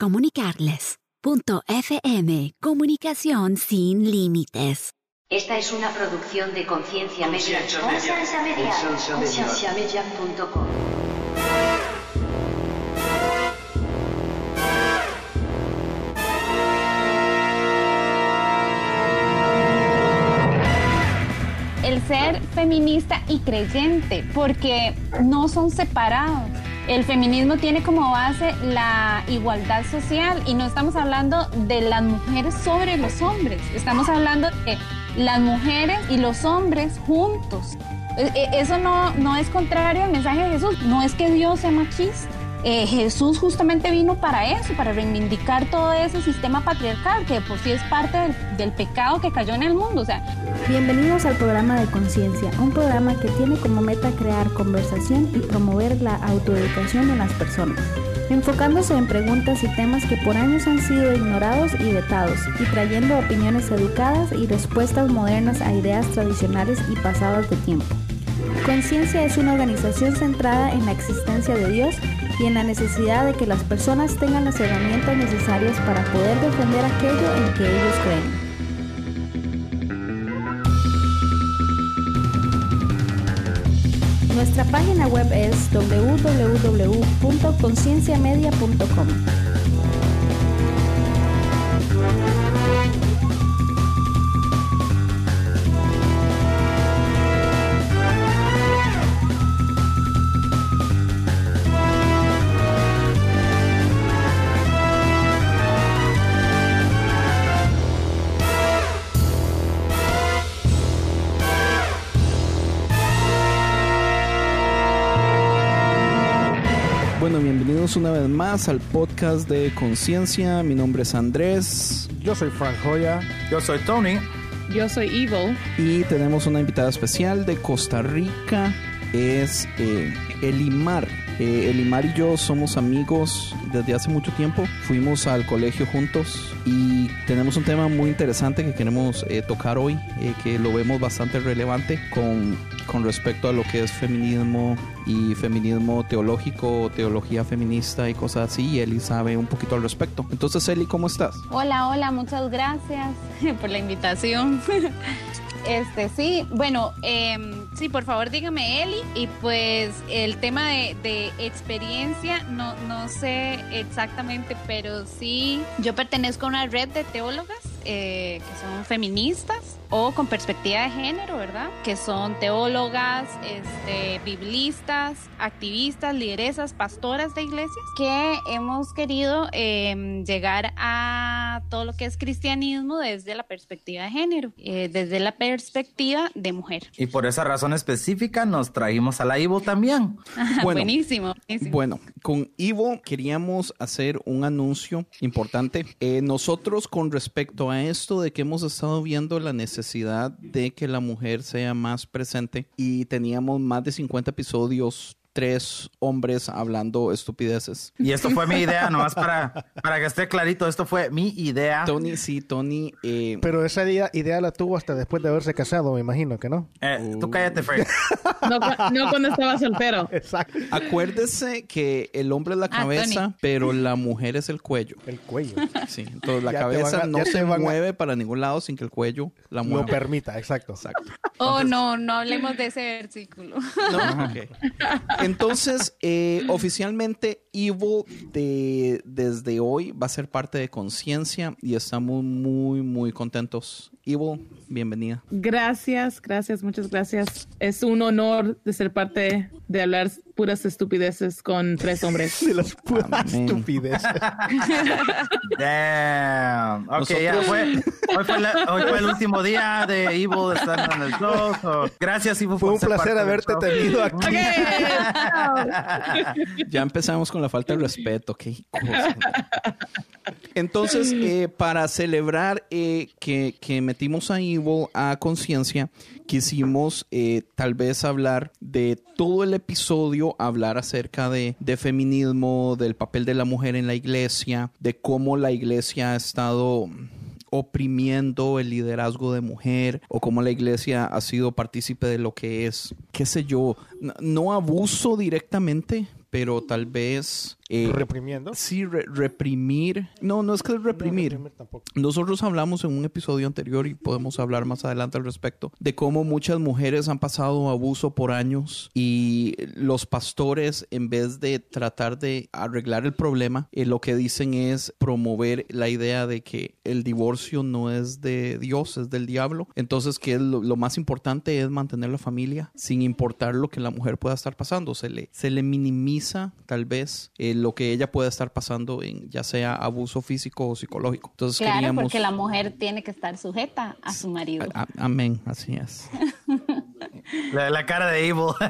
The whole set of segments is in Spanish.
comunicarles. Punto FM, comunicación sin límites. Esta es una producción de Conciencia Media. Conciencia Media. Conciencia Media. El ser feminista y creyente, porque no son separados. El feminismo tiene como base la igualdad social y no estamos hablando de las mujeres sobre los hombres, estamos hablando de las mujeres y los hombres juntos. E- e- Eso no, no es contrario al mensaje de Jesús, no es que Dios sea machista. Eh, Jesús justamente vino para eso, para reivindicar todo ese sistema patriarcal que de por sí es parte del, del pecado que cayó en el mundo. O sea, Bienvenidos al programa de Conciencia, un programa que tiene como meta crear conversación y promover la autoeducación en las personas, enfocándose en preguntas y temas que por años han sido ignorados y vetados, y trayendo opiniones educadas y respuestas modernas a ideas tradicionales y pasadas de tiempo. Conciencia es una organización centrada en la existencia de Dios y en la necesidad de que las personas tengan las herramientas necesarias para poder defender aquello en que ellos creen. Nuestra página web es www.concienciamedia.com. bienvenidos una vez más al podcast de Conciencia. Mi nombre es Andrés Yo soy Frank Joya. Yo soy Tony. Yo soy Evil. y tenemos una invitada especial de Costa Rica. Es eh, Elimar. Eh, Elimar y yo somos amigos desde hace mucho tiempo. Fuimos al colegio juntos y tenemos un tema muy interesante que queremos eh, tocar hoy, eh, que lo vemos bastante relevante con, con respecto a lo que es feminismo y feminismo teológico, teología feminista y cosas así. Y Eli sabe un poquito al respecto. Entonces, Eli, ¿cómo estás? Hola, hola, muchas gracias por la invitación. Este, sí, bueno, em, sí, por favor dígame Eli. Y pues el tema de, de experiencia, no, no sé exactamente, pero sí, yo pertenezco a una red de teólogas eh, que son feministas o con perspectiva de género, ¿verdad? Que son teólogas, este, biblistas, activistas, lideresas, pastoras de iglesias, que hemos querido em, llegar a todo lo que es cristianismo desde la perspectiva de género, eh, desde la perspectiva de mujer. Y por esa razón específica nos trajimos a la Ivo también. Bueno. buenísimo, buenísimo. Bueno, con Ivo queríamos hacer un anuncio importante. Eh, nosotros con respecto a esto de que hemos estado viendo la necesidad de que la mujer sea más presente. Y teníamos más de 50 episodios tres hombres hablando estupideces. Y esto fue mi idea, nomás para, para que esté clarito, esto fue mi idea. Tony, sí, Tony. eh, Pero esa idea, idea la tuvo hasta después de haberse casado, me imagino que no. Eh, tú cállate, Frank. No, cu- no cuando estaba soltero. Exacto. acuérdese que el hombre es la Ah, cabeza, pero la mujer es el cuello. El cuello. Sí, entonces la Ya cabeza a- no se van a- mueve para ningún lado sin que el cuello la Lo mueva. permita, exacto. Exacto. Oh, no, no hablemos de ese versículo. No, ok. Entonces, eh, oficialmente, Evil de, desde hoy va a ser parte de Conciencia y estamos muy, muy contentos. Evil, bienvenida. Gracias, gracias, muchas gracias. Es un honor de ser parte de hablar puras estupideces con tres hombres. De las puras Amén. estupideces. Damn. Ok, ya fue. Hoy fue, la- hoy fue el último día de Ivo de estar en el show. so, gracias, Ivo. Fue por un placer haberte tenido aquí. Ya empezamos con la falta de respeto. Qué cosa. Entonces, eh, para celebrar eh, que, que metimos a Evil a conciencia, quisimos eh, tal vez hablar de todo el episodio, hablar acerca de, de feminismo, del papel de la mujer en la iglesia, de cómo la iglesia ha estado oprimiendo el liderazgo de mujer o cómo la iglesia ha sido partícipe de lo que es, qué sé yo, no, no abuso directamente, pero tal vez eh, Reprimiendo. sí, re- reprimir. No, no es que es reprimir. reprimir tampoco. Nosotros hablamos en un episodio anterior y podemos hablar más adelante al respecto de cómo muchas mujeres han pasado abuso por años y los pastores en vez de tratar de arreglar el problema, eh, lo que dicen es promover la idea de que el divorcio no es de Dios, es del diablo. Entonces que lo, lo más importante es mantener la familia sin importar lo que la mujer pueda estar pasando. Se le, se le minimiza tal vez eh, lo que ella pueda estar pasando en ya sea abuso físico o psicológico. Entonces Claro, queríamos... porque la mujer tiene que estar sujeta a su marido. A- a- amén, así es. La, la cara de Evil.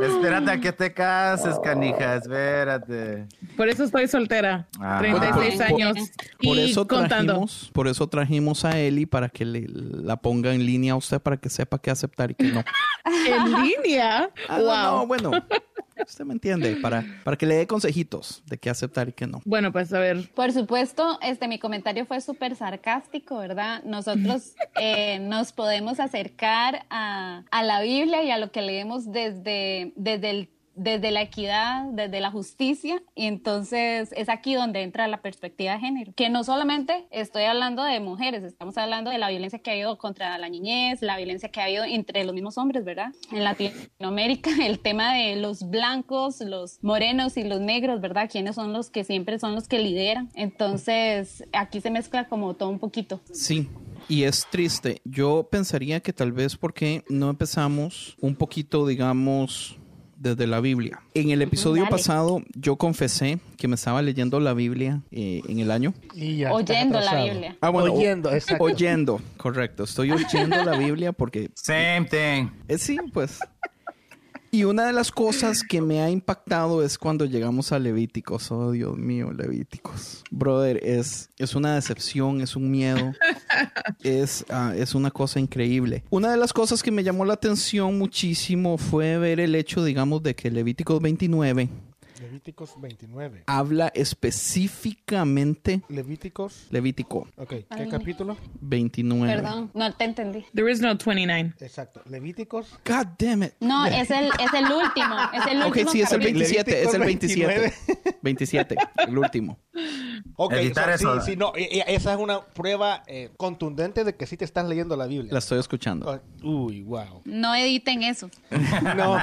espérate a que te cases, canija, espérate. Por eso estoy soltera. Ah. 36 Por- años. Por y eso contando. trajimos, por eso trajimos a Eli para que le, la ponga en línea a usted para que sepa qué aceptar y qué no. En línea. Ah, no, wow. no, bueno, usted me entiende, para, para que le dé consejitos de qué aceptar y qué no. Bueno, pues a ver. Por supuesto, este mi comentario fue súper sarcástico, ¿verdad? Nosotros eh, nos podemos acercar a, a la Biblia y a lo que leemos desde, desde el desde la equidad, desde la justicia, y entonces es aquí donde entra la perspectiva de género, que no solamente estoy hablando de mujeres, estamos hablando de la violencia que ha habido contra la niñez, la violencia que ha habido entre los mismos hombres, ¿verdad? En Latinoamérica, el tema de los blancos, los morenos y los negros, ¿verdad? ¿Quiénes son los que siempre son los que lideran? Entonces, aquí se mezcla como todo un poquito. Sí. Y es triste. Yo pensaría que tal vez porque no empezamos un poquito, digamos, desde la Biblia. En el episodio dale. pasado yo confesé que me estaba leyendo la Biblia eh, en el año. Y ya Oyendo la. Biblia. Ah, bueno, oyendo, exacto. Oyendo, correcto. Estoy oyendo la Biblia porque Same thing. Eh, sí, pues. Y una de las cosas que me ha impactado es cuando llegamos a Levíticos. Oh, Dios mío, Levíticos. Brother, es, es una decepción, es un miedo. Es, ah, es una cosa increíble. Una de las cosas que me llamó la atención muchísimo fue ver el hecho, digamos, de que Levíticos 29 Levíticos 29. habla específicamente Levíticos. Levítico Ok, ¿qué Ay. capítulo? 29. Perdón, no te entendí. There is no 29. Exacto. Levíticos. God damn it. No, es el, es el último. Es el Ok, último. sí, es el capítulo. 27, es el 27. Levíticos 27, el último. Ok, Editar o sea, eso. sí, sí, no, esa es una prueba eh, contundente de que sí te estás leyendo la Biblia. La estoy escuchando. Uy, wow. No editen eso. No. Ok.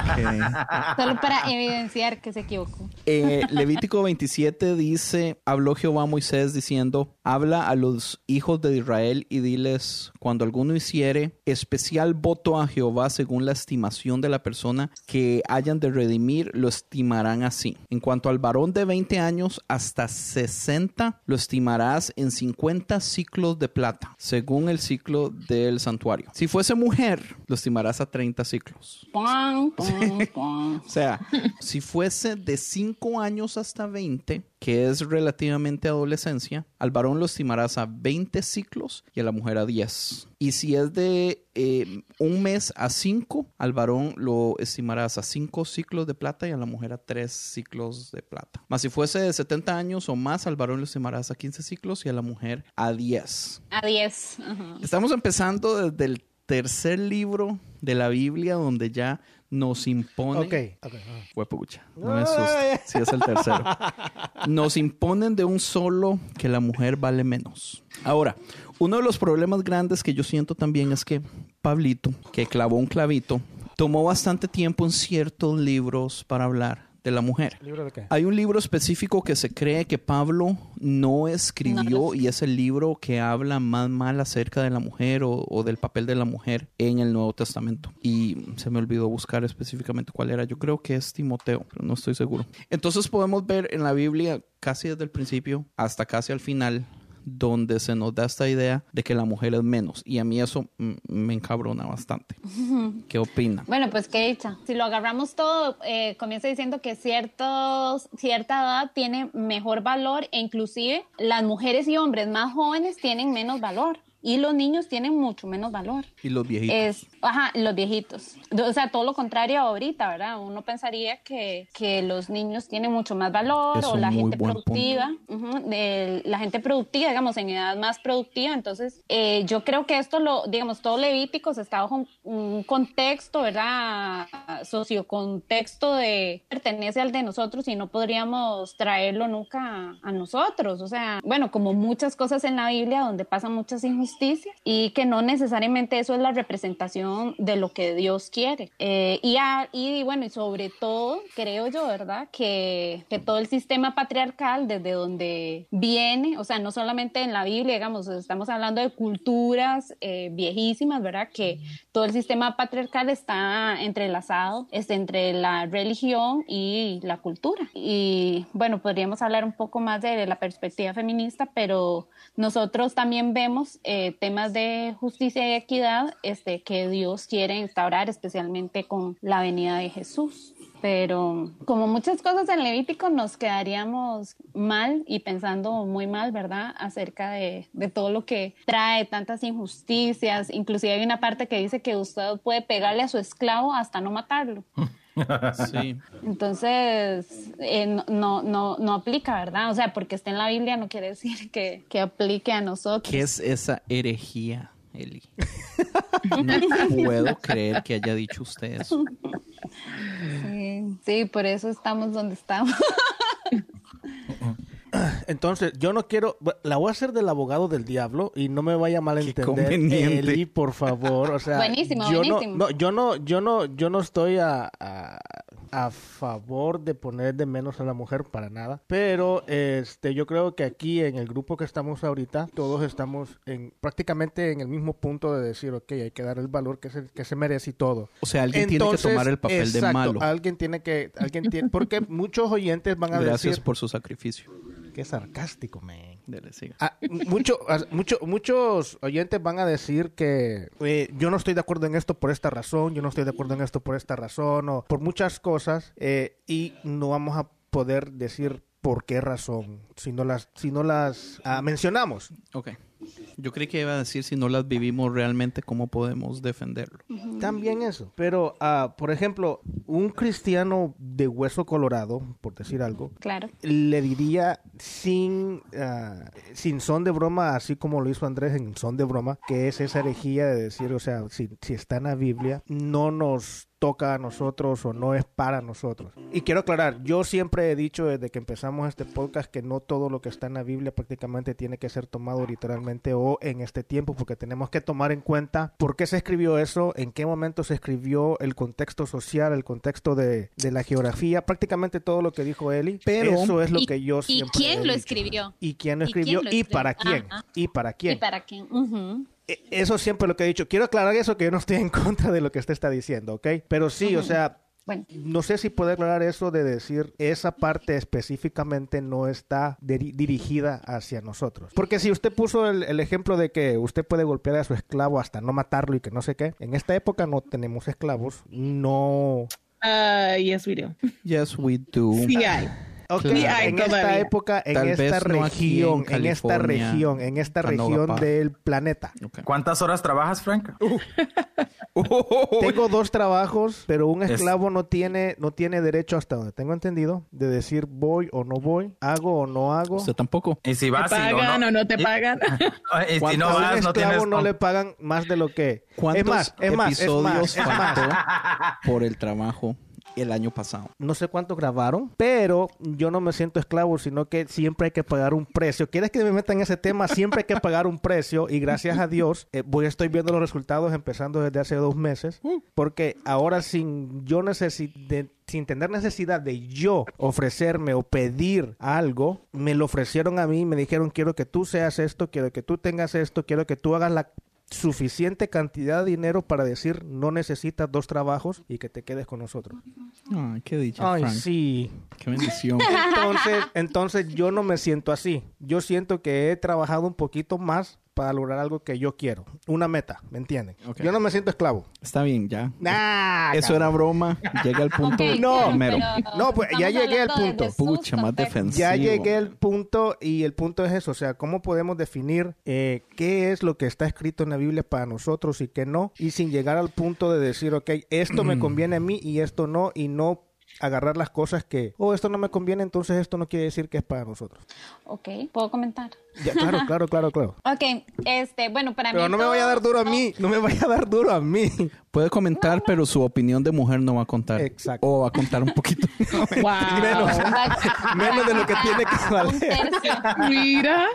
Solo para evidenciar que se equivocó. Eh, Levítico 27 dice, habló Jehová a Moisés diciendo, habla a los hijos de Israel y diles, cuando alguno hiciere especial voto a Jehová según la estimación de la persona que hayan de redimir, lo estimarán así. En cuanto al varón de 20 años hasta 60, lo estimarás en 50 ciclos de plata, según el ciclo del santuario. Si fuese mujer, lo estimarás a 30 ciclos. O sea, si fuese de 5 años hasta 20, que es relativamente adolescencia, al varón lo estimarás a 20 ciclos y a la mujer a 10. Y si es de eh, un mes a 5, al varón lo estimarás a 5 ciclos de plata y a la mujer a 3 ciclos de plata. Más si fuese de 70 años o más, al varón lo estimarás a 15 ciclos y a la mujer a 10. A 10. Ajá. Estamos empezando desde el tercer libro de la Biblia donde ya nos impone Ok, ok. Huepucha, no me asustes. Sí, es el tercero. Nos imponen de un solo que la mujer vale menos. Ahora, uno de los problemas grandes que yo siento también es que Pablito, que clavó un clavito, tomó bastante tiempo en ciertos libros para hablar de la mujer. ¿Libro de qué? Hay un libro específico que se cree que Pablo no escribió y es el libro que habla más mal acerca de la mujer o, o del papel de la mujer en el Nuevo Testamento. Y se me olvidó buscar específicamente cuál era. Yo creo que es Timoteo, pero no estoy seguro. Entonces podemos ver en la Biblia casi desde el principio hasta casi al final donde se nos da esta idea de que la mujer es menos. Y a mí eso mm, me encabrona bastante. ¿Qué opina? Bueno, pues qué dicha. Si lo agarramos todo, eh, comienza diciendo que ciertos, cierta edad tiene mejor valor e inclusive las mujeres y hombres más jóvenes tienen menos valor. Y los niños tienen mucho menos valor. Y los viejitos. Es, ajá, los viejitos. O sea, todo lo contrario ahorita, ¿verdad? Uno pensaría que, que los niños tienen mucho más valor Es o la gente productiva, ujú, de la gente productiva, digamos, en edad más productiva. Entonces, eh, yo creo que esto, lo, digamos, todo Levítico se está bajo un, un contexto, ¿verdad? Sociocontexto de pertenece al de nosotros y no podríamos traerlo nunca a nosotros. O sea, bueno, como muchas cosas en la Biblia donde pasan muchas injusticias y que no necesariamente eso es la representación de lo que Dios quiere. Eh, y, a- y bueno, y sobre todo, creo yo, ¿verdad? Que, que todo el sistema patriarcal, desde donde viene, o sea, no solamente en la Biblia, digamos, estamos hablando de culturas eh, viejísimas, ¿verdad? Que todo el sistema patriarcal está entrelazado es entre la religión y la cultura. Y bueno, podríamos hablar un poco más de la perspectiva feminista, pero nosotros también vemos eh, temas de justicia y equidad este, que Dios quiere instaurar, especialmente con la venida de Jesús. Pero como muchas cosas en Levítico nos quedaríamos mal y pensando muy mal, ¿verdad? Acerca de, de todo lo que trae tantas injusticias. Inclusive hay una parte que dice que usted puede pegarle a su esclavo hasta no matarlo. Sí. Entonces, eh, no, no, no, no aplica, ¿verdad? O sea, porque está en la Biblia no quiere decir que, que aplique a nosotros. ¿Qué es esa herejía, Eli? No puedo creer que haya dicho usted eso. Sí, sí, por eso estamos donde estamos. Entonces, yo no quiero, la voy a hacer del abogado del diablo y no me vaya a malentender, conveniente. Eli, por favor, o sea, Buenísimo, yo buenísimo. No, no, yo no, yo no, yo no estoy a, a, a favor de poner de menos a la mujer para nada, pero este, yo creo que aquí en el grupo que estamos ahorita, todos estamos en prácticamente en el mismo punto de decir, ok, hay que dar el valor que se, que se merece y todo. O sea, alguien tiene que tomar el papel de malo. Alguien tiene que, alguien tiene, porque muchos oyentes van a Gracias decir, por su sacrificio. Qué sarcástico, man. Dele, siga. Ah, mucho, ah, mucho- muchos oyentes van a decir que eh, yo no estoy de acuerdo en esto por esta razón, yo no estoy de acuerdo en esto por esta razón, o por muchas cosas, eh, y no vamos a poder decir por qué razón, si no las, si no las ah, mencionamos. Ok. Yo creí que iba a decir si no las vivimos realmente, ¿cómo podemos defenderlo? También eso. Pero, ah, por ejemplo, un cristiano de hueso colorado, por decir algo, Claro. le diría sin, ah, sin son de broma, así como lo hizo Andrés en son de broma, que es esa herejía de decir, o sea, si, si está en la Biblia, no nos toca a nosotros o no es para nosotros. Y quiero aclarar, yo siempre he dicho desde que empezamos este podcast que no todo lo que está en la Biblia prácticamente tiene que ser tomado literalmente o en este tiempo, porque tenemos que tomar en cuenta por qué se escribió eso, en qué momento se escribió, el contexto social, el contexto de, de la geografía, prácticamente todo lo que dijo Eli. Pero- eso es lo ¿Y- que yo ¿Y siempre quién he lo dicho. escribió? ¿Y quién lo ¿Y quién escribió? ¿Y para quién? ¿Y para quién? ¿Y para quién? Eso siempre lo que he dicho. Quiero aclarar eso, que yo no estoy en contra de lo que usted está diciendo, ¿ok? Pero sí, o sea, Bueno, no sé si puede aclarar eso de decir esa parte específicamente no está diri- dirigida hacia nosotros. Porque si usted puso el, el ejemplo de que usted puede golpear a su esclavo hasta no matarlo y que no sé qué, en esta época no tenemos esclavos, no... Ah, yes, we do. Yes, we do. Sí hay. Ok, Claro. En esta todavía. época, en Tal esta vez no en región, en, esta región, en esta región del planeta. Ok. ¿Cuántas horas trabajas, Frank? Tengo dos trabajos, pero un Es- esclavo no tiene no tiene derecho hasta donde tengo entendido de decir voy o no voy, hago o no hago. Usted tampoco. Y si ¿Te vas y pagan no, o no te pagan? y si no a un vas, no esclavo tienes... no le pagan más de lo que. ¿Cuántos Es más, es más, es episodios más, es más. faltó por el trabajo el año pasado? No sé cuánto grabaron, pero yo no me siento esclavo, sino que siempre hay que pagar un precio. ¿Quieres que me meta en ese tema? Siempre hay que pagar un precio y gracias a Dios eh, voy estoy viendo los resultados empezando desde hace dos meses, porque ahora sin yo sin tener necesidad de yo ofrecerme o pedir algo, me lo ofrecieron a mí, me dijeron quiero que tú seas esto, quiero que tú tengas esto, quiero que tú hagas la suficiente cantidad de dinero para decir no necesitas dos trabajos y que te quedes con nosotros. Ay, qué dicha, Ay, Frank. sí. Qué bendición. Entonces, entonces yo no me siento así. Yo siento que he trabajado un poquito más para lograr algo que yo quiero. Una meta, ¿me entienden? Yo no me siento esclavo. Está bien, ya. Nah, Eso era broma. Llega al punto No, primero. pero No, pues, ya llegué al punto. Jesús, Pucha, más defensivo. Ya llegué al punto y el punto es eso, o sea, cómo podemos definir eh, qué es lo que está escrito en la Biblia para nosotros y qué no, y sin llegar al punto de decir, ok, esto me conviene a mí y esto no, y no agarrar las cosas que, oh, esto no me conviene, entonces esto no quiere decir que es para nosotros. Ok, ¿puedo comentar? Ya, claro, claro, claro, claro. Ok, este, bueno, para mí Pero no me vaya a dar duro a mí, no me vaya a dar duro a mí. Puede comentar, pero su opinión de mujer no va a contar. Exacto. O va a contar un poquito. Wow. Menos, de lo que tiene que valer. Mira.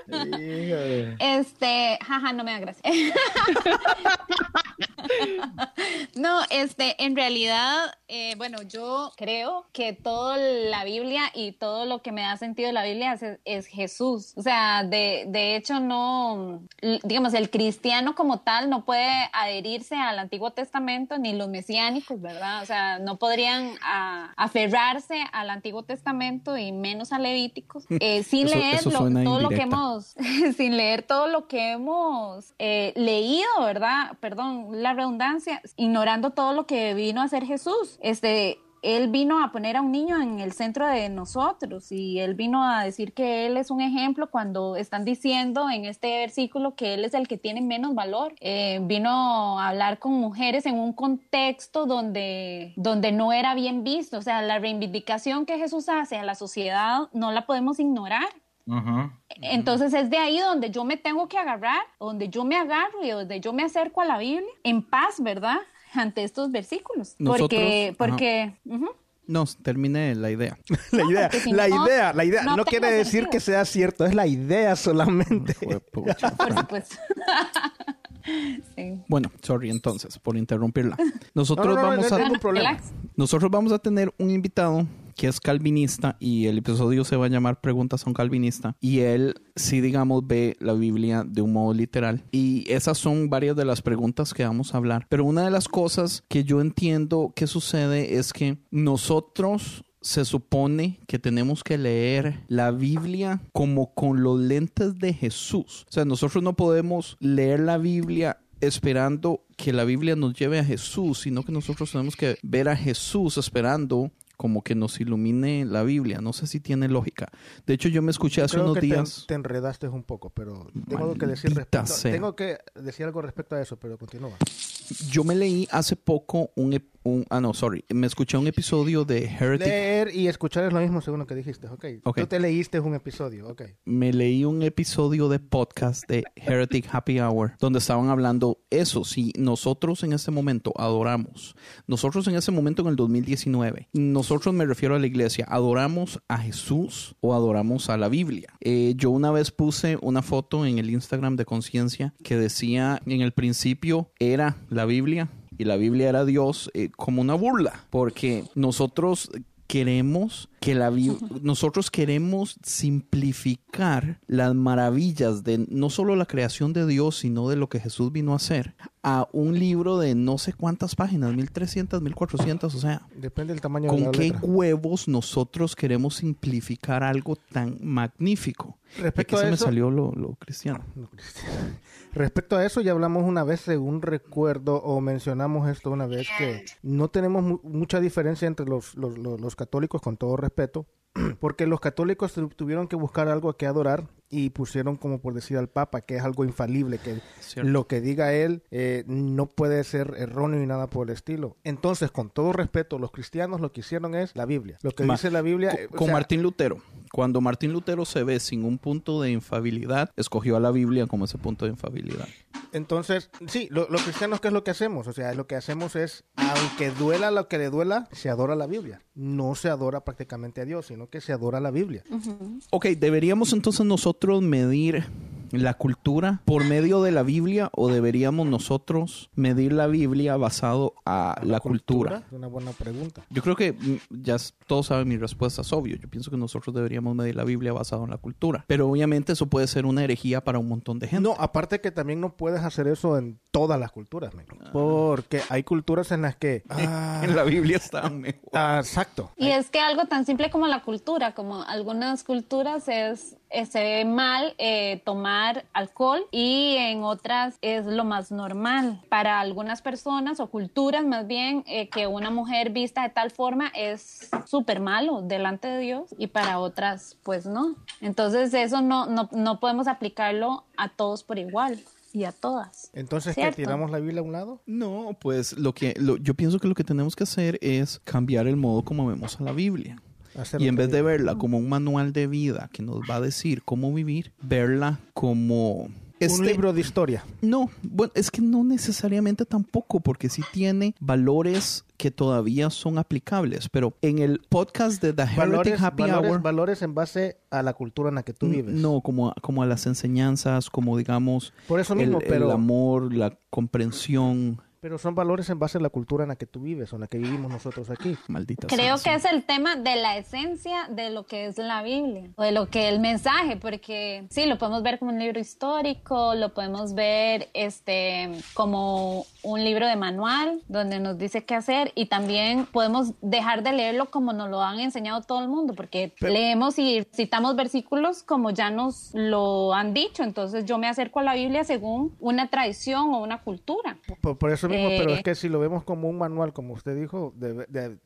Este, jaja, no me da gracia. no, este, en realidad, eh, bueno, yo creo que toda la Biblia y todo lo que me da sentido la Biblia es, es Jesús. O sea, de, de hecho, no, digamos, el cristiano como tal no puede adherirse al Antiguo Testamento ni los mesiánicos, ¿verdad? O sea, no podrían ah, aferrarse al Antiguo Testamento y menos a Levíticos eh, sin Eso- leer eso lo- suena todo lo que hemos sin leer todo lo que hemos eh, leído, ¿verdad? Perdón, la redundancia, ignorando todo lo que vino a hacer Jesús. Este, él vino a poner a un niño en el centro de nosotros y él vino a decir que él es un ejemplo cuando están diciendo en este versículo que él es el que tiene menos valor. Eh, vino a hablar con mujeres en un contexto donde, donde no era bien visto. O sea, la reivindicación que Jesús hace a la sociedad no la podemos ignorar. Entonces es de ahí donde yo me tengo que agarrar, donde yo me agarro y donde yo me acerco a la Biblia en paz, ¿verdad? Ante estos versículos. Nosotros- porque, porque. No, termine la idea. La No, idea, si la no, idea, la idea. no No, quiere decir sentido. que sea cierto, es la idea solamente. Por supuesto. sí. Bueno, sorry entonces por interrumpirla. No, Nosotros no, no, vamos no a nosotros vamos a tener un invitado que es calvinista y el episodio se va a llamar Preguntas a un calvinista y él sí digamos ve la Biblia de un modo literal y esas son varias de las preguntas que vamos a hablar. Pero una de las cosas que yo entiendo que sucede es que nosotros se supone que tenemos que leer la Biblia como con los lentes de Jesús. O sea, nosotros no podemos leer la Biblia esperando que la Biblia nos lleve a Jesús, sino que nosotros tenemos que ver a Jesús esperando como que nos ilumine la Biblia. No sé si tiene lógica. De hecho, yo me escuché hace Creo unos que te- días. Te, enredaste un poco, pero tengo algo que decir Maldita respecto. Tengo que decir algo respecto a eso, pero continúa. Yo me leí hace poco un, ah no, sorry, me escuché un episodio de Heretic Leer y escuchar es lo mismo según lo que dijiste, ok. Tú te leíste un episodio, ok. me leí un episodio de podcast de Heretic Happy Hour donde estaban hablando eso, si nosotros en este momento adoramos, nosotros en ese momento en el 2019, nosotros me refiero a la iglesia, adoramos a Jesús o adoramos a la Biblia. Eh, yo una vez puse una foto en el Instagram de Conciencia que decía en el principio era la Biblia y la Biblia era Dios eh, como una burla, porque nosotros queremos que la nosotros queremos simplificar las maravillas de no solo la creación de Dios, sino de lo que Jesús vino a hacer a un libro de no sé cuántas páginas, 1300, 1400, o sea, Depende del tamaño de ¿con la qué letra. huevos nosotros queremos simplificar algo tan magnífico? Respecto a se me eso- salió lo, lo cristiano. No, Cristian. Respecto a eso, ya hablamos una vez, según recuerdo, o mencionamos esto una vez, que no tenemos mu- mucha diferencia entre los, los, los- los católicos, con todo respeto, porque los católicos tu- tuvieron que buscar algo a que adorar y pusieron, como por decir al Papa, que es algo infalible, que Cierto. lo que diga él eh, no puede ser erróneo ni nada por el estilo. Entonces, con todo respeto, los cristianos lo que hicieron es la Biblia. Lo que Ma- dice la Biblia... Eh, con sea, Martín Lutero. Cuando Martín Lutero se ve sin un punto de infabilidad, escogió a la Biblia como ese punto de infabilidad. Entonces, sí, lo- los cristianos, ¿qué es lo que hacemos? O sea, lo que hacemos es, aunque duela lo que le duela, se adora la Biblia. No se adora prácticamente a Dios, sino que se adora la Biblia. Ok, ¿deberíamos entonces nosotros medir la cultura por medio de la Biblia o deberíamos nosotros medir la Biblia basado a la, cultura? Es una buena pregunta. Yo creo que mm, ya todos saben mi respuesta, es obvio. Yo pienso que nosotros deberíamos medir la Biblia basado en la cultura. Pero obviamente eso puede ser una herejía para un montón de gente. No, aparte que también no puedes hacer eso en todas las culturas, men. porque hay culturas en las que... ah, En la Biblia está mejor. ah, exacto. Y es que algo tan simple como la cultura, como algunas culturas es, eh, se ve mal eh, tomar alcohol y en otras es lo más normal. Para algunas personas o culturas más bien eh, que una mujer vista de tal forma es súper malo delante de Dios y para otras pues no. Entonces eso no, no, no podemos aplicarlo a todos por igual y a todas. Entonces, ¿qué? ¿Tiramos la Biblia a un lado? No, pues lo que lo- yo pienso que lo que tenemos que hacer es cambiar el modo como vemos a la Biblia. Hacer Y en vez de verla como un manual de vida que nos va a decir cómo vivir, verla como Un este- libro de historia. No, bueno, es que no necesariamente tampoco, porque sí tiene valores que todavía son aplicables. Pero en el podcast de The Heretic Valores, Happy valores, Hour, valores en base a la cultura en la que tú vives. no, como, a- como a las enseñanzas, como digamos Por eso el, mismo, el pero, amor, la comprensión, pero son valores en base a la cultura en la que tú vives o en la que vivimos nosotros aquí. maldita Creo que es el tema de la esencia de lo que es la Biblia o de lo que el mensaje, porque sí, lo podemos ver como un libro histórico, lo podemos ver este como un libro de manual donde nos dice qué hacer y también podemos dejar de leerlo como nos lo han enseñado todo el mundo, porque leemos y citamos versículos como ya nos lo han dicho, entonces yo me acerco a la Biblia según una tradición o una cultura. Por, por eso mismo, Eh, pero es que si lo vemos como un manual, como usted dijo, de, de-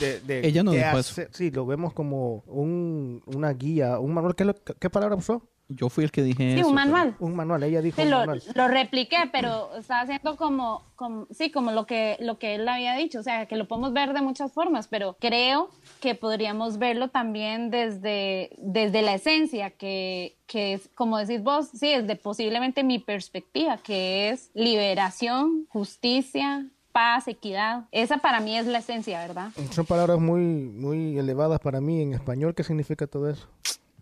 de- de- Ella no dijo eso. hacer- Sí, lo vemos como un, una guía, un manual. ¿Qué, es lo- qué palabra usó? Yo fui el que dije Sí, eso. un pero- manual. Un manual, ella dijo Sí, un lo, manual. lo repliqué, pero está haciendo como, como, sí, como lo que, lo que él había dicho, o sea, que lo podemos ver de muchas formas, pero creo que podríamos verlo también desde, desde la esencia, que, que es, como decís vos, sí, es de posiblemente mi perspectiva, que es liberación, justicia, paz, equidad. Esa para mí es la esencia, ¿verdad? Son palabras muy, muy elevadas para mí en español. ¿Qué significa todo eso?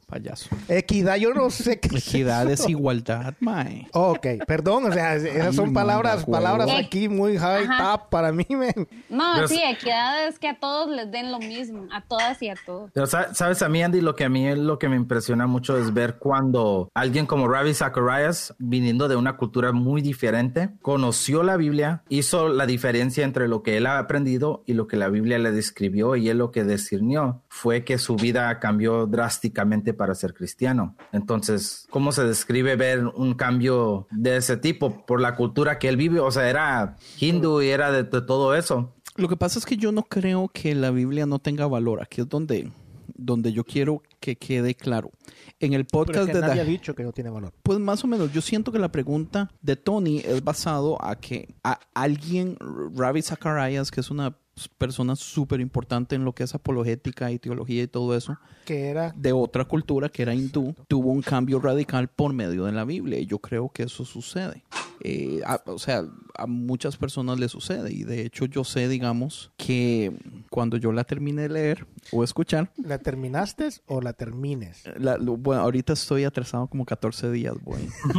Payaso. Equidad, yo no sé qué es Equidad, eso. desigualdad, mae. Ok, perdón, o sea, esas son Ay, palabras, palabras aquí muy high Ajá. top para mí, men. No, Pero- sí, equidad es que a todos les den lo mismo, a todas y a todos. Pero sa- sabes, a mí, Andy, lo que a mí es lo que me impresiona mucho es ver cuando alguien como Ravi Zacharias, viniendo de una cultura muy diferente, conoció la Biblia, hizo la diferencia entre lo que él ha aprendido y lo que la Biblia le describió, y él lo que discernió fue que su vida cambió drásticamente para ser cristiano. Entonces, ¿cómo se describe ver un cambio de ese tipo por la cultura que él vive? O sea, era hindú y era de- de todo eso. Lo que pasa es que yo no creo que la Biblia no tenga valor. Aquí es donde, donde yo quiero que quede claro. En el Pero podcast que de nadie ha dicho que no tiene valor. Pues más o menos, yo siento que la pregunta de Tony es basado a que a alguien, Ravi Zacharias, que es una persona súper importante en lo que es apologética y teología y todo eso, Que era de otra cultura que era hindú, tuvo un cambio radical por medio de la Biblia. Y yo creo que eso sucede. Eh, a- o sea, a muchas personas le sucede. Y de hecho yo sé, digamos, que cuando yo la terminé de leer o escuchar, ¿La terminaste o la termines? la- lo- bueno, ahorita estoy atrasado como 14 días, güey.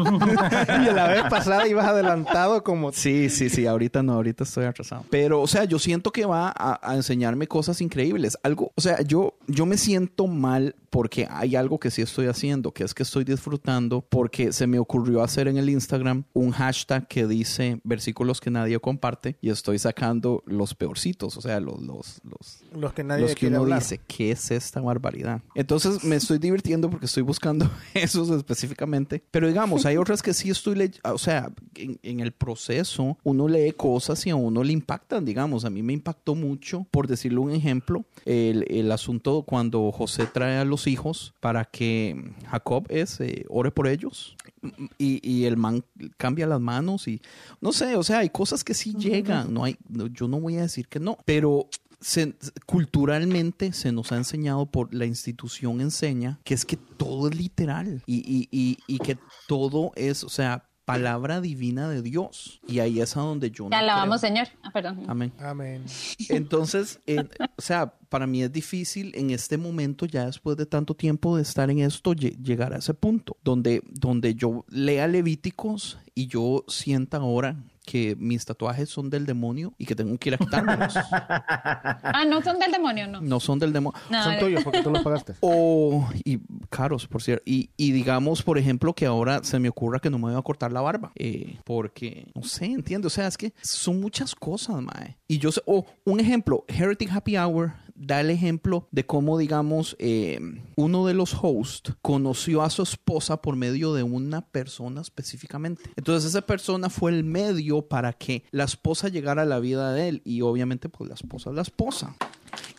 y la vez pasada ibas adelantado como... Sí, sí, sí, ahorita no, ahorita estoy atrasado. Pero, o sea, yo siento que va a, a enseñarme cosas increíbles. Algo, o sea, yo, yo me siento mal porque hay algo que sí estoy haciendo, que es que estoy disfrutando porque se me ocurrió hacer en el Instagram un hashtag que dice versículos que nadie comparte y estoy sacando los peorcitos, o sea, los, los, los, Los que nadie los que uno hablar. dice, ¿qué es esta barbaridad? Entonces me estoy divirtiendo porque estoy buscando esos específicamente. Pero digamos, hay otras que sí estoy leyendo, o sea, en, en el proceso uno lee cosas y a uno le impactan, digamos. A mí me impactó mucho, por decirlo un ejemplo, el, el asunto cuando José trae a los hijos para que Jacob es, eh, ore por ellos. Y, y el man cambia las manos y no sé, o sea, hay cosas que sí llegan, no hay, no, yo no voy a decir que no, pero se- culturalmente se nos ha enseñado por la institución enseña que es que todo es literal y, y, y, y que todo es, o sea, palabra divina de Dios. Y ahí es a donde yo Te no alabamos, creo. Señor. Ah, perdón. Amén. Amén. Entonces, eh, o sea, para mí es difícil en este momento, ya después de tanto tiempo de estar en esto, lle- llegar a ese punto donde, donde yo lea Levíticos y yo sienta ahora que mis tatuajes son del demonio y que tengo que ir a quitármelos. Ah, no son del demonio, no. no son del demonio. No, Son tuyos porque tú los pagaste. O, y caros, por cierto. Y, y digamos, por ejemplo, que ahora se me ocurra que no me voy a cortar la barba. eh, porque, no sé, entiendo. O sea, es que son muchas cosas, mae. Y yo sé, o un ejemplo, Heretic Happy Hour da el ejemplo de cómo, digamos, eh, uno de los hosts conoció a su esposa por medio de una persona específicamente. Entonces esa persona fue el medio para que la esposa llegara a la vida de él. Y obviamente, pues la esposa es la esposa.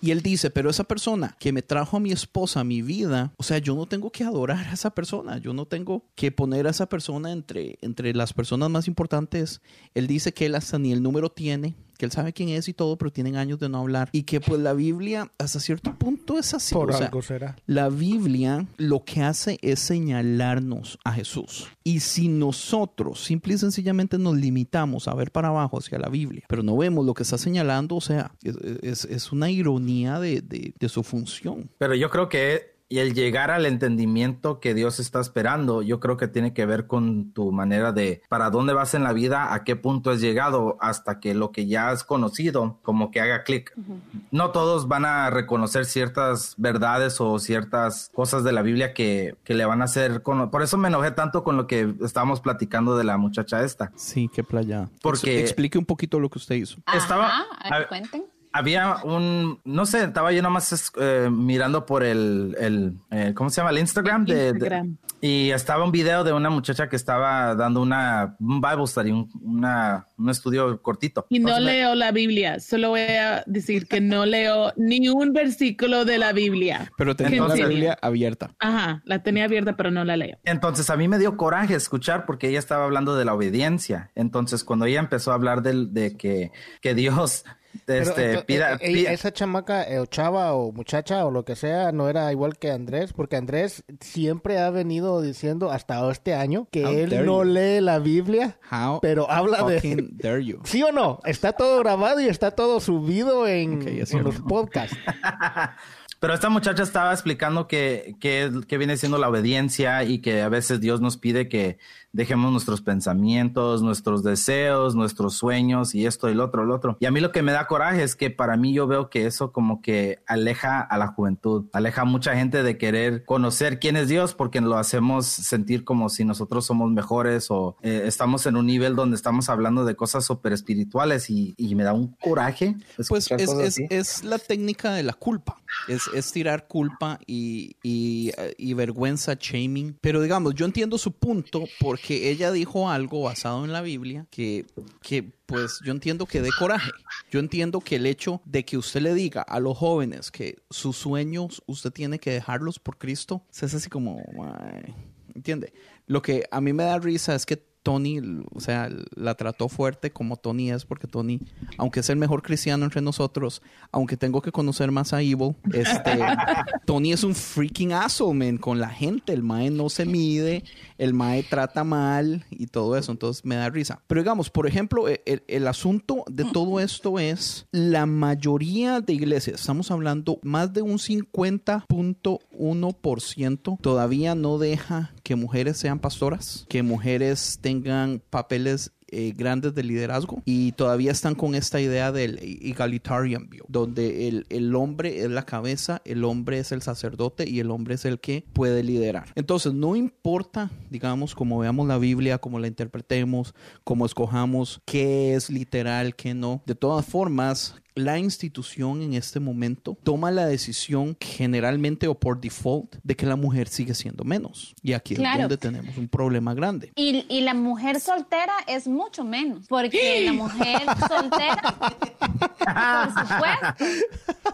Y él dice, pero esa persona que me trajo a mi esposa a mi vida, o sea, yo no tengo que adorar a esa persona, yo no tengo que poner a esa persona entre, entre las personas más importantes. Él dice que él hasta ni el número tiene, que él sabe quién es y todo, pero tienen años de no hablar. Y que pues la Biblia hasta cierto punto es así. Por o sea, algo será. la Biblia lo que hace es señalarnos a Jesús. Y si nosotros simple y sencillamente nos limitamos a ver para abajo hacia la Biblia, pero no vemos lo que está señalando, o sea, es, es- es una ironía de, de- de su función. Pero yo creo que y el llegar al entendimiento que Dios está esperando, yo creo que tiene que ver con tu manera de para dónde vas en la vida, a qué punto has llegado, hasta que lo que ya has conocido, como que haga clic. No todos van a reconocer ciertas verdades o ciertas cosas de la Biblia que, que le van a hacer. Con... Por eso me enojé tanto con lo que estábamos platicando de la muchacha esta. Sí, qué playa. Porque- explique un poquito lo que usted hizo. Estaba- Ajá, a ver, a- cuenten. Había un, no sé, estaba yo nomás eh, mirando por el, el eh, ¿cómo se llama? El Instagram. De, de- y estaba un video de una muchacha que estaba dando una, un Bible study, un, una, un estudio cortito. Y no Entonces, me- leo la Biblia, solo voy a decir que no leo ni un versículo de la Biblia. Pero tenía Entonces- la Biblia abierta. Ajá, la tenía abierta, pero no la leo. Entonces a mí me dio coraje escuchar porque ella estaba hablando de la obediencia. Entonces cuando ella empezó a hablar del- de, que, que Dios este, pida, eh, eh, pida- esa chamaca eh, o chava o muchacha o lo que sea no era igual que Andrés, porque Andrés siempre ha venido diciendo hasta este año que How él no you. lee la Biblia, How pero habla de... fucking dare you. ¿Sí o no? Está todo grabado y está todo subido en, Ok, es en los podcasts. Pero esta muchacha estaba explicando que, que, que viene siendo la obediencia y que a veces Dios nos pide que dejemos nuestros pensamientos, nuestros deseos, nuestros sueños y esto y lo otro, lo otro. Y a mí lo que me da coraje es que para mí yo veo que eso como que aleja a la juventud, aleja a mucha gente de querer conocer quién es Dios porque lo hacemos sentir como si nosotros somos mejores o eh, estamos en un nivel donde estamos hablando de cosas súper espirituales y, y me da un coraje. Pues es, es, la técnica de la culpa. Es, es tirar culpa y, y, eh, y vergüenza, shaming. Pero digamos, yo entiendo su punto porque ella dijo algo basado en la Biblia que, que pues yo entiendo que dé coraje. Yo entiendo que el hecho de que usted le diga a los jóvenes que sus sueños usted tiene que dejarlos por Cristo, es así como, ¿entiende? Lo que a mí me da risa es que Tony, o sea, la trató fuerte como Tony es, porque Tony, aunque es el mejor cristiano entre nosotros, aunque tengo que conocer más a Evil, este, Tony es un freaking asshole, man, con la gente. El mae no se mide, el mae trata mal y todo eso, entonces me da risa. Pero digamos, por ejemplo, e- el, el asunto de todo esto es la mayoría de iglesias, estamos hablando más de un 50.1% todavía no deja que mujeres sean pastoras, que mujeres tengan papeles eh, grandes de liderazgo y todavía están con esta idea del egalitarian view, donde el, el hombre es la cabeza, el hombre es el sacerdote y el hombre es el que puede liderar. Entonces, no importa, digamos, como veamos la Biblia, cómo la interpretemos, cómo escojamos qué es literal, qué no. De todas formas, la institución en este momento toma la decisión generalmente o por default de que la mujer sigue siendo menos. Y aquí Claro. es donde tenemos un problema grande. Y, y la mujer soltera es mucho menos, porque la mujer soltera, por supuesto,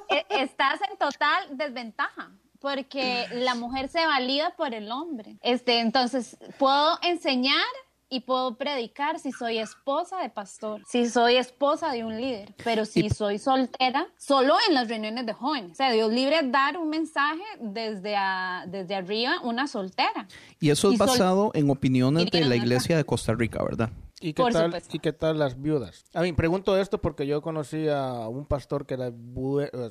e- estás en total desventaja. Porque la mujer se valida por el hombre. Este, entonces, puedo enseñar y puedo predicar si soy esposa de pastor, si soy esposa de un líder, pero si Y- soy soltera, solo en las reuniones de jóvenes. O sea, Dios libre dar un mensaje desde, a- desde arriba, una soltera. Y eso es Y sol- basado en opiniones de la iglesia de Costa Rica, ¿verdad? ¿Y qué, Por tal, supuesto. ¿Y qué tal las viudas? A mí, pregunto esto porque yo conocí a un pastor que era,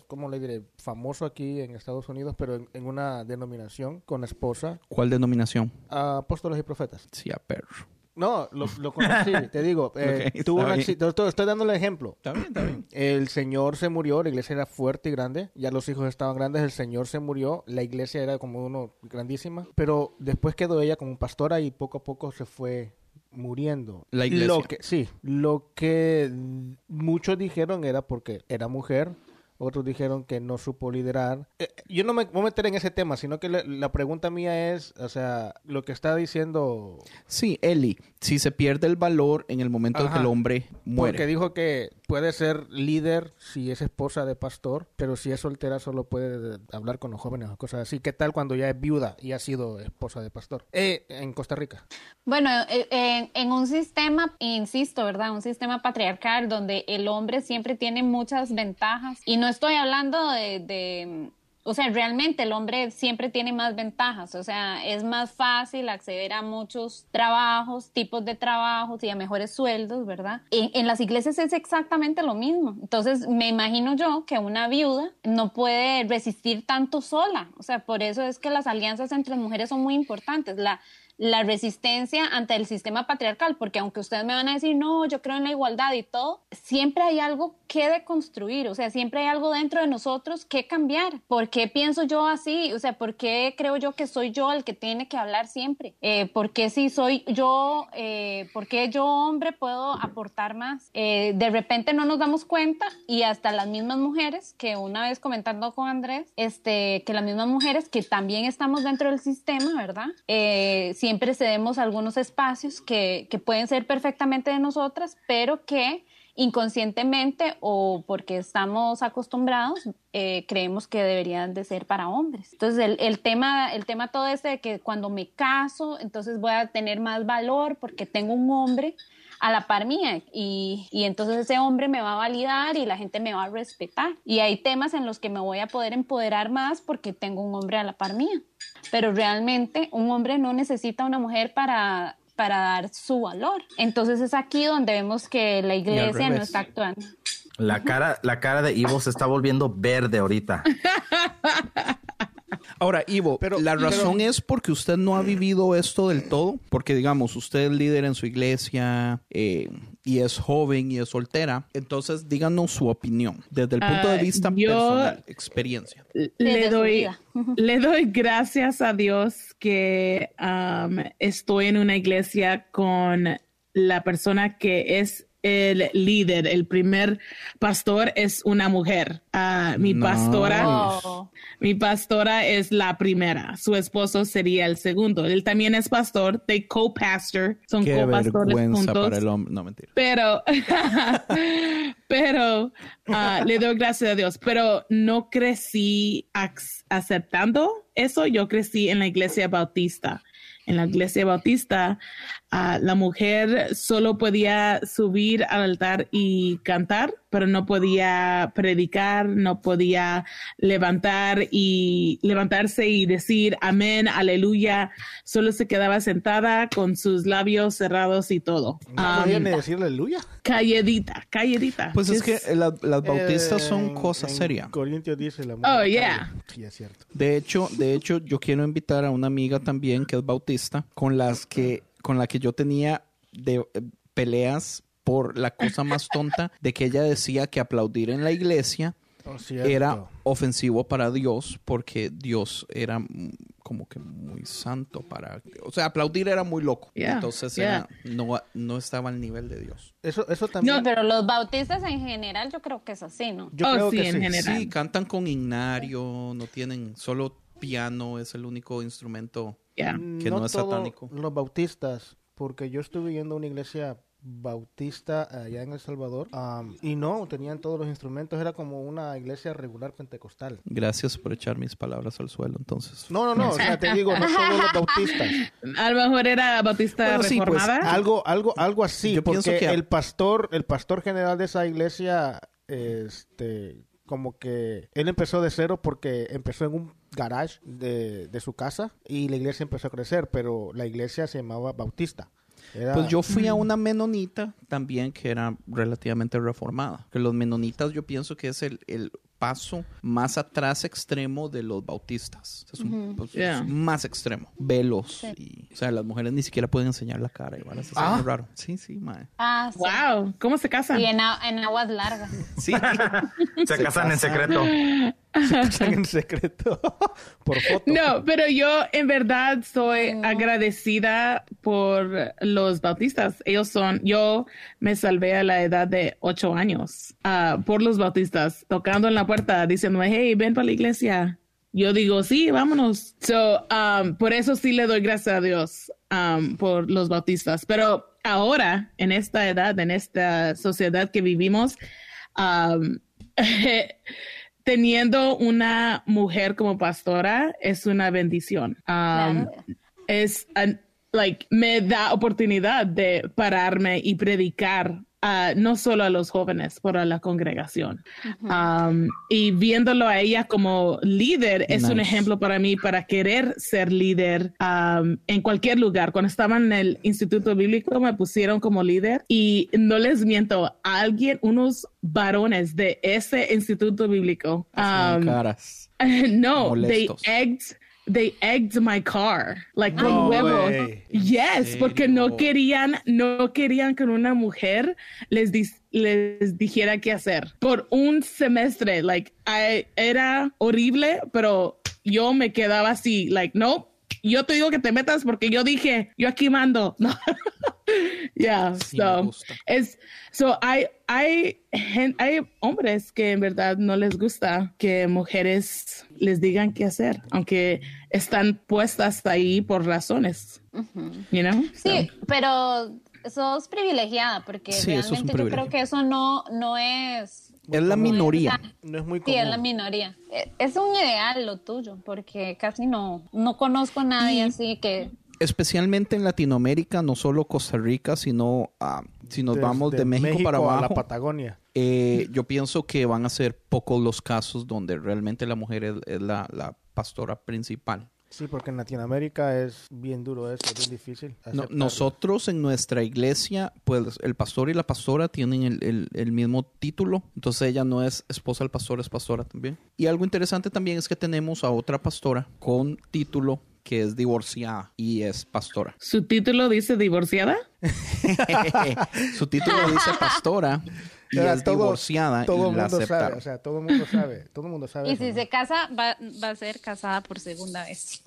¿cómo le diré? Famoso aquí en Estados Unidos, pero en, en una denominación con esposa, ¿Cuál denominación? a apóstoles y profetas. Sí, a perro. No, lo, lo conocí, te digo. eh, Ok, tuvo un accidente. Estoy, estoy dando el ejemplo. Está bien, está bien. El señor se murió, la iglesia era fuerte y grande, ya los hijos estaban grandes, el señor se murió, la iglesia era como uno grandísima, pero después quedó ella como pastora y poco a poco se fue muriendo. La iglesia. Lo que, sí, lo que muchos dijeron era porque era mujer, otros dijeron que no supo liderar. Eh, yo no me voy a meter en ese tema, sino que la, la pregunta mía es, o sea, lo que está diciendo Sí, Eli, si se pierde el valor en el momento en que el hombre muere. Porque dijo que puede ser líder si es esposa de pastor, pero si es soltera solo puede hablar con los jóvenes o cosas así. ¿Qué tal cuando ya es viuda y ha sido esposa de pastor? Eh, en Costa Rica. Bueno, eh, en, en un sistema, insisto, ¿verdad? Un sistema patriarcal donde el hombre siempre tiene muchas ventajas. Y no estoy hablando de- o sea, realmente el hombre siempre tiene más ventajas. O sea, es más fácil acceder a muchos trabajos, tipos de trabajos y a mejores sueldos, ¿verdad? En, las iglesias es exactamente lo mismo. Entonces, me imagino yo que una viuda no puede resistir tanto sola. O sea, por eso es que las alianzas entre mujeres son muy importantes. La, la resistencia ante el sistema patriarcal, porque aunque ustedes me van a decir, no, yo creo en la igualdad y todo, siempre hay algo que deconstruir, o sea, siempre hay algo dentro de nosotros que cambiar. ¿Por qué pienso yo así? O sea, ¿por qué creo yo que soy yo el que tiene que hablar siempre? Eh, ¿Por qué si soy yo, eh, por qué yo hombre puedo aportar más? Eh, de repente no nos damos cuenta y hasta las mismas mujeres, que una vez comentando con Andrés, este, que las mismas mujeres que también estamos dentro del sistema, ¿verdad? Siempre cedemos algunos espacios que, que pueden ser perfectamente de nosotras, pero que inconscientemente o porque estamos acostumbrados eh, creemos que deberían de ser para hombres. Entonces el, el tema el tema todo este de que cuando me caso entonces voy a tener más valor porque tengo un hombre a la par mía y, y entonces ese hombre me va a validar y la gente me va a respetar. Y hay temas en los que me voy a poder empoderar más porque tengo un hombre a la par mía. Pero realmente un hombre no necesita una mujer para, para dar su valor. Entonces es aquí donde vemos que la iglesia no está actuando. La cara, la cara de Ivo se está volviendo verde ahorita. Ahora, Ivo, Pero- la razón es porque usted no ha vivido esto del todo, porque digamos, usted es líder en su iglesia eh, y es joven y es soltera, entonces díganos su opinión desde el punto de Ah, vista yo- personal, experiencia. le doy, le doy gracias a Dios que um, estoy en una iglesia con la persona que es el líder, el primer pastor es una mujer. Ah, mi pastora, Oh. mi pastora es la primera. Su esposo sería el segundo. Él también es pastor. They co-pastor. Son Qué co-pastores vergüenza juntos. para el hombre. No, mentira. Pero, pero ah, le doy gracias a Dios. Pero no crecí ac- aceptando eso. Yo crecí en la iglesia bautista. En la iglesia bautista, ah, la mujer solo podía subir al altar y cantar, pero no podía predicar, no podía levantar y levantarse y decir amén, aleluya. Solo se quedaba sentada con sus labios cerrados y todo. No Um, podía ni decirle aleluya. calladita, calladita. Pues es que la- las bautistas son cosas serias. Corintios dice la Oh, yeah. Sí, es cierto. De hecho, de hecho, yo quiero invitar a una amiga también que es bautista, con las que, con la que yo tenía de eh, peleas por la cosa más tonta de que ella decía que aplaudir en la iglesia Oh, era ofensivo para Dios porque Dios era mm, como que muy santo para, o sea, aplaudir era muy loco. Yeah, Entonces yeah. era- no, no estaba al nivel de Dios. Eso, eso también. No, Pero los bautistas en general yo creo que es así, ¿no? Yo Oh, creo sí, que en sí. general. Sí, cantan con ignario, no tienen solo piano, es el único instrumento. Yeah. que no es todos satánico. Los bautistas, porque yo estuve yendo a una iglesia bautista allá en El Salvador am, y no, tenían todos los instrumentos, era como una iglesia regular pentecostal. Gracias por echar mis palabras al suelo, entonces. No, no, no, o sea, te digo, no todos los bautistas. A lo mejor era bautista Bueno, sí, pues, reformada. Algo, algo, algo así, Yo porque pienso que- el pastor, el pastor general de esa iglesia, este, como que él empezó de cero porque empezó en un garage de, de su casa y la iglesia empezó a crecer, pero la iglesia se llamaba Bautista. Era- Pues yo fui a una menonita también que era relativamente reformada. Que los menonitas yo pienso que es el, el paso más atrás extremo de los bautistas. Es un, pues, es más extremo. Velos. Y, o sea, las mujeres ni siquiera pueden enseñar la cara. Igual es Ah. muy raro. Sí, sí, mae. Ah, sí. Wow, ¿cómo se casan? Y en, en aguas largas. Sí. Se, casan en secreto. Se casan en secreto por foto. No, pero yo en verdad soy agradecida por los bautistas. Ellos son, yo me salvé a la edad de ocho años ah, por los bautistas, tocando en la puerta, diciéndome, hey, ven para la iglesia. Yo digo, sí, vámonos. So, um, por eso sí le doy gracias a Dios um, por los bautistas. Pero ahora, en esta edad, en esta sociedad que vivimos, um, teniendo una mujer como pastora es una bendición. Um, Claro. Es, an- like, me da oportunidad de pararme y predicar. No solo a los jóvenes, pero a la congregación. Um, y viéndolo a ella como líder es un ejemplo para mí para querer ser líder um, en cualquier lugar. Cuando estaba en el Instituto Bíblico me pusieron como líder y no les miento, alguien, unos varones de ese Instituto Bíblico, um, caras. no, Molestos. they egged, they egged my car, like con No huevos. way. Yes, porque no querían, no querían que una mujer les les dijera qué hacer por un semestre. Like, I- era horrible, pero yo me quedaba así, like, no, yo te digo que te metas porque yo dije, yo aquí mando. No. yeah, Sí, so es, so hay, hay, hay hombres que en verdad no les gusta que mujeres les digan qué hacer, aunque están puestas ahí por razones, you know? Sí, pero sos privilegiada porque Sí, es realmente yo creo que eso no, no es... Es la minoría. No es muy Sí, común. es la minoría. Eh, Es un ideal lo tuyo, porque casi no, no conozco a nadie así que... Especialmente en Latinoamérica, no solo Costa Rica, sino ah, si nos Desde vamos de México, para a la abajo. Patagonia. Eh, yo pienso que van a ser pocos los casos donde realmente la mujer es, es la, la pastora principal. Sí, porque en Latinoamérica es bien duro eso, es bien difícil. No- nosotros en nuestra iglesia, pues el pastor y la pastora tienen el, el- el mismo título, entonces ella no es esposa del pastor, es pastora también. Y algo interesante también es que tenemos a otra pastora con título que es divorciada y es pastora. ¿Su título dice divorciada? Su título dice pastora y O sea, es divorciada todo y la mundo sabe, o sea, todo el mundo sabe, todo el mundo sabe. Y si ¿no? se casa, va, va a ser casada por segunda vez.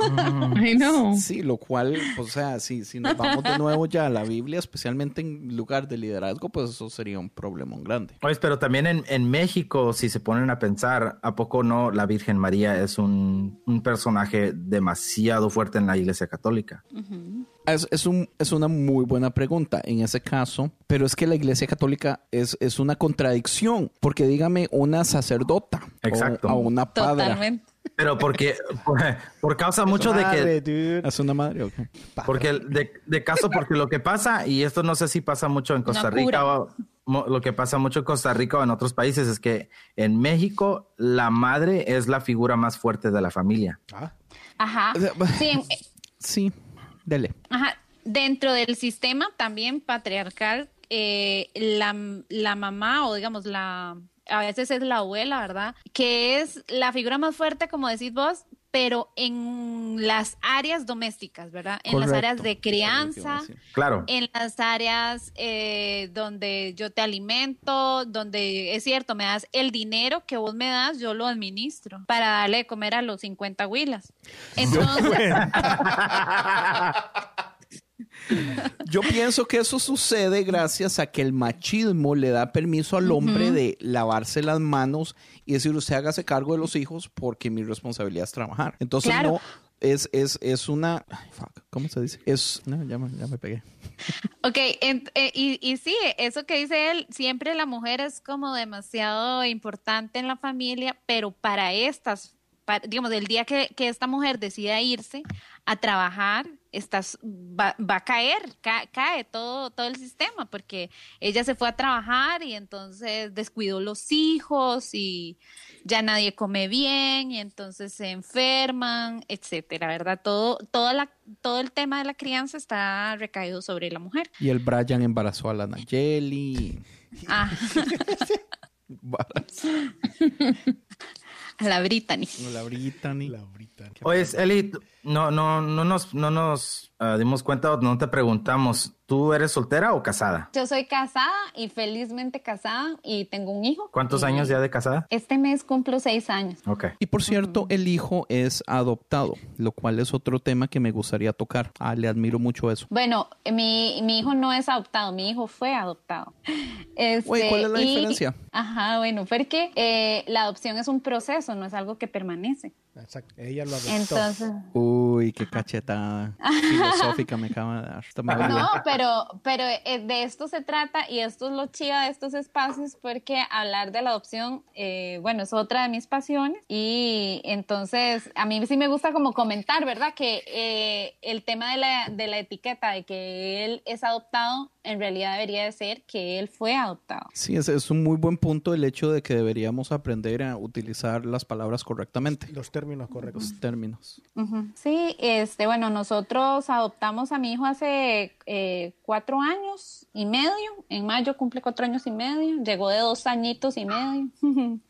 I know. Sí, lo cual, pues, o sea, si, si nos vamos de nuevo ya a la Biblia, especialmente en lugar de liderazgo, pues eso sería un problemón grande. Oye, pero también en, en México, si se ponen a pensar, ¿a poco no la Virgen María es un, un personaje demasiado fuerte en la Iglesia Católica? Es, es, un, es una muy buena pregunta en ese caso, pero es que la Iglesia Católica es, es una contradicción, porque dígame una sacerdota o- Exacto. o, una padre. Totalmente. Pero porque, por, por causa mucho de que... Madre, dude. ¿Es una madre o qué? Porque el- de, de caso, porque lo que pasa, y esto no sé si pasa mucho en Costa. Rica o lo que pasa mucho en Costa Rica o en otros países es que en México la madre es la figura más fuerte de la familia. Ah, Ajá. Sí, Sí, dele. Ajá. Dentro del sistema también patriarcal, eh, la, la mamá o digamos la, a veces es la abuela, ¿verdad? Que es la figura más fuerte, como decís vos, pero en las áreas domésticas, ¿verdad? En las áreas de crianza, Claro. en las áreas eh, donde yo te alimento, donde es cierto, me das el dinero que vos me das, yo lo administro para darle de comer a los 50 huilas. Entonces, Yo pienso que eso sucede gracias a que el machismo le da permiso al hombre de lavarse las manos y decir, usted hágase cargo de los hijos porque mi responsabilidad es trabajar. Entonces Claro. no, es, es, es una... fuck, ¿Cómo se dice? Es... No, ya me, ya me pegué. Ok, ent- eh, y, y sí, eso que dice él, siempre la mujer es como demasiado importante en la familia, pero para estas, digamos, el día que, que esta mujer decida irse a trabajar, estás, va, va a caer, ca- cae todo, todo el sistema, porque ella se fue a trabajar y entonces descuidó los hijos y ya nadie come bien y entonces se enferman, etcétera, ¿verdad? Todo, toda la, todo el tema de la crianza está recaído sobre la mujer. Y el Brian embarazó a la Nayeli. Ah. A la Brittany. La Brittany. La Brittany. Oye, Eli, no, no, no nos, no nos ah, dimos cuenta no te preguntamos, ¿tú eres soltera o casada? Yo soy casada y felizmente casada y tengo un hijo. ¿Cuántos Y años ya de casada? Este mes cumplo seis años. Ok. Y por cierto, el hijo es adoptado, lo cual es otro tema que me gustaría tocar. Ah, le admiro mucho eso. Bueno, mi, mi hijo no es adoptado, mi hijo fue adoptado. Este, Güey, ¿cuál es la y- diferencia? Ajá, bueno, porque eh, la adopción es un proceso, no es algo que permanece. Exacto. Ella lo adoptó. Entonces, Uy, qué cachetada filosófica me acaba de dar. No, pero, pero eh, de esto se trata y esto es lo chido de estos espacios porque hablar de la adopción, eh, bueno, es otra de mis pasiones y entonces a mí sí me gusta como comentar, ¿verdad? Que eh, el tema de la, de la etiqueta de que él es adoptado, en realidad debería de ser que él fue adoptado. Sí, es un muy buen punto el hecho de que deberíamos aprender a utilizar las palabras correctamente, Los términos correctos. los términos. Sí, este, bueno, nosotros adoptamos a mi hijo hace eh, cuatro años y medio. En mayo cumple cuatro años y medio. Llegó de dos añitos y medio.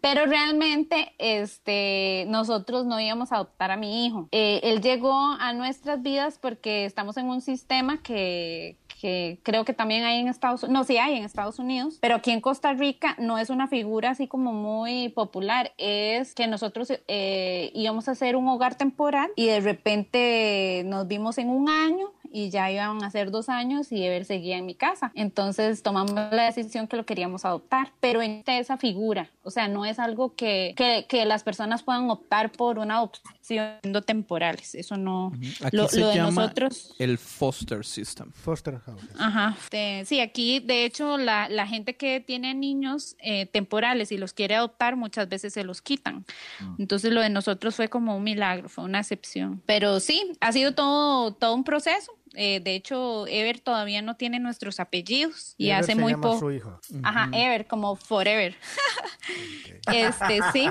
Pero realmente, este, nosotros no íbamos a adoptar a mi hijo. Eh, él llegó a nuestras vidas porque estamos en un sistema que que creo que también hay en Estados Unidos, no, sí hay en Estados Unidos, pero aquí en Costa Rica no es una figura así como muy popular, es que nosotros eh, íbamos a hacer un hogar temporal y de repente nos vimos en un año y ya iban a ser dos años y Ever seguía en mi casa. Entonces tomamos la decisión que lo queríamos adoptar, pero en esa figura, o sea, no es algo que, que, que las personas puedan optar por una adopción siendo temporales, eso no, Aquí lo, se lo de llama nosotros... el foster system. Foster houses. Ajá. Este, sí, aquí de hecho la, la gente que tiene niños eh, temporales y los quiere adoptar muchas veces se los quitan. Entonces lo de nosotros fue como un milagro, fue una excepción. Pero sí, ha sido todo, todo un proceso. Eh, de hecho, Ever todavía no tiene nuestros apellidos y, Ever hace se muy poco. Ajá, Ever, como forever. Este, sí.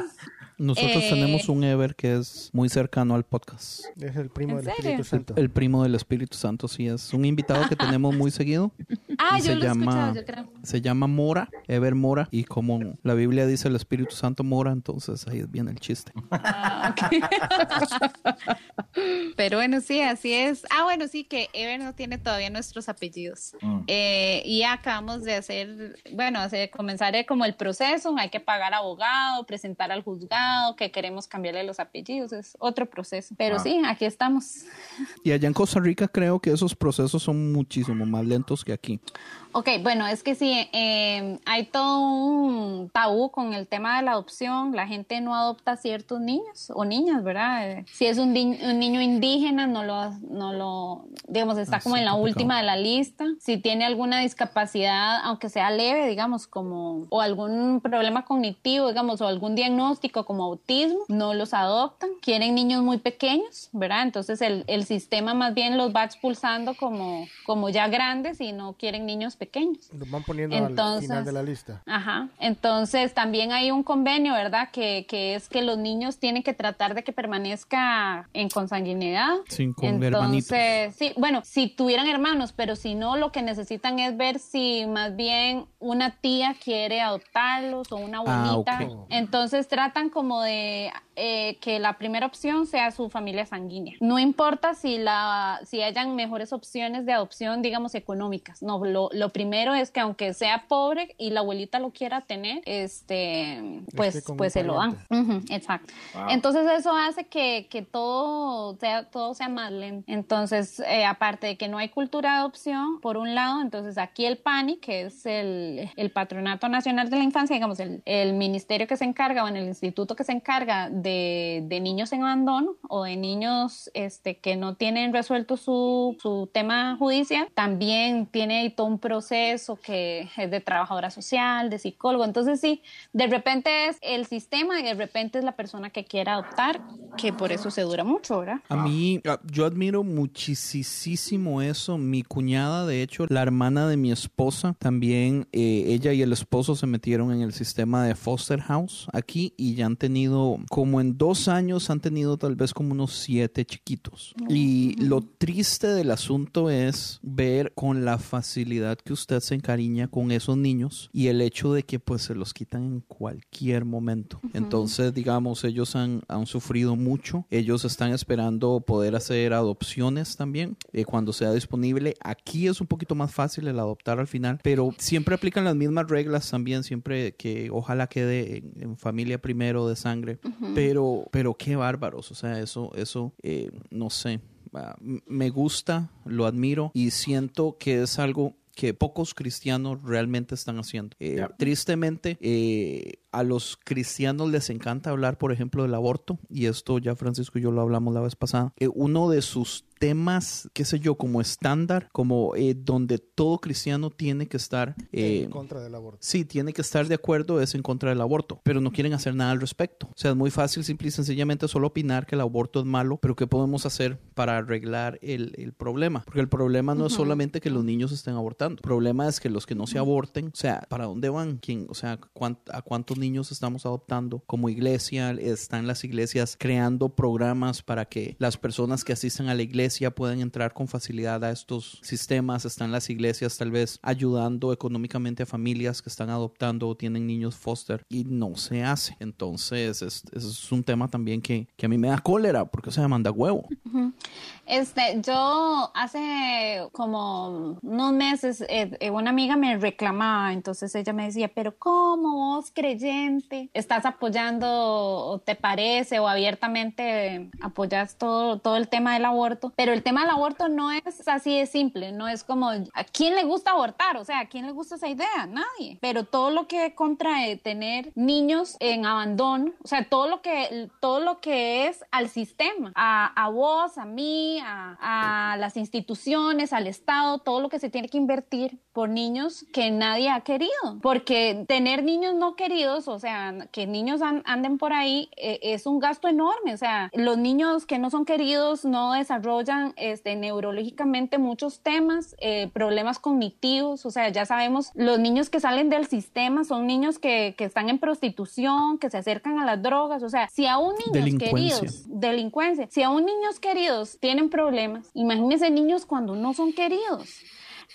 Nosotros Eh, tenemos un Ever que es muy cercano al podcast. Es el primo ¿En del serio? Espíritu Santo. El primo del Espíritu Santo, sí, es un invitado que tenemos muy seguido. Ah, yo se lo he llama- escuchado, yo creo. Se llama Mora, Ever Mora, y como la Biblia dice el Espíritu Santo mora, entonces ahí viene el chiste. Ah, ok. Pero bueno, sí, así es. Ah, bueno, sí, que Ever no tiene todavía nuestros apellidos. Mm. Eh, y acabamos de hacer, bueno, hacer, comenzar eh, como el proceso, hay que pagar abogado, presentar al juzgado, que queremos cambiarle los apellidos, es otro proceso. Pero Ah. sí, aquí estamos. Y allá en Costa Rica creo que esos procesos son muchísimo más lentos que aquí. Ok, bueno, es que sí, eh, hay todo un tabú con el tema de la adopción. La gente no adopta a ciertos niños o niñas, ¿verdad? Eh, si es un, di- un niño indígena, no lo, no lo, digamos, está Ah, como sí, en la complicado. última de la lista. Si tiene alguna discapacidad, aunque sea leve, digamos, como, o algún problema cognitivo, digamos, o algún diagnóstico como autismo, no los adoptan. Quieren niños muy pequeños, ¿verdad? Entonces el, el sistema más bien los va expulsando como, como ya grandes y no quieren niños pequeños. Los van poniendo al final de la lista. Ajá. Entonces también hay un convenio, ¿verdad? Que, que es que los niños tienen que tratar de que permanezca en consanguinidad. Sí, con hermanitos. Entonces, sí, bueno, si tuvieran hermanos, pero si no, lo que necesitan es ver si más bien una tía quiere adoptarlos o una Ah, abuelita. ok. Entonces tratan como de eh, que la primera opción sea su familia sanguínea. No importa si la si hayan mejores opciones de adopción, digamos económicas. No, lo, lo primero es que aunque sea pobre y la abuelita lo quiera tener, este, pues, Esté con pues se lo dan. pariente. Ujú, exacto. Wow. Entonces eso hace que, que todo sea todo sea más lento. Entonces, eh, aparte de que no hay cultura de adopción, por un lado, entonces aquí el PANI, que es el, el Patronato Nacional de la Infancia, digamos, el, el ministerio que se encarga o en el instituto que se encarga de, de niños en abandono o de niños este, que no tienen resuelto su, su tema judicial, también tiene ahí todo un proceso que es de trabajadora social, de psicólogo. Entonces, sí, de repente es el sistema y de repente es la persona que quiera adoptar, que por eso se dura mucho, ¿verdad? A mí, ah, yo admiro muchísimo eso. Mi cuñada, de hecho, la hermana de mi esposa, también eh, ella y el esposo se metieron en el sistema de foster house aquí y ya han tenido, como en dos años, han tenido tal vez como unos siete chiquitos. Y lo triste del asunto es ver con la facilidad que usted se encariña con esos niños y el hecho de que pues se los quitan en cualquier momento. Entonces, digamos, ellos han, han sufrido mucho. Ellos están esperando poder hacer adopciones también eh, cuando sea disponible. Aquí es un poquito más fácil el adoptar al final, pero siempre aplican las mismas reglas también, siempre que ojalá quede en, en familia primero de sangre. Pero, pero qué bárbaros. O sea, eso, eso, eh, no sé. Ah, Me gusta, lo admiro y siento que es algo que pocos cristianos realmente están haciendo. Eh. Tristemente, eh, a los cristianos les encanta hablar, por ejemplo, del aborto, y esto ya Francisco y yo lo hablamos la vez pasada. Eh, uno de sus temas, qué sé yo, como estándar, como eh, donde todo cristiano tiene que estar... eh, en contra del aborto. Sí, tiene que estar de acuerdo, es en contra del aborto, pero no quieren hacer nada al respecto. O sea, es muy fácil, simple y sencillamente solo opinar que el aborto es malo, pero ¿qué podemos hacer para arreglar el, el problema? Porque el problema no es solamente que los niños estén abortando, el problema es que los que no se aborten, o sea, ¿para dónde van? ¿Quién, o sea, cuánt- ¿a cuántos niños estamos adoptando? Como iglesia, están las iglesias creando programas para que las personas que asistan a la iglesia puedan entrar con facilidad a estos sistemas, están las iglesias tal vez ayudando económicamente a familias que están adoptando o tienen niños foster y no se hace. Entonces, es, es un tema también que, que a mí me da cólera porque se manda huevo. Este, yo hace como unos meses eh, eh, una amiga me reclamaba, entonces ella me decía, pero ¿cómo vos estás apoyando o te parece o abiertamente apoyas todo, todo el tema del aborto? Pero el tema del aborto no es así de simple, no es como, ¿a quién le gusta abortar? O sea, ¿a quién le gusta esa idea? Nadie. Pero todo lo que contrae tener niños en abandono, o sea, todo lo que, todo lo que es al sistema, a, a vos, a mí, a, a las instituciones, al Estado, todo lo que se tiene que invertir por niños que nadie ha querido. Porque tener niños no queridos, o sea, que niños an- anden por ahí, eh, es un gasto enorme. O sea, los niños que no son queridos no desarrollan este, neurológicamente muchos temas, eh, problemas cognitivos. O sea, ya sabemos, los niños que salen del sistema son niños que, que están en prostitución, que se acercan a las drogas. O sea, si aún niños queridos delincuencia. Si aún niños queridos tienen problemas, imagínense niños cuando no son queridos.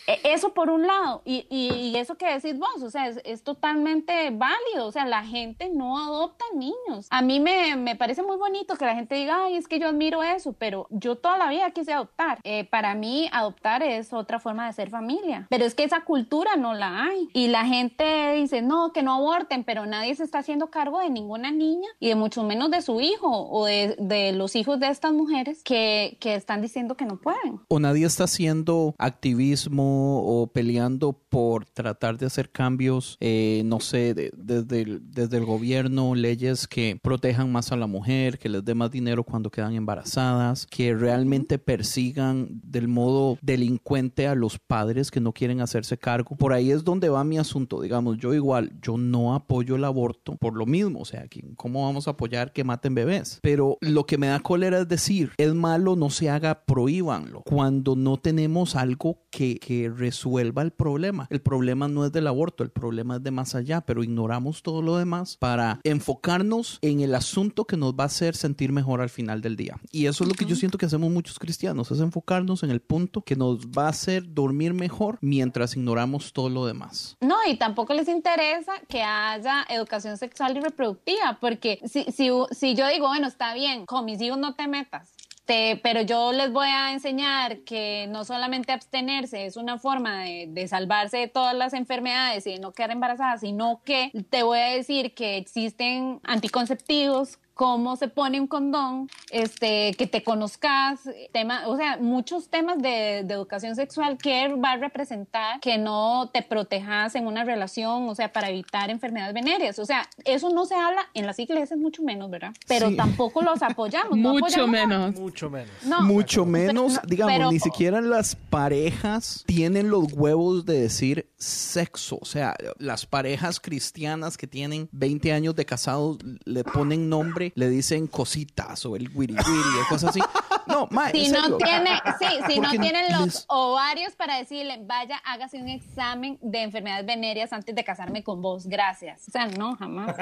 E- Eso por un lado, y, eso que decís vos, o sea, es, es totalmente válido, o sea, la gente no adopta niños. A mí me, me parece muy bonito que la gente diga, ay, es que yo admiro eso, pero yo toda la vida quise adoptar. Eh, para mí, adoptar es otra forma de ser familia, pero es que esa cultura no la hay. Y la gente dice, no, que no aborten, pero nadie se está haciendo cargo de ninguna niña y de mucho menos de su hijo o de, de los hijos de estas mujeres que, que están diciendo que no pueden. o nadie está haciendo activismo o peleando por tratar de hacer cambios, eh, no sé, de- desde, el, desde el gobierno, leyes que protejan más a la mujer, que les dé más dinero cuando quedan embarazadas, que realmente persigan del modo delincuente a los padres que no quieren hacerse cargo. Por ahí es donde va mi asunto, digamos, yo igual, yo no apoyo el aborto por lo mismo, o sea, ¿quién- ¿cómo vamos a apoyar que maten bebés? Pero lo que me da cólera es decir, es malo, no se haga, prohíbanlo, cuando no tenemos algo que, que resuelva el problema. El problema no es del aborto, el problema es de más allá, pero ignoramos todo lo demás para enfocarnos en el asunto que nos va a hacer sentir mejor al final del día. Y eso es lo que yo siento que hacemos muchos cristianos, es enfocarnos en el punto que nos va a hacer dormir mejor mientras ignoramos todo lo demás. No, y tampoco les interesa que haya educación sexual y reproductiva, porque si, si, si yo digo, bueno, está bien, con mis hijos no te metas, te- pero yo les voy a enseñar que no solamente abstenerse es una forma de, de salvarse de todas las enfermedades y de no quedar embarazada, sino que te voy a decir que existen anticonceptivos cómo se pone un condón, este, que te conozcas, tema, o sea, muchos temas de, de educación sexual que va a representar que no te protejas en una relación, o sea, para evitar enfermedades venéreas. O sea, eso no se habla en las iglesias, mucho menos, ¿verdad? Pero Sí. tampoco los apoyamos. no Mucho apoyamos a- menos. Mucho menos. No, Mucho menos, pero- digamos, pero- ni siquiera las parejas tienen los huevos de decir sexo. O sea, las parejas cristianas que tienen 20 años de casados le ponen nombre le dicen cositas o el wiri wiri o cosas así. No, ma, Si no tiene, sí, si no tienen los les- ovarios para decirle, vaya, hágase un examen de enfermedades venéreas antes de casarme con vos, gracias. O sea, no, jamás.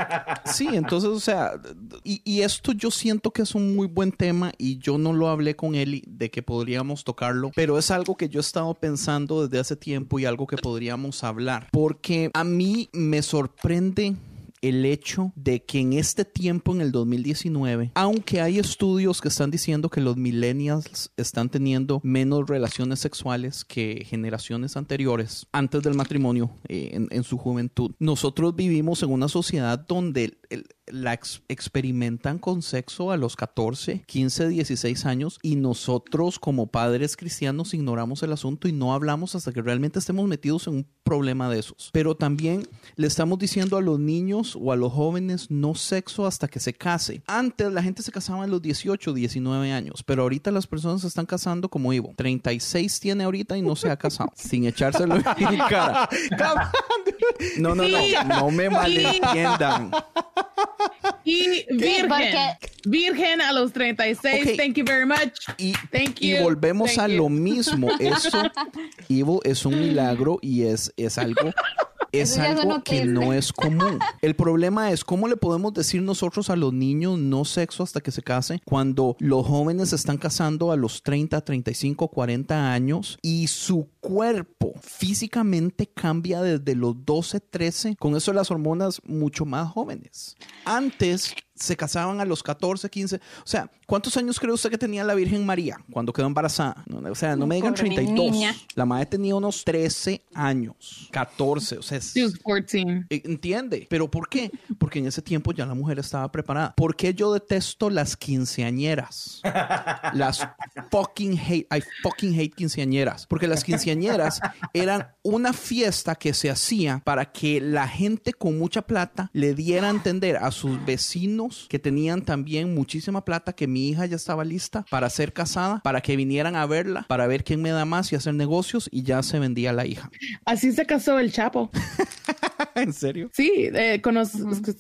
Sí, entonces, o sea, y, y esto yo siento que es un muy buen tema y yo no lo hablé con Eli de que podríamos tocarlo, pero es algo que yo he estado pensando desde hace tiempo y algo que podríamos hablar, porque a mí me sorprende el hecho de que en este tiempo, en el 2019, aunque hay estudios que están diciendo que los millennials están teniendo menos relaciones sexuales que generaciones anteriores, antes del matrimonio, eh, en, su juventud, nosotros vivimos en una sociedad donde la ex- experimentan con sexo a los 14, 15, 16 años y nosotros como padres cristianos ignoramos el asunto y no hablamos hasta que realmente estemos metidos en un problema de esos. Pero también le estamos diciendo a los niños o a los jóvenes no sexo hasta que se case. Antes la gente se casaba a los 18, 19 años, pero ahorita las personas se están casando como Ivo. 36 tiene ahorita y no se ha casado, sin echárselo en cara. No, no, no, no me malentiendan. Y virgen. porque- Virgen a los 36. Ok. Thank you very much. Y, Thank y you. volvemos Thank a you. lo mismo. Eso, Ivo, es un milagro y es, es algo, es algo suena que no es común. El problema es cómo le podemos decir nosotros a los niños no sexo hasta que se case cuando los jóvenes se están casando a los 30, 35, 40 años y su cuerpo físicamente cambia desde los 12, 13. Con eso las hormonas mucho más jóvenes. Antes se casaban a los 14, 15. O sea, ¿cuántos años cree usted que tenía la Virgen María cuando quedó embarazada? O sea, no me digan Pobre mi 32. niña. La madre tenía unos 13 años, 14. O sea, es- She was 14. eh, ¿Entiende? ¿Pero por qué? Porque en ese tiempo ya la mujer estaba preparada. ¿Por qué yo detesto las quinceañeras? Las fucking hate, I fucking hate quinceañeras. Porque las quinceañeras eran una fiesta que se hacía para que la gente con mucha plata le diera a entender a sus vecinos que tenían también muchísima plata que mi hija ya estaba lista para ser casada, para que vinieran a verla, para ver quién me da más y hacer negocios y ya se vendía la hija. Así se casó el Chapo. ¿En serio? Sí, eh, cono-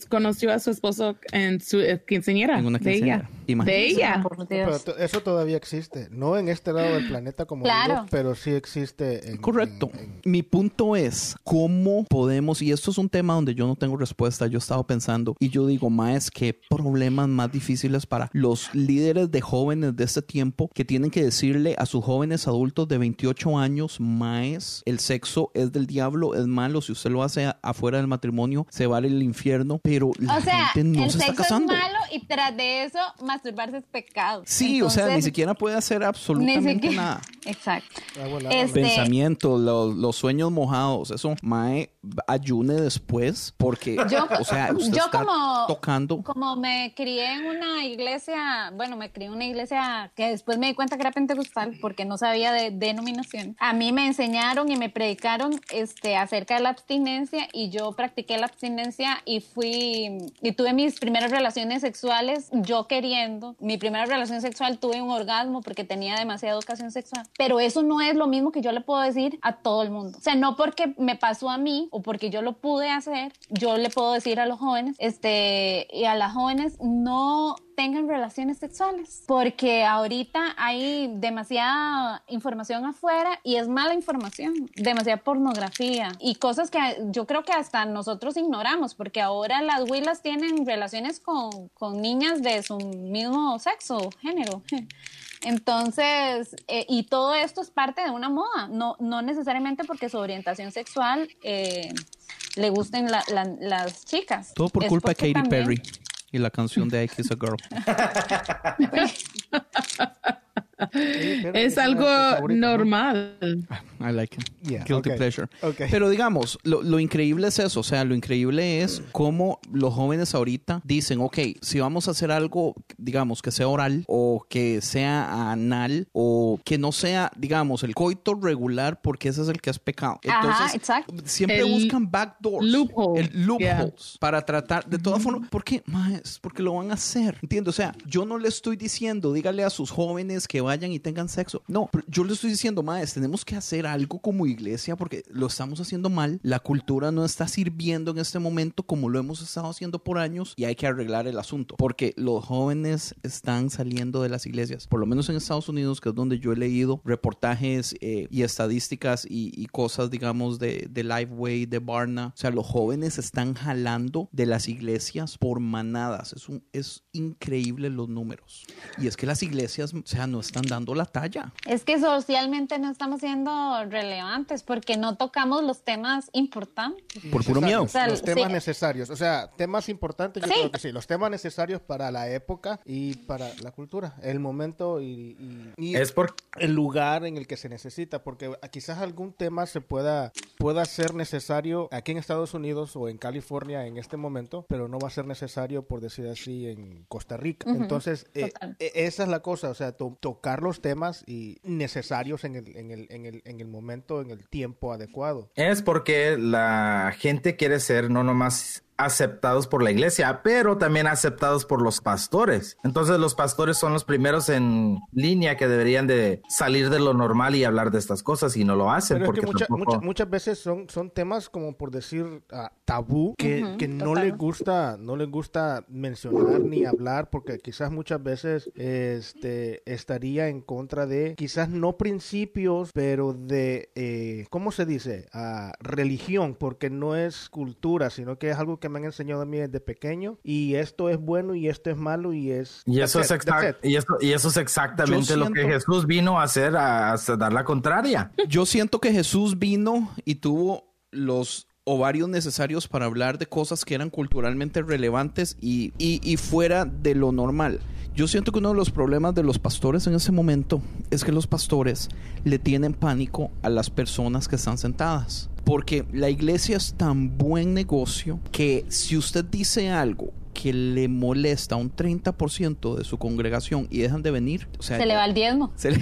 conoció a su esposo en su eh, quinceañera. En una de quinceañera. ella. De ella. Por Dios. eso todavía existe. No en este lado del planeta como Claro. digo, pero sí existe en... Correcto. en- en- Mi punto es cómo podemos, y esto es un tema donde yo no tengo respuesta, yo he estado pensando y yo digo, más que problemas más difíciles para los líderes de jóvenes de este tiempo que tienen que decirle a sus jóvenes adultos de 28 años, más el sexo es del diablo, es malo, si usted lo hace afuera del matrimonio, se va al infierno, pero la O sea, gente no el se está sexo es casando. malo y tras de eso masturbarse es pecado. Sí, o sea, ni siquiera puede hacer ni absolutamente siquiera- nada. Exacto. Este, pensamientos, los, los sueños mojados, eso, mae, ayune después, porque, Yo- o sea, usted yo está como- tocando. Como me crié en una iglesia, bueno, me crié en una iglesia que después me di cuenta que era pentecostal porque no sabía de denominación. A mí me enseñaron y me predicaron este, acerca de la abstinencia y yo practiqué la abstinencia y fui y tuve mis primeras relaciones sexuales yo queriendo. Mi primera relación sexual tuve un orgasmo porque tenía demasiada educación sexual. Pero eso no es lo mismo que yo le puedo decir a todo el mundo. O sea, no porque me pasó a mí o porque yo lo pude hacer, yo le puedo decir a los jóvenes, este, y a las jóvenes no tengan relaciones sexuales, porque ahorita hay demasiada información afuera y es mala información, demasiada pornografía y cosas que yo creo que hasta nosotros ignoramos, porque ahora las huilas tienen relaciones con, con niñas de su mismo sexo, género. Entonces, eh, y todo esto es parte de una moda, no, no necesariamente porque su orientación sexual eh, le gusten la- la- las chicas. Todo por Es culpa de Katy también- Perry y la canción de I Kiss a Girl. Es algo normal. I like it. Yeah, Guilty okay. pleasure. Okay. Pero digamos, lo, lo increíble es eso. O sea, lo increíble es cómo los jóvenes ahorita dicen, ok, si vamos a hacer algo, digamos, que sea oral o que sea anal o que no sea, digamos, el coito regular porque ese es el que es pecado. Ajá, Entonces, exacto. siempre El buscan backdoors. loophole. El loopholes. Para tratar, de todas formas, ¿por qué? Más, porque lo van a hacer. ¿Entiendes? O sea, yo no le estoy diciendo, dígale a sus jóvenes que vayan y tengan sexo. No, yo le estoy diciendo, maes, tenemos que hacer algo como iglesia porque lo estamos haciendo mal. La cultura no está sirviendo en este momento como lo hemos estado haciendo por años y hay que arreglar el asunto porque los jóvenes están saliendo de las iglesias, por lo menos en Estados Unidos, que es donde yo he leído reportajes eh, y estadísticas y, y cosas, digamos, de, de Lifeway, de Barna. O sea, los jóvenes están jalando de las iglesias por manadas. Es, un, es increíble los números. Y es que las iglesias, o sea, no están dando la talla. Es que socialmente no estamos siendo relevantes porque no tocamos los temas importantes. Por puro miedo. O sea, los temas sí. necesarios. O sea, temas importantes, yo Sí. creo que sí. Los temas necesarios para la época y para la cultura. El momento y, y- y Es por el lugar en el que se necesita. Porque quizás algún tema se pueda, pueda ser necesario aquí en Estados Unidos o en California en este momento, pero no va a ser necesario, por decir así, en Costa Rica. Entonces, eh, total. e- esa es la cosa. O sea, to- tocar los temas y necesarios en el, en, el, en, el, en el momento, en el tiempo adecuado. Es porque la gente quiere ser no nomás aceptados por la iglesia, pero también aceptados por los pastores. Entonces los pastores son los primeros en línea que deberían de salir de lo normal y hablar de estas cosas y no lo hacen Pero es porque que mucha- tampoco- mucha- muchas veces son, son temas como por decir ah, tabú que, que no les gusta no les gusta mencionar ni hablar porque quizás muchas veces este estaría en contra de quizás no principios pero de eh, cómo se dice Ah, religión porque no es cultura sino que es algo que me han enseñado a mí desde pequeño y esto es bueno y esto es malo y es Y eso, es exact- y, eso, y eso es exactamente Yo lo que siento- Jesús vino a hacer, a, a dar la contraria. Yo siento que Jesús vino y tuvo los ovarios necesarios para hablar de cosas que eran culturalmente relevantes y, y- y fuera de lo normal. Yo siento que uno de los problemas de los pastores en ese momento es que los pastores le tienen pánico a las personas que están sentadas. Porque la iglesia es tan buen negocio que si usted dice algo que le molesta a un 30% de su congregación y dejan de venir, o sea, Se le va el diezmo. se le-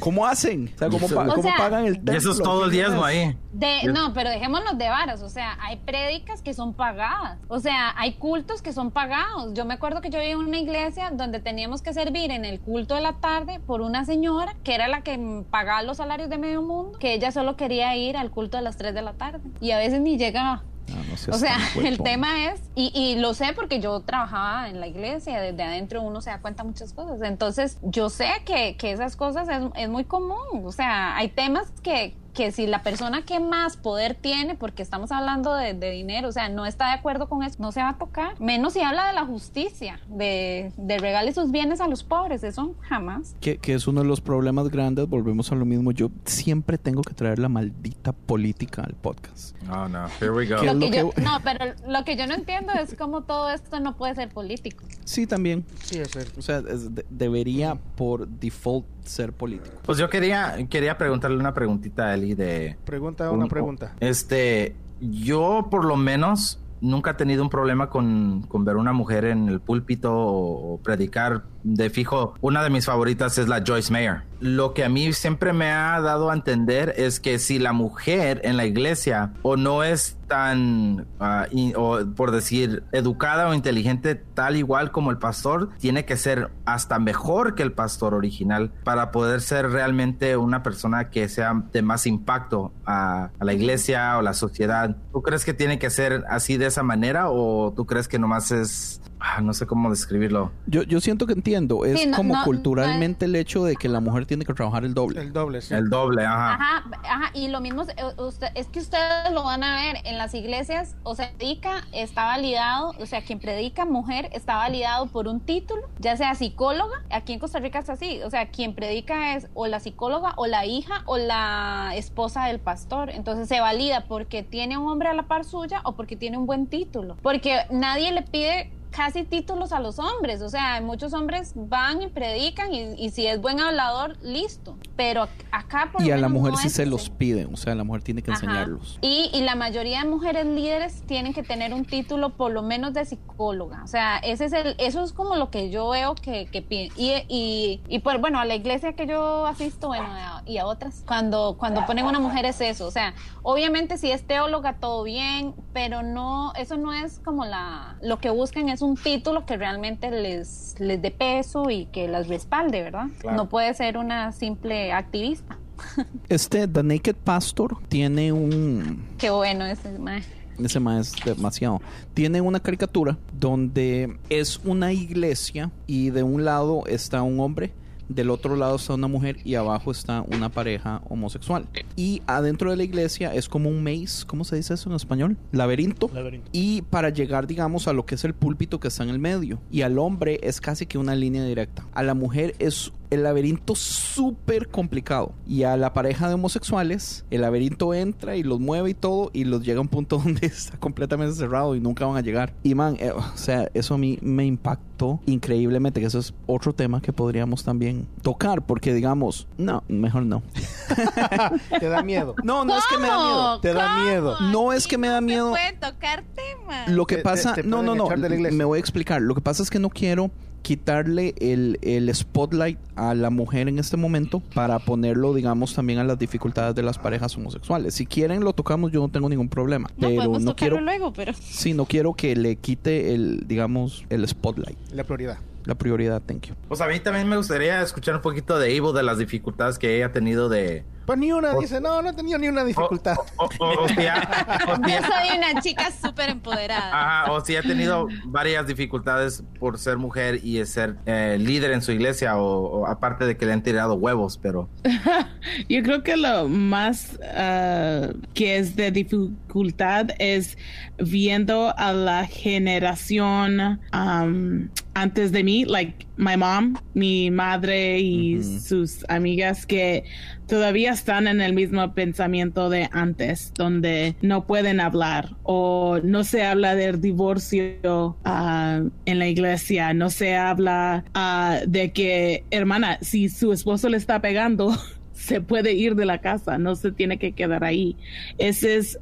¿Cómo hacen? O sea, ¿cómo, pa- O cómo sea- pagan el Y templo? eso es todo el diezmo ahí. De, no, pero dejémonos de varas, o sea, hay prédicas que son pagadas, o sea, hay cultos que son pagados. Yo me acuerdo que yo iba a una iglesia donde teníamos que servir en el culto de la tarde por una señora que era la que pagaba los salarios de medio mundo, que ella solo quería ir al culto de las 3 de la tarde y a veces ni llegaba. No seas O sea, el tema es, y, y lo sé porque yo trabajaba en la iglesia, desde adentro uno se da cuenta muchas cosas. Entonces, yo sé que, que esas cosas es, es muy común. O sea, hay temas que, que si la persona que más poder tiene, porque estamos hablando de, de dinero, o sea, no está de acuerdo con eso, no se va a tocar. Menos si habla de la justicia, de, de regale sus bienes a los pobres, eso jamás. Que, que es uno de los problemas grandes, volvemos a lo mismo. Yo siempre tengo que traer la maldita política al podcast. Oh, no. Here we go. ¿Qué es Lo lo que yo, que- no, pero lo que yo no entiendo es cómo todo esto no puede ser político. Sí, también. Sí, es cierto. O sea, es- de- debería por default ser político. Pues yo quería, quería preguntarle una preguntita a Eli de... Pregunta una un- pregunta. Este, yo por lo menos nunca he tenido un problema con, con ver una mujer en el púlpito o, o predicar de fijo. Una de mis favoritas es la Joyce Mayer. Lo que a mí siempre me ha dado a entender es que si la mujer en la iglesia o no es tan, in- o por decir, educada o inteligente tal igual como el pastor, tiene que ser hasta mejor que el pastor original para poder ser realmente una persona que sea de más impacto a, a la iglesia o la sociedad. ¿Tú crees que tiene que ser así de esa manera o tú crees que nomás es, ah, no sé cómo describirlo? Yo, yo siento que entiendo. Es Sí, no- como no- culturalmente el hecho de que la mujer tiene que trabajar el doble. El doble, sí. El doble, ajá. Ajá, ajá, y lo mismo eh, usted- es que ustedes lo van a ver en las iglesias, o sea, predica está validado, o sea, quien predica mujer está validado por un título, ya sea psicóloga, aquí en Costa Rica es así, o sea, quien predica es o la psicóloga o la hija o la esposa del pastor, entonces se valida porque tiene un hombre a la par suya o porque tiene un buen título, porque nadie le pide casi títulos a los hombres, o sea, muchos hombres van y predican y, y si es buen hablador, listo, pero ac- acá por lo Y a la mujer no sí se así. los piden. O sea, la mujer tiene que Ajá. enseñarlos. Y, y la mayoría de mujeres líderes tienen que tener un título por lo menos de psicóloga. O sea, ese es el, eso es como lo que yo veo que, que piden. Y, y, y pues bueno, a la iglesia que yo asisto, bueno, y a otras. Cuando, cuando ponen una mujer es eso. O sea, obviamente si es teóloga, todo bien, pero no, eso no es como la, lo que buscan es un título que realmente les, les dé peso y que las respalde, ¿verdad? No puede ser una simple activista. Este, The Naked Pastor, tiene un... Qué bueno ese mae. Ese más es demasiado. Tiene una caricatura donde es una iglesia y de un lado está un hombre, del otro lado está una mujer y abajo está una pareja homosexual. Y adentro de la iglesia es como un maze, ¿cómo se dice eso en español? Laberinto. Laberinto. Y para llegar, digamos, a lo que es el púlpito que está en el medio. Y al hombre es casi que una línea directa. A la mujer es el laberinto súper complicado. Y a la pareja de homosexuales, el laberinto entra y los mueve y todo, y los llega a un punto donde está completamente cerrado y nunca van a llegar. Y man, eh, o sea, eso a mí me impactó increíblemente, que eso es otro tema que podríamos también tocar, porque digamos, no, mejor no. Te da miedo. No, no es que me da miedo. Te da miedo. No es que me da miedo. pueden tocar temas. Lo que Te- pasa, te- te no, no, no, me voy a explicar. Lo que pasa es que no quiero quitarle el, el spotlight a la mujer en este momento para ponerlo, digamos, también a las dificultades de las parejas homosexuales. Si quieren lo tocamos, yo no tengo ningún problema. No pero podemos no tocarlo quiero, luego, pero sí, no quiero que le quite el, digamos, el spotlight, La prioridad. la prioridad. Thank you. Pues a mí también me gustaría escuchar un poquito de Evo, de las dificultades que ella ha tenido de... Pues ni una, dice, no, no he tenido ni una dificultad. O, o- o- o si ha- yo soy una chica súper empoderada. Ajá, o si ha tenido varias dificultades por ser mujer y ser eh, líder en su iglesia, o, o aparte de que le han tirado huevos, pero... Yo creo que lo más ah, que es de dificultad es viendo a la generación um, antes de mí, like my mom, mi madre y sus amigas que todavía están en el mismo pensamiento de antes, donde no pueden hablar o no se habla del divorcio ah, en la iglesia, no se habla ah, de que, hermana, si su esposo le está pegando, se puede ir de la casa, no se tiene que quedar ahí. Esa es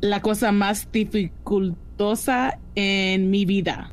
la cosa más dificultosa en mi vida.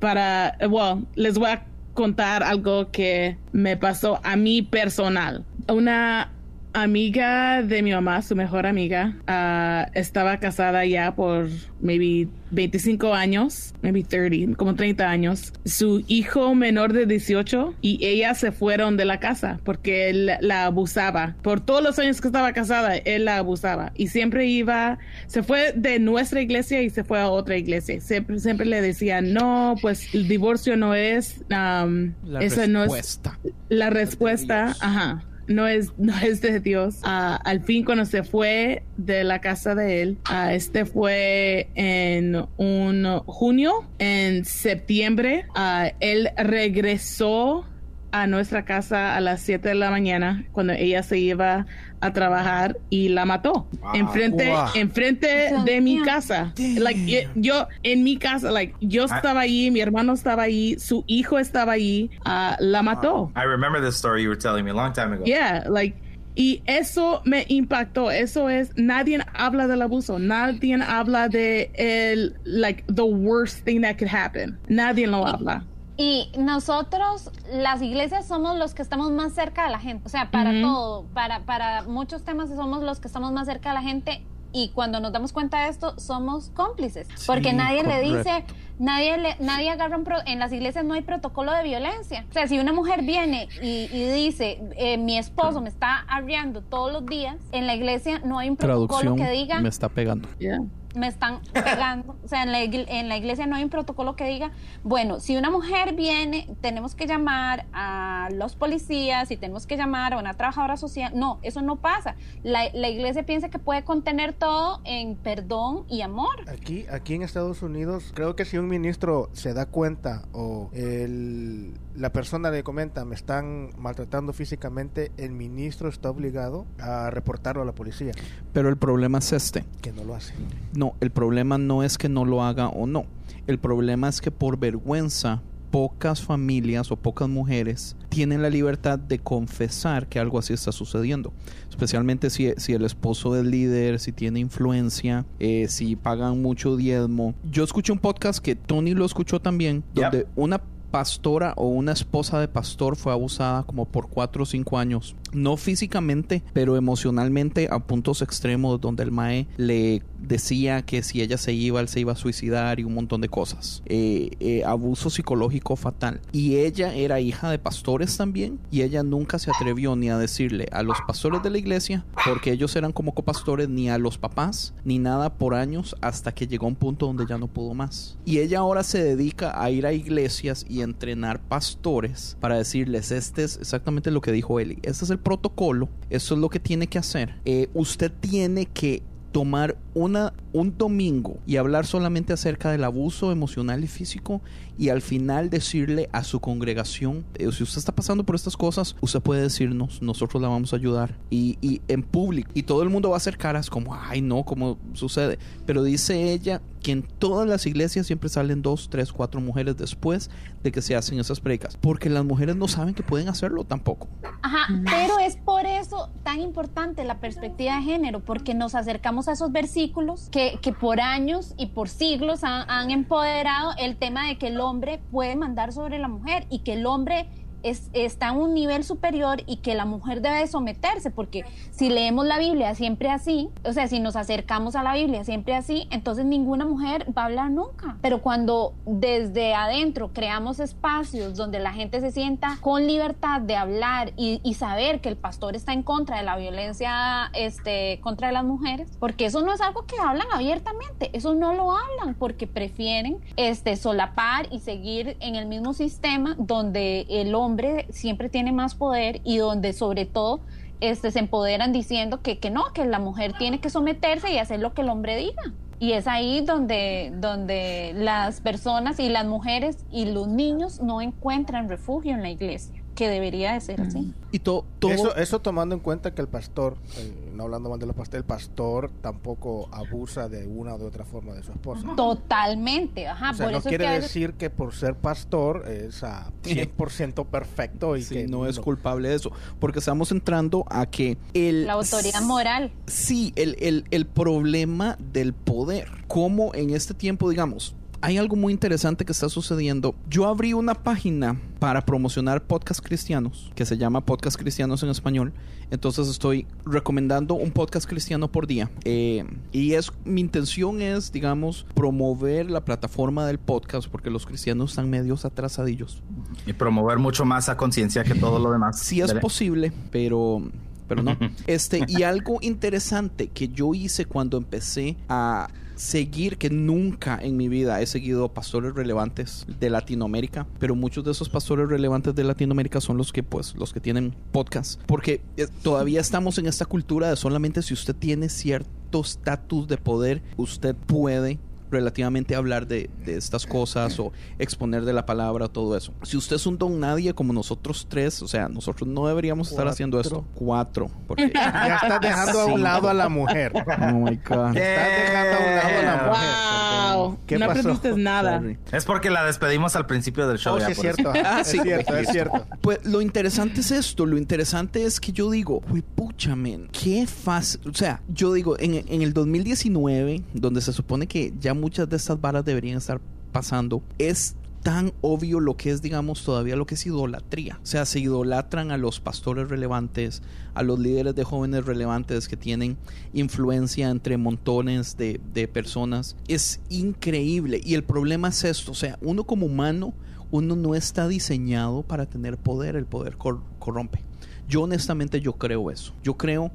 Para, well, les voy a contar algo que me pasó a mí personal. Una amiga de mi mamá, su mejor amiga, ah, estaba casada ya por maybe 25 años, maybe 30, como 30 años. Su hijo menor de 18 y ella se fueron de la casa porque él la abusaba. Por todos los años que estaba casada, él la abusaba y siempre iba, se fue de nuestra iglesia y se fue a otra iglesia. Siempre, siempre le decían, no, pues el divorcio no es, um, La esa no es respuesta. la respuesta, ajá, no es, no es de Dios. Ah, al fin, cuando se fue de la casa de él, ah, este fue en un junio, en septiembre, ah, él regresó a nuestra casa a las 7 de la mañana cuando ella se iba a trabajar y la mató enfrente Wow. enfrente de mi casa like yo, en mi casa like yo estaba ahí mi hermano estaba ahí su hijo estaba ahí ah, la mató I remember this story you were telling me a long time ago. Yeah, like y eso me impactó. Eso es nadie habla del abuso. Nadie habla de el like the worst thing that could happen. Nadie lo habla. Y nosotros, las iglesias, somos los que estamos más cerca de la gente. O sea, para todo, para, para muchos temas somos los que estamos más cerca de la gente. Y cuando nos damos cuenta de esto, somos cómplices. Porque nadie le dice, nadie le, nadie agarra un pro- en las iglesias no hay protocolo de violencia. O sea, si una mujer viene y, y dice, eh, mi esposo me está arriando todos los días, en la iglesia no hay un protocolo Traducción que diga, me está pegando. Yeah. Me están pegando. O sea, en la, en la iglesia no hay un protocolo que diga, bueno, si una mujer viene, tenemos que llamar a los policías y tenemos que llamar a una trabajadora social. No, eso no pasa. La, la iglesia piensa que puede contener todo en perdón y amor. Aquí, aquí en Estados Unidos, creo que si un ministro se da cuenta o el, la persona le comenta me están maltratando físicamente, el ministro está obligado a reportarlo a la policía, Pero el problema es este. que no lo hace. No, el problema no es que no lo haga o no. El problema es que por vergüenza pocas familias o pocas mujeres tienen la libertad de confesar que algo así está sucediendo. Especialmente si, si el esposo es líder, si tiene influencia, eh, si pagan mucho diezmo. Yo escuché un podcast que Tony lo escuchó también, Yep. donde una pastora o una esposa de pastor fue abusada como por cuatro o cinco años no físicamente, pero emocionalmente a puntos extremos donde el Mae le decía que si ella se iba, él se iba a suicidar y un montón de cosas. Eh, eh, abuso psicológico fatal. Y ella era hija de pastores también y ella nunca se atrevió ni a decirle a los pastores de la iglesia, porque ellos eran como copastores, ni a los papás, ni nada por años hasta que llegó a un punto donde ya no pudo más. Y ella ahora se dedica a ir a iglesias y entrenar pastores para decirles, este es exactamente lo que dijo Eli, este es el protocolo, esto es lo que tiene que hacer. Eh, usted tiene que tomar una, un domingo y hablar solamente acerca del abuso emocional y físico y al final decirle a su congregación, eh, si usted está pasando por estas cosas, usted puede decirnos, nosotros la vamos a ayudar y, y en público. Y todo el mundo va a hacer caras como, ay no, ¿cómo sucede? Pero dice ella que en todas las iglesias siempre salen dos, tres, cuatro mujeres después de que se hacen esas predicas, porque las mujeres no saben que pueden hacerlo tampoco. Ajá, pero es por eso tan importante la perspectiva de género, porque nos acercamos a esos versículos que, que por años y por siglos han, han empoderado el tema de que el hombre puede mandar sobre la mujer y que el hombre es, está en un nivel superior y que la mujer debe someterse, porque si leemos la Biblia siempre así, o sea, si nos acercamos a la Biblia siempre así, entonces ninguna mujer va a hablar nunca. Pero cuando desde adentro creamos espacios donde la gente se sienta con libertad de hablar y, y saber que el pastor está en contra de la violencia este, contra las mujeres, porque eso no es algo que hablan abiertamente, eso no lo hablan porque prefieren este, solapar y seguir en el mismo sistema donde el hombre siempre tiene más poder y donde sobre todo este, se empoderan diciendo que, que no, que la mujer tiene que someterse y hacer lo que el hombre diga. Y es ahí donde, donde las personas y las mujeres y los niños no encuentran refugio en la iglesia, que debería de ser así. Y to- todo... Eso, eso tomando en cuenta que el pastor, eh, no hablando mal de los pastores, el pastor tampoco abusa de una o de otra forma de su esposa. Totalmente, ajá. o sea, por no eso quiere es que decir que por ser pastor es a 100% perfecto y Sí, que no es culpable de eso, porque estamos entrando a que el... la autoridad moral. Sí, el, el, el problema del poder. Como en este tiempo, digamos, hay algo muy interesante que está sucediendo. Yo abrí una página para promocionar podcast cristianos, que se llama Podcast Cristianos en Español. Entonces estoy recomendando un podcast cristiano por día. Eh, y es mi intención es, digamos, promover la plataforma del podcast, porque los cristianos están medios atrasadillos. Y promover mucho más a conciencia que todo lo demás. Sí es posible, pero pero no. Este, y algo interesante que yo hice cuando empecé a seguir, que nunca en mi vida he seguido pastores relevantes de Latinoamérica, pero muchos de esos pastores relevantes de Latinoamérica son los que, pues, los que tienen podcast, porque eh, todavía estamos en esta cultura de solamente si usted tiene cierto estatus de poder, usted puede relativamente hablar de, de estas cosas o exponer de la palabra, todo eso. Si usted es un don nadie como nosotros tres, o sea, nosotros no deberíamos estar haciendo esto. Cuatro. Porque, Ya estás dejando a un lado a la mujer. oh my God. Estás dejando a un lado a la mujer. Wow. ¿Qué no pasó? aprendiste nada. Sorry. Es porque la despedimos al principio del show. Oh, ya sí, es cierto. Ah, es sí, cierto, es cierto. Pues lo interesante es esto, lo interesante es que yo digo, uy, pucha, men, qué fácil. O sea, yo digo, en, en el 2019, donde se supone que ya muchas de estas varas deberían estar pasando, es tan obvio lo que es, digamos, todavía lo que es idolatría. O sea, se idolatran a los pastores relevantes, a los líderes de jóvenes relevantes que tienen influencia entre montones de, de personas. Es increíble. Y el problema es esto, o sea, uno como humano, uno no está diseñado para tener poder, el poder cor- corrompe. Yo honestamente yo creo eso. Yo creo,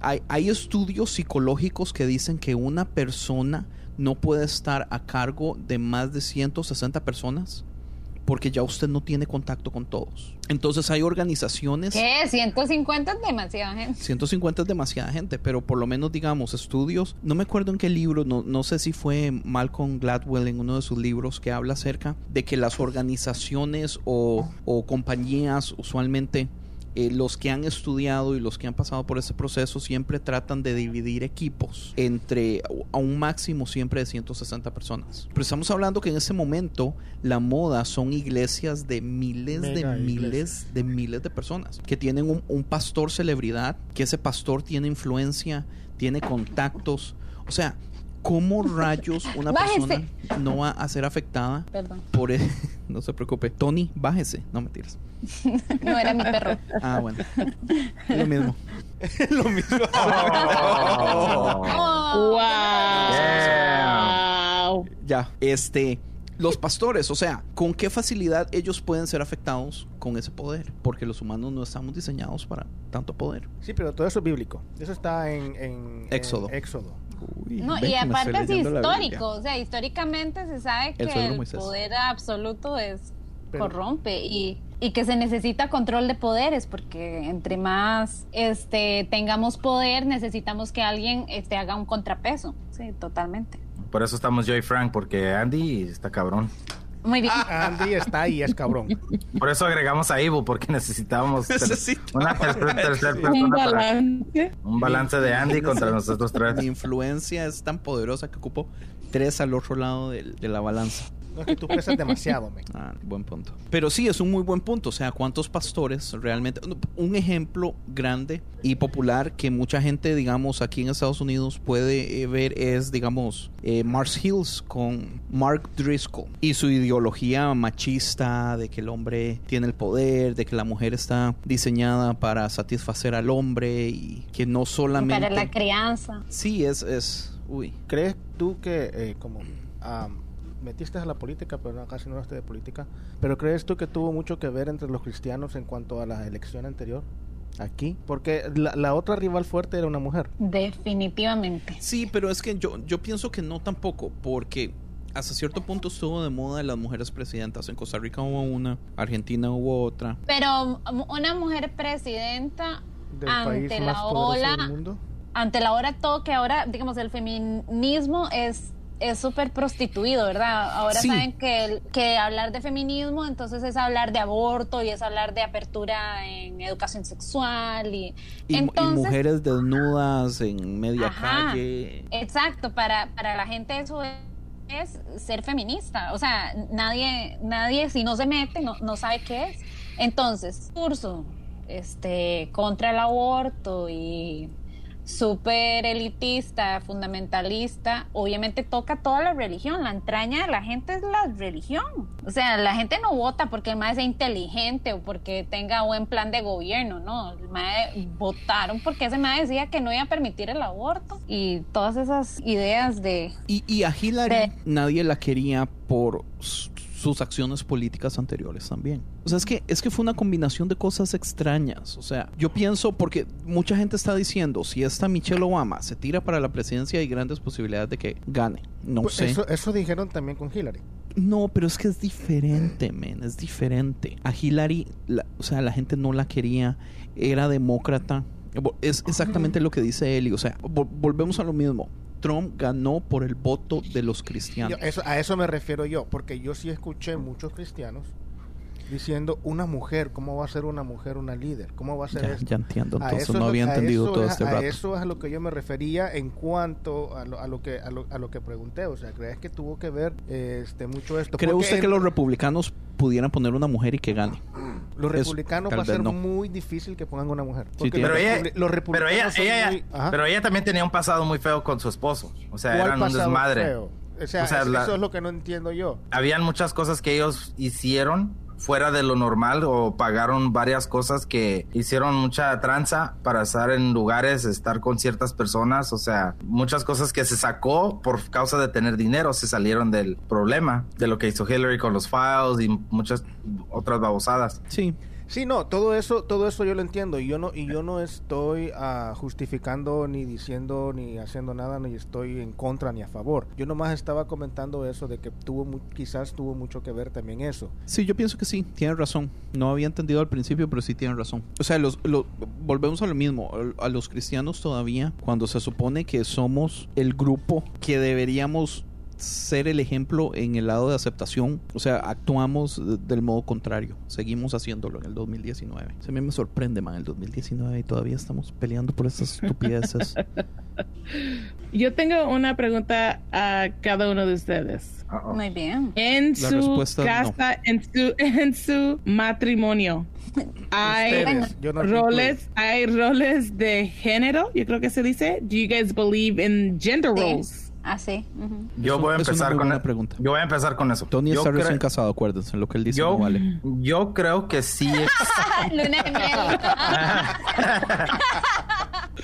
hay, hay estudios psicológicos que dicen que una persona no puede estar a cargo de más de 160 personas porque ya usted no tiene contacto con todos. Entonces hay organizaciones... ¿Qué? 150 es demasiada gente. 150 es demasiada gente, pero por lo menos digamos estudios, no me acuerdo en qué libro, no, no sé si fue Malcolm Gladwell en uno de sus libros que habla acerca de que las organizaciones o, o compañías usualmente eh, los que han estudiado y los que han pasado por ese proceso siempre tratan de dividir equipos entre a un máximo siempre de 160 personas. Pero estamos hablando que en ese momento la moda son iglesias de miles de miles iglesias. de miles de personas que tienen un, un pastor celebridad, que ese pastor tiene influencia, tiene contactos. O sea, ¿cómo rayos una persona no va a ser afectada Perdón. por, e- no se preocupe. Tony, bájese. No mentiras. No era mi perro. Ah, bueno. Lo mismo. Lo mismo. Wow. Ya, este, los pastores, o sea, ¿con qué facilidad ellos pueden ser afectados con ese poder? Porque los humanos no estamos diseñados para tanto poder. Sí, pero todo eso es bíblico. Eso está en, en- en Éxodo. Uy, No, y aparte es histórico, o sea, históricamente se sabe que El poder absoluto es Pero- corrompe y, y que se necesita control de poderes porque entre más este tengamos poder necesitamos que alguien este haga un contrapeso, sí, totalmente. Por eso estamos yo y Frank, porque Andy está cabrón. Muy bien. Andy está ahí, es cabrón. Por eso agregamos a Ivo, porque necesitábamos una tercera tercer Un persona para balance. un balance de Andy contra nosotros Mi tres. influencia es tan poderosa que ocupo tres al otro lado del- de la balanza. No es que tú pesas demasiado, men. Ah, buen punto. Pero sí, es un muy buen punto. O sea, ¿cuántos pastores realmente? Un ejemplo grande y popular que mucha gente, digamos, aquí en Estados Unidos puede eh, ver es, digamos, eh, Mars Hills con Mark Driscoll y su ideología machista de que el hombre tiene el poder, de que la mujer está diseñada para satisfacer al hombre y que no solamente... Para la crianza. Sí, es, es... Uy. ¿Crees tú que, eh, como am, metiste a la política, pero no, casi no hablaste de política, pero crees tú que tuvo mucho que ver entre los cristianos en cuanto a la elección anterior? Aquí, porque la, la otra rival fuerte era una mujer. Definitivamente. Sí, pero es que yo, yo pienso que no tampoco, porque hasta cierto punto estuvo de moda las mujeres presidentas. En Costa Rica hubo una, Argentina hubo otra. Pero una mujer presidenta Del país ante más la ola del mundo. ante la hora todo que ahora, digamos, el feminismo es es súper prostituido, ¿verdad? Ahora Sí. saben que, el- que hablar de feminismo entonces es hablar de aborto y es hablar de apertura en educación sexual y, Y, mujeres desnudas en media Ajá. calle. Exacto, para, para la gente eso es, es ser feminista. O sea, nadie, nadie si no se mete, no, no sabe qué es. Entonces, curso este, contra el aborto y súper elitista, fundamentalista, obviamente toca toda la religión. La entraña de la gente es la religión. O sea, la gente no vota porque el MAE sea inteligente o porque tenga buen plan de gobierno, no. El MAE votaron porque ese MAE decía que no iba a permitir el aborto y todas esas ideas de... Y, y a Hillary De- nadie la quería por sus acciones políticas anteriores también. O sea, es que, es que fue una combinación de cosas extrañas. O sea, yo pienso, porque mucha gente está diciendo, si esta Michelle Obama se tira para la presidencia, hay grandes posibilidades de que gane. No Pues sé. eso, eso dijeron también con Hillary. No, pero es que es diferente, men, es diferente. A Hillary, la- o sea, la gente no la quería, era demócrata. Es exactamente lo que dice Eli, o sea, vol- volvemos a lo mismo. Trump ganó por el voto de los cristianos. Yo- eso, a eso me refiero yo, porque yo sí escuché muchos cristianos diciendo una mujer, ¿cómo va a ser una mujer una líder? ¿Cómo va a ser Ya, esto? ya entiendo, A entonces eso no lo- había a entendido eso todo es- este a rato. eso es a lo que yo me refería en cuanto a lo, a lo que a lo, a lo que pregunté, o sea, ¿crees que tuvo que ver este mucho esto? ¿Cree Porque usted en- que los republicanos pudieran poner una mujer y que gane? los republicanos va a ser no. muy difícil que pongan una mujer? Sí, Porque tiene los, Pero ella, los pero ella, son ella- muy- Ajá. pero ella también tenía un pasado muy feo con su esposo. O sea, ¿Cuál eran un desmadre. feo? O sea, O sea, es- la- eso es lo que no entiendo yo. Habían muchas cosas que ellos hicieron fuera de lo normal o pagaron varias cosas que hicieron mucha tranza para estar en lugares, estar con ciertas personas, o sea, muchas cosas que se sacó por causa de tener dinero se salieron del problema de lo que hizo Hillary con los files y muchas otras babosadas. Sí, Sí, no, todo eso, todo eso yo lo entiendo y yo no y yo no estoy ah, justificando ni diciendo ni haciendo nada ni estoy en contra ni a favor. Yo nomás estaba comentando eso de que tuvo quizás tuvo mucho que ver también eso. Sí, yo pienso que sí, tienen razón. No había entendido al principio, pero sí tienen razón. O sea, los, lo- volvemos a lo mismo. A los cristianos todavía, cuando se supone que somos el grupo que deberíamos ser el ejemplo en el lado de aceptación, o sea, actuamos de- del modo contrario. Seguimos haciéndolo en el 2019. Se me, me sorprende, man, el 2019 y todavía estamos peleando por estas estupideces. Yo tengo una pregunta a cada uno de ustedes. Uh-oh. Muy bien. En La su casa, en su en su matrimonio, hay no roles, hay roles de género, yo creo que se dice. Do you guys believe in gender Sí. Así. ujú. Yo voy a es una empezar muy con buena pregunta. Yo voy a empezar con eso. Tony yo está cre- recién casado, acuérdense, lo que él dice yo, no vale. yo creo que sí es- Luna de miel.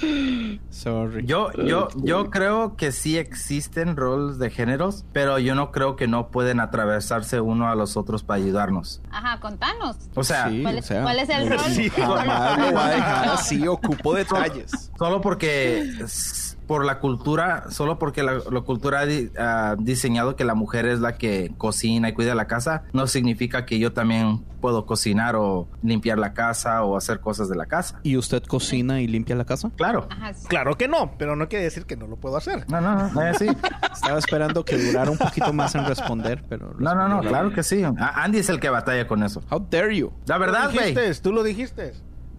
Sorry. Yo, yo, yo creo que sí existen roles de géneros, pero yo no creo que no pueden atravesarse uno a los otros para ayudarnos. Ajá, contanos. O sea, Sí, ¿Cuál o es- sea, cuál es el no, rol? sí, jamás lo va a dejar así, ocupo detalles. solo porque por la cultura, solo porque la, la cultura ha di- ha diseñado que la mujer es la que cocina y cuida la casa, no significa que yo también puedo cocinar o limpiar la casa o hacer cosas de la casa. ¿Y usted cocina y limpia la casa? Claro. Ajá, sí. Claro que no, pero no quiere decir que no lo puedo hacer. No, no, no, es así. Estaba esperando que durara un poquito más en responder, pero... No, no, no, claro que sí. Andy es el que batalla con eso. How dare you? La verdad, güey. tú lo dijiste,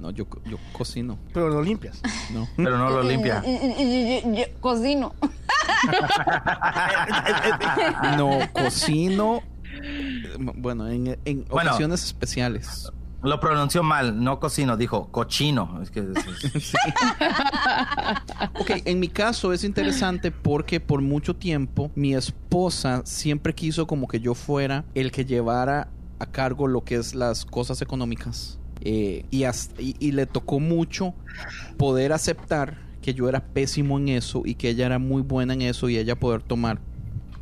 No, yo, yo cocino. pero lo limpias. No. Pero no lo limpia. Y- y- y- yo cocino. No, cocino. Bueno, en, en Bueno. ocasiones especiales. Lo pronunció mal, no cocino, dijo cochino. Es que es- es- Ok, en mi caso es interesante porque por mucho tiempo mi esposa siempre quiso como que yo fuera el que llevara a cargo lo que es las cosas económicas. Eh, y, hasta- y, le tocó mucho poder aceptar que yo era pésimo en eso y que ella era muy buena en eso y ella poder tomar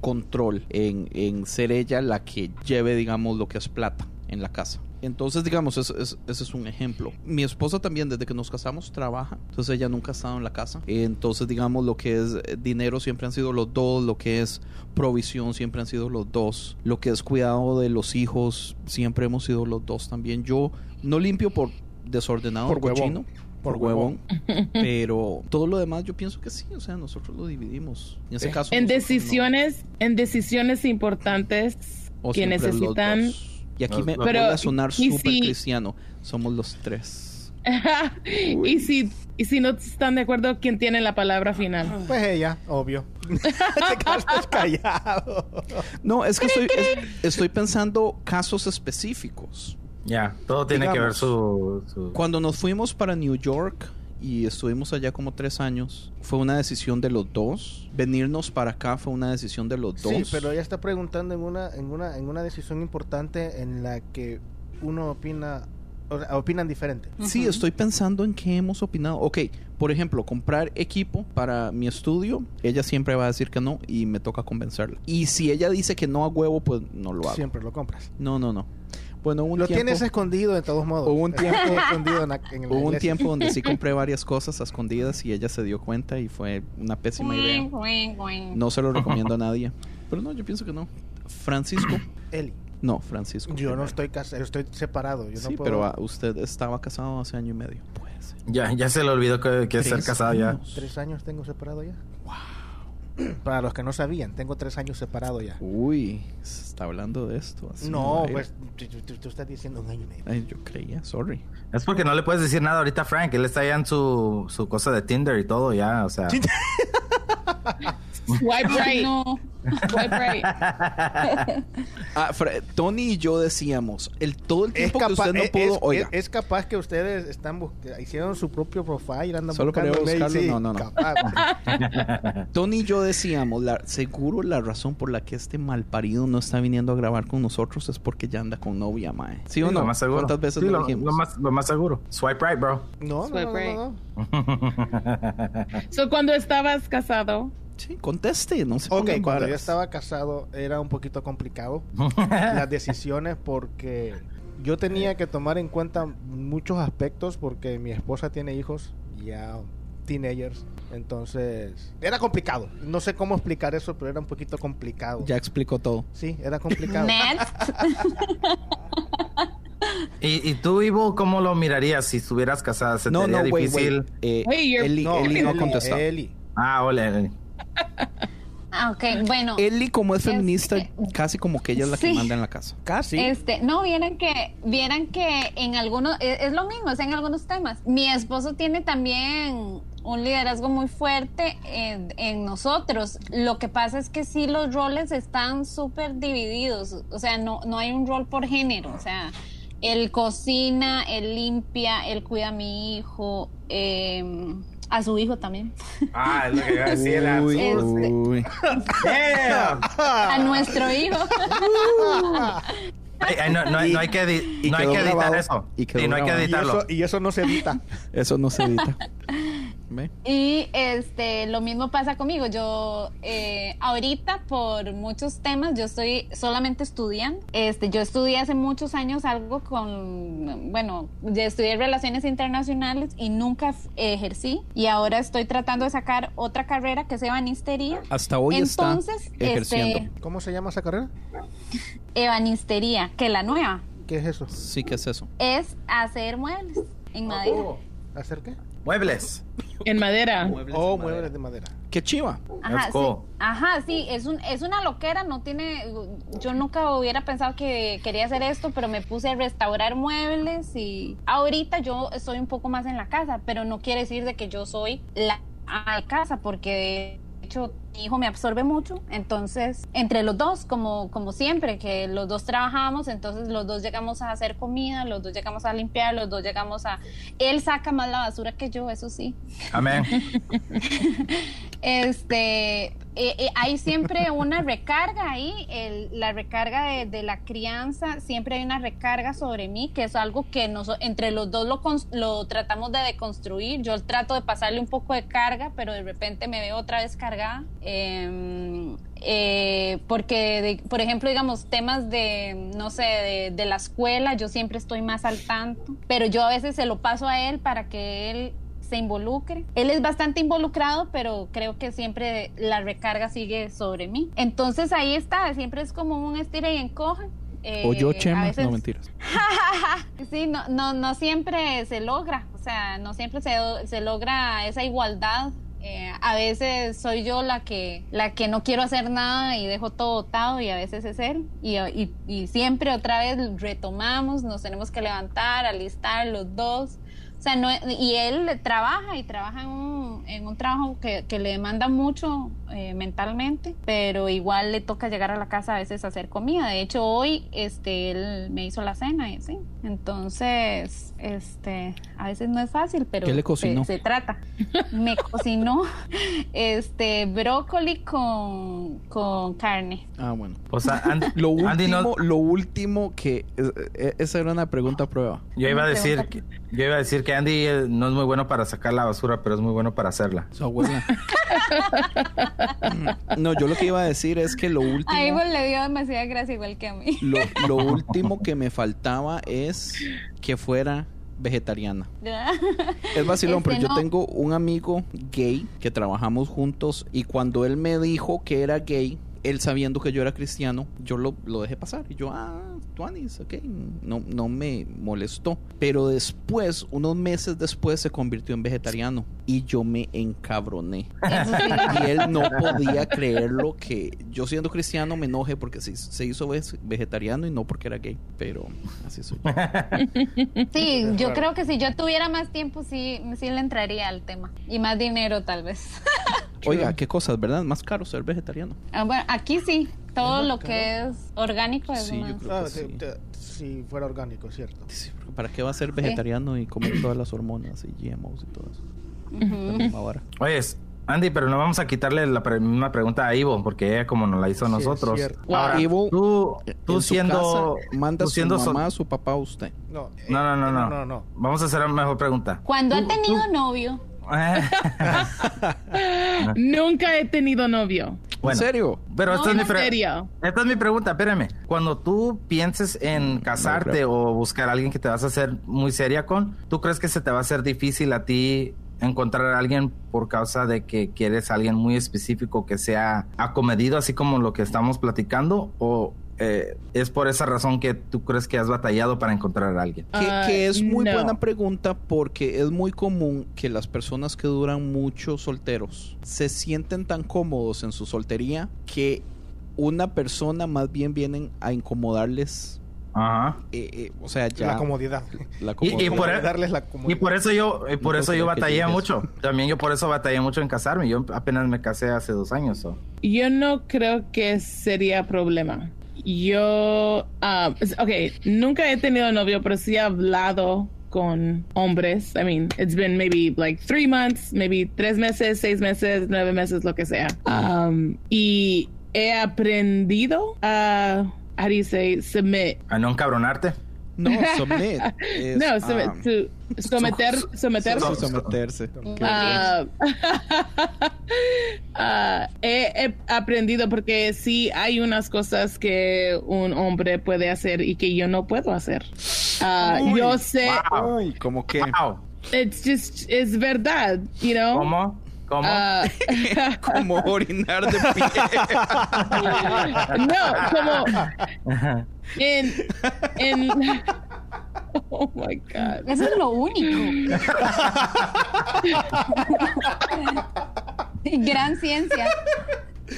control en, en ser ella la que lleve, digamos, lo que es plata en la casa. Entonces, digamos, ese- ese es un ejemplo. Mi esposa también, desde que nos casamos, trabaja. Entonces, ella nunca ha estado en la casa. Entonces, digamos, lo que es eh, dinero siempre han sido los dos. Lo que es provisión siempre han sido los dos. Lo que es cuidado de los hijos siempre hemos sido los dos también. Yo no limpio por desordenado, Por huevón. cochino, por, Por huevón. Pero todo lo demás yo pienso que sí. O sea, nosotros lo dividimos. En ese Eh, caso. En no. decisiones, en decisiones importantes O que necesitan. Y aquí me, Pero, voy a sonar ¿y súper si- cristiano. Somos los tres. y si y si no están de acuerdo, ¿quién tiene la palabra final? Pues ella, obvio. Te quedaste callado. No, es que estoy, es- estoy pensando casos específicos. Ya, todo tiene que ver Digamos. su... su- Cuando nos fuimos para New York y estuvimos allá como tres años, fue una decisión de los dos. Venirnos para acá fue una decisión de los dos. Sí, pero ella está preguntando en una, en una, en una decisión importante en la que uno opina, opinan diferente. Sí, estoy pensando en qué hemos opinado. Ok, por ejemplo, comprar equipo para mi estudio, ella siempre va a decir que no y me toca convencerla. Y si ella dice que no a huevo, pues no lo hago. Siempre lo compras. No, no, no. Bueno, un Lo tiempo, tienes escondido de todos modos. Hubo un tiempo- escondido en, hubo un tiempo donde sí compré varias cosas a escondidas y ella se dio cuenta y fue una pésima idea. No se lo recomiendo a nadie. Pero no, yo pienso que no. Francisco. Eli, No, Francisco. yo no estoy casado, estoy separado. Yo Sí, no puedo... pero ah, usted estaba casado hace año y medio. Pues. Ya, ya se le olvidó que, que es ser casado ya. Tres años tengo separado ya. Para los que no sabían, tengo tres años separado ya. Uy, se está hablando de esto. así No, pues tú estás diciendo un año y medio. Ay, yo creía, sorry. Es porque no le puedes decir nada ahorita a Frank. Él está ya en su, su cosa de Tinder y todo ya, o sea... Swipe right. No. Swipe right. Ah, Tony y yo decíamos, el todo el Es tiempo que usted no es, pudo, es- oiga, es capaz que ustedes están hicieron su propio profile, andan Solo para buscarlo, no, no, no. capaz. Tony y yo decíamos, la, seguro la razón por la que este malparido no está viniendo a grabar con nosotros es porque ya anda con novia, mae. ¿Sí, o Sí, no? Lo más seguro. ¿Cuántas veces Sí, lo lo, dijimos? lo más, lo más seguro. Swipe right, bro. No, no, Swipe no, no, right. no. So, cuando estabas casado, Sí, conteste, no se Ok, cuando yo estaba casado era un poquito complicado las decisiones porque yo tenía que tomar en cuenta muchos aspectos porque mi esposa tiene hijos ya teenagers, entonces era complicado. No sé cómo explicar eso, pero era un poquito complicado. Ya explicó todo. Sí, era complicado. ¿Y, y tú, Ivo, cómo lo mirarías si estuvieras casada? ¿Se te No, haría no, wait, difícil? wait. Eh, Hey, Eli, No, Eli no ha Eli, contestado. Eli. Ah, ok, bueno. Eli, como es Es feminista, que- casi como que ella es la que manda en la casa. Casi. Este, no, vieran que, vieran que en algunos, es, es lo mismo, es en algunos temas. Mi esposo tiene también un liderazgo muy fuerte en, en nosotros. Lo que pasa es que sí los roles están súper divididos. O sea, no, no hay un rol por género. O sea, él cocina, él limpia, él cuida a mi hijo. eh, A su hijo también. Ah, es lo que iba a decir. Uy, Este. uy. Damn. A nuestro hijo. Ay, ay, no, no, hay- no hay que, y no hay que editar grabado. eso. Y Sí, no hay que grabado. Y editarlo. eso, y eso no se edita. Eso no se edita. ¿Ve? Y este, lo mismo pasa conmigo. Yo eh, ahorita por muchos temas yo estoy solamente estudiando. Este, yo estudié hace muchos años algo con, bueno, yo estudié relaciones internacionales y nunca ejercí. Y ahora estoy tratando de sacar otra carrera que es ebanistería. Hasta hoy Entonces, está ejerciendo. este, ¿Cómo se llama esa carrera? ebanistería, que la nueva ¿Qué es eso? Sí, que es eso? es hacer muebles en madera. ¿Hacer qué? Muebles. En madera. Oh, muebles de madera. ¡Qué chiva! Ajá, sí, ajá, sí, es, un, es una loquera, no tiene, yo nunca hubiera pensado que quería hacer esto, pero me puse a restaurar muebles y ahorita yo estoy un poco más en la casa, pero no quiere decir de que yo soy la de casa, porque de hecho mi hijo me absorbe mucho, entonces entre los dos, como, como siempre, que los dos trabajamos, entonces los dos llegamos a hacer comida, los dos llegamos a limpiar, los dos llegamos a... Él saca más la basura que yo, eso sí. Amén. Este, eh, eh, hay siempre una recarga ahí, el- la recarga de, de la crianza, siempre hay una recarga sobre mí, que es algo que nos, entre los dos lo, lo tratamos de deconstruir. Yo trato de pasarle un poco de carga, pero de repente me veo otra vez cargada. Em, eh, porque, de- por ejemplo, digamos, temas de, no sé, de, de la escuela, yo siempre estoy más al tanto, pero yo a veces se lo paso a él para que él se involucre. Él es bastante involucrado, pero creo que siempre la recarga sigue sobre mí. Entonces ahí está, siempre es como un estira y encoge. Eh, O yo, Chema. veces- No, mentiras. Sí, no, no, no siempre se logra, o sea, no siempre se, se logra esa igualdad. Eh, a veces soy yo la que, la que no quiero hacer nada y dejo todo botado y a veces es él. Y, y, y siempre otra vez retomamos, nos tenemos que levantar, alistar los dos. O sea, no, y él trabaja y trabaja en un, en un trabajo que, que le demanda mucho eh, mentalmente, pero igual le toca llegar a la casa a veces a hacer comida. De hecho, hoy este, él me hizo la cena y así. Entonces, este, a veces no es fácil, pero ¿Qué le cocinó? Se, se trata. Me cocinó este brócoli con, con carne. Ah, bueno. O sea, Lo último, no- lo último que... eh, eh, esa era una pregunta a prueba. yo iba a decir, pregunta. que, yo iba a decir que Andy eh, no es muy bueno para sacar la basura, pero es muy bueno para hacerla. Su abuela. no, yo lo que iba a decir es que lo último... A Ivonne le dio demasiada gracia igual que a mí. Lo, lo último que me faltaba es que fuera vegetariana. Es vacilón, Este, pero yo tengo un amigo gay que trabajamos juntos y cuando él me dijo que era gay, él sabiendo que yo era cristiano, yo lo, lo dejé pasar. Y yo, ah, tuanis, ok, no, no me molestó. Pero después, unos meses después, se convirtió en vegetariano y yo me encabroné. Y él no podía creerlo que yo siendo cristiano me enoje porque se, se hizo ve- vegetariano y no porque era gay. Pero así soy. yo. Sí, yo creo que si yo tuviera más tiempo, sí, sí le entraría al tema. Y más dinero, tal vez. Oiga, qué cosas, ¿verdad? Más caro ser vegetariano. Ah, bueno, aquí sí. Todo lo que es orgánico es Sí, yo más. creo Ah, que sí. te- si fuera orgánico, cierto. Sí, porque ¿Para qué va a ser vegetariano y comer todas las hormonas y GMOs y todo eso? Misma vara. Oye, Andy, pero no vamos a quitarle la pre- misma pregunta a Ivo, porque ella como nos la hizo a Sí, nosotros. es cierto. Ahora, Ivo, tú, En tú su siendo... casa, manda tú su siendo sol- mamá, su papá, usted. No, eh, No, no, no, no, no, no. Vamos a hacer una mejor pregunta. Cuando ha Tú- tenido novio, Nunca he tenido novio. Bueno, ¿En serio? Pero No, esta, es mi serio. esta es mi pregunta, espérame. Cuando tú pienses en casarte o buscar a alguien que te vas a hacer muy seria con, ¿tú crees que se te va a hacer difícil a ti encontrar a alguien por causa de que quieres a alguien muy específico que sea acomedido, así como lo que estamos platicando? ¿O eh, es por esa razón que tú crees que has batallado para encontrar a alguien? Que, Ah, que es muy no. buena pregunta porque es muy común que las personas que duran mucho solteros se sienten tan cómodos en su soltería que una persona más bien vienen a incomodarles. Ajá. eh, eh, o sea, ya La comodidad. la Y- y comodidad. por- Como darles la comodidad. Y por eso yo, y por No eso yo que batallé mucho. También yo por eso batallé mucho en casarme. Yo apenas me casé hace dos años. so. Yo no creo que sería problema. Yo, es- ok, nunca he tenido novio, pero sí he hablado con hombres. I mean, it's been maybe like three months, maybe tres meses, seis meses, nueve meses, lo que sea. Um, y he aprendido a, how do you say, submit. A no encabronarte. No, submit. es, no, um, to, someter, someter. someterse. Ah, ah, he, he aprendido porque sí hay unas cosas que un hombre puede hacer y que yo no puedo hacer. Ah, yo sé, Wow. Ay, como que. Wow. it's just, es verdad, you know? ¿Cómo? ¿Cómo? Ah, Como orinar de pie. no, como en, en, oh my God. Eso es lo único. Gran ciencia.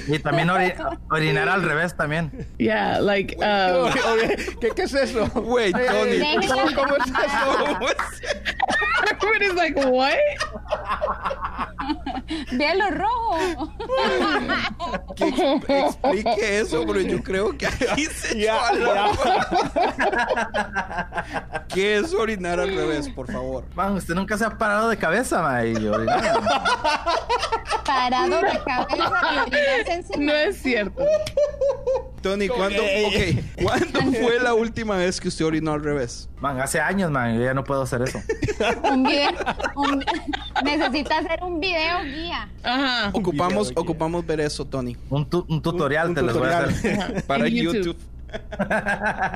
Y también ori- orinar al revés también. Yeah, like, um, ¿Qué, ¿Qué es eso? Güey, Tony. Déjela. ¿Cómo es eso? everybody's like, what? Ve lo rojo. Que ex- explique eso, pero yo creo que aquí se a la- ¿Qué es orinar al revés, por favor? Man, usted nunca se ha parado de cabeza, ma, y orinar. Parado de cabeza y encima. No es cierto. Tony, ¿cuándo, ok, ¿cuándo fue la última vez que usted orinó al revés? Man, hace años, man, yo ya no puedo hacer eso. Un video. un- necesita hacer un video guía. Ajá. Ocupamos, video, ocupamos ver eso, Tony. Un, tu- un tutorial Un te les voy a hacer. Para YouTube. YouTube.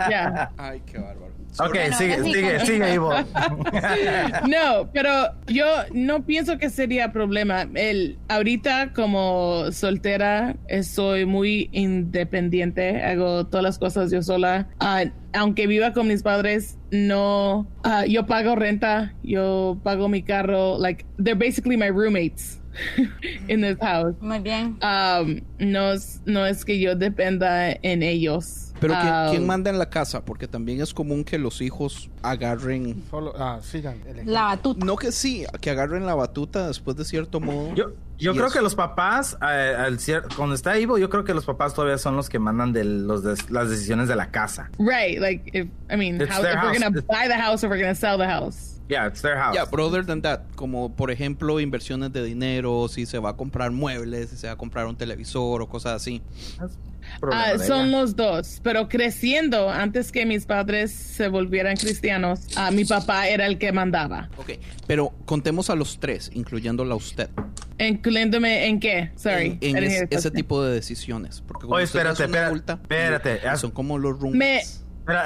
Yeah. Ay, qué bárbaro. Ok, Bueno, sigue, sigue, sigue, Ivo. No, pero yo no pienso que sería problema. El, ahorita como soltera soy muy independiente, hago todas las cosas yo sola. Ah, aunque viva con mis padres, no, ah, yo pago renta, yo pago mi carro, like they're basically my roommates in this house. Muy bien. Um, no, es- no es que yo dependa en ellos. Pero ¿quién, Ah, quién manda en la casa? Porque también es común que los hijos agarren... Solo, ah, sigan. La batuta. No que sí, que agarren la batuta después de cierto modo. Yo, yo creo eso. que los papás, eh, al cier- cuando está Ivo, yo creo que los papás todavía son los que mandan de los des- las decisiones de la casa. Right, like if I mean, how, if we're gonna buy the house or we're gonna sell the house. Yeah, it's their house. Ya, but other than that, como por ejemplo inversiones de dinero, si se va a comprar muebles, si se va a comprar un televisor o cosas así. De son ella. los dos, pero creciendo antes que mis padres se volvieran cristianos, ah, mi papá era el que mandaba, Ok, pero contemos a los tres, incluyéndola a usted. incluyéndome en qué, sorry, en, en es- ese tipo de decisiones. Porque es espérate, espérate, adulta, espérate, son como los Me-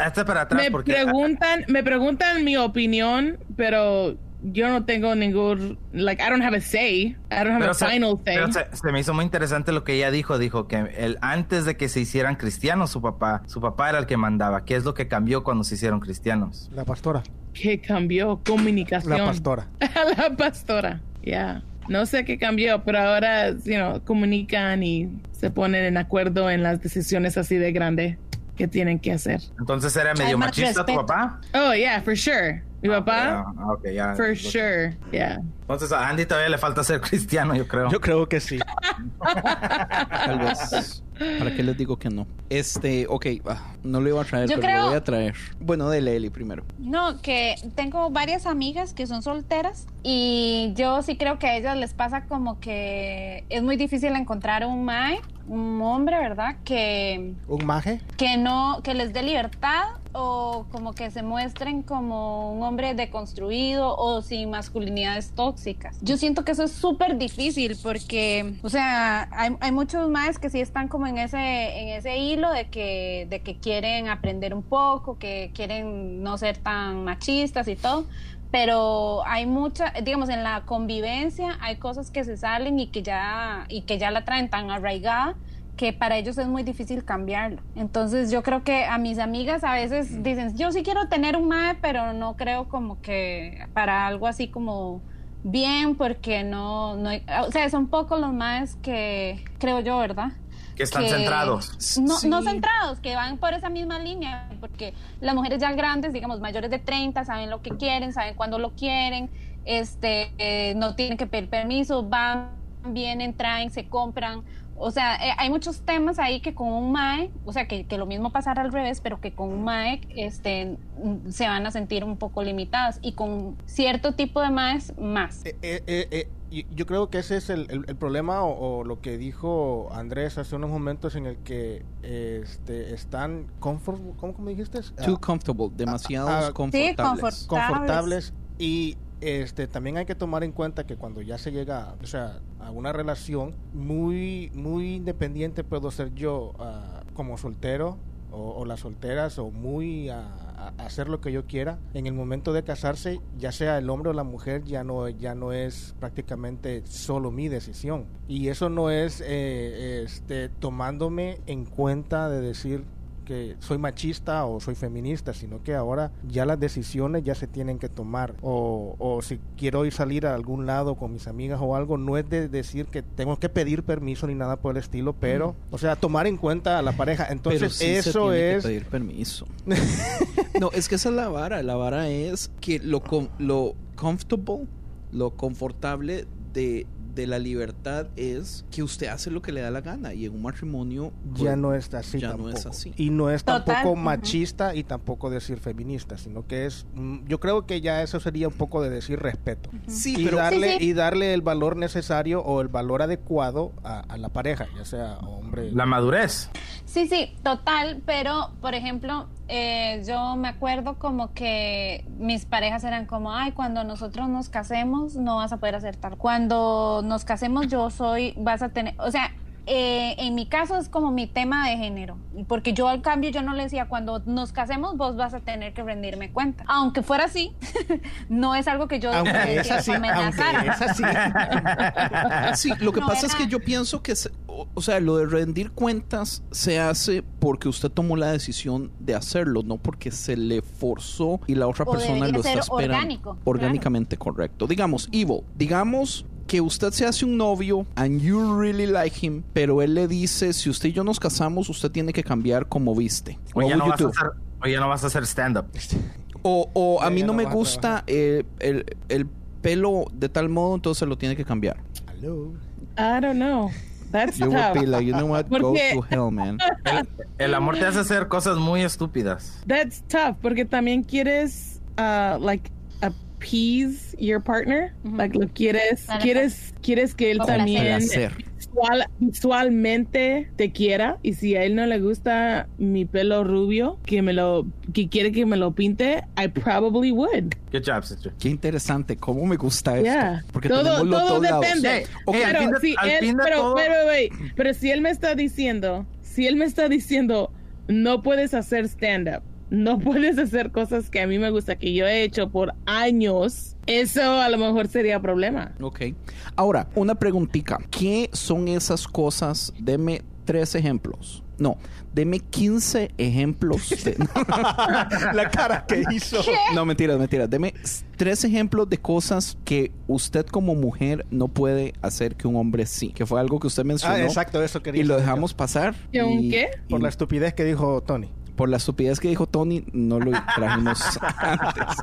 este para atrás me porque preguntan, me preguntan mi opinión, pero yo no tengo ningún, like I don't have a say, I don't have Pero a se, final say. pero se- se me hizo muy interesante lo que ella dijo. Dijo que el, antes de que se hicieran cristianos, su papá, su papá era el que mandaba. ¿Qué es lo que cambió cuando se hicieron cristianos? La pastora. ¿Qué cambió? Comunicación. La pastora. la pastora. Ya. No sé qué cambió, pero ahora, you know, comunican y se ponen en acuerdo en las decisiones así de grande que tienen que hacer. Entonces era medio machista tu papá. Oh, yeah, for sure. Mi papá, Ah, ok, ya. for sure. Yeah. Entonces a Andy todavía le falta ser cristiano, yo creo. Yo creo que sí. Tal vez. ¿Para qué les digo que no? Este, ok, ah, no lo iba a traer, Yo pero creo- lo voy a traer. Bueno, dele Eli primero. No, que tengo varias amigas que son solteras y yo sí creo que a ellas les pasa como que es muy difícil encontrar un mae, un hombre, ¿verdad? Que, ¿Un maje? que no, que les dé libertad o como que se muestren como un hombre deconstruido o sin masculinidades tóxicas. Yo siento que eso es súper difícil porque, o sea, hay, hay muchos más que sí están como en ese, en ese hilo de que, de que quieren aprender un poco, que quieren no ser tan machistas y todo. Pero hay mucha, digamos, en la convivencia hay cosas que se salen y que ya, y que ya la traen tan arraigada que para ellos es muy difícil cambiarlo. Entonces yo creo que a mis amigas a veces dicen, yo sí quiero tener un MAE, pero no creo como que para algo así como bien, porque no, no hay- o sea, son pocos los MAEs que creo yo, ¿verdad? Que están centrados. No, Sí. no centrados, que van por esa misma línea, porque las mujeres ya grandes, digamos, mayores de 30, saben lo que quieren, saben cuándo lo quieren, este, eh, no tienen que pedir permiso, van, vienen, traen, se compran, O sea, eh, hay muchos temas ahí que con un MAE, o sea, que, que lo mismo pasará al revés, pero que con un MAE este, mm, se van a sentir un poco limitadas y con cierto tipo de MAEs más. Eh, eh, eh, eh, yo creo que ese es el, el- el problema o, o lo que dijo Andrés hace unos momentos en el que este, están comfort, ¿cómo, cómo dijiste? Too Ah, comfortable, demasiados ah, Sí, confortables. confort- confortables y este también hay que tomar en cuenta que cuando ya se llega o sea a una relación muy muy independiente puedo ser yo ah, como soltero o, las solteras o muy a hacer lo que yo quiera. En el momento de casarse ya sea el hombre o la mujer ya no ya no es prácticamente solo mi decisión. Y eso no es eh, este tomándome en cuenta de decir que soy machista o soy feminista, sino que ahora ya las decisiones ya se tienen que tomar. O, o si quiero ir salir a algún lado con mis amigas o algo, no es de decir que tengo que pedir permiso ni nada por el estilo, pero, o sea, tomar en cuenta a la pareja. Entonces, sí se eso que es... pedir permiso. no, es que esa es la vara. La vara es que lo, com- lo comfortable, lo confortable de, de la libertad es que usted hace lo que le da la gana. Y en un matrimonio Ya pues, no es así ya no es así. Y no es Total, tampoco machista y tampoco decir feminista, sino que es... mm, Yo creo que ya eso sería un poco de decir respeto. Sí, y pero darle Sí, sí. y darle el valor necesario o el valor adecuado a, a la pareja, ya sea hombre. La madurez. Sí, sí, total, pero por ejemplo, eh, yo me acuerdo como que mis parejas eran como, ay, cuando nosotros nos casemos no vas a poder hacer tal. Cuando nos casemos yo soy, vas a tener, o sea, eh, en mi caso es como mi tema de género, porque yo al cambio yo no le decía, cuando nos casemos vos vas a tener que rendirme cuenta. Aunque fuera así, no es algo que yo aunque decía es así, aunque es así. Sí, lo que No, pasa es que yo pienso que, se- o, o sea, lo de rendir cuentas se hace porque usted tomó la decisión de hacerlo, no porque se le forzó y la otra O persona lo está esperando. orgánico, Orgánicamente correcto. Digamos, Evil, digamos que usted se hace un novio and you really like him, pero él le dice, si usted y yo nos casamos, usted tiene que cambiar como viste. O ya, no vas a hacer, o ya no vas a hacer stand-up. O, o a mí no no me gusta eh, el, el pelo de tal modo, entonces lo tiene que cambiar. Hello. I don't know. That's You would tough. be like, you know what, go to hell, man. El, el amor te hace hacer cosas muy estúpidas. That's tough porque también quieres uh, like appease your partner, like lo quieres Para quieres quieres que él también visual- visualmente te quiera y si a él no le gusta mi pelo rubio, que me lo que quiere que me lo pinte, I probably would. Good job, sister. Qué interesante, cómo me gusta esto. Yeah. Porque todo todo lados. depende. Pero, de- si él, fin de pero, todo- pero, wait, pero si él me está diciendo, si él me está diciendo, no puedes hacer stand-up, no puedes hacer cosas que a mí me gusta, que yo he hecho por años, eso a lo mejor sería problema. Ok. Ahora, una preguntita. ¿Qué son esas cosas? Deme tres ejemplos. No, deme 15 ejemplos. de- La cara que hizo. no, mentiras, mentiras. Deme tres ejemplos de cosas que usted como mujer no puede hacer que un hombre sí. Que fue algo que usted mencionó. Ah, exacto, eso quería Y lo yo. dejamos pasar. ¿Que un y- qué? y Por la estupidez que dijo Tony. Por la estupidez que dijo Tony, no lo trajimos antes.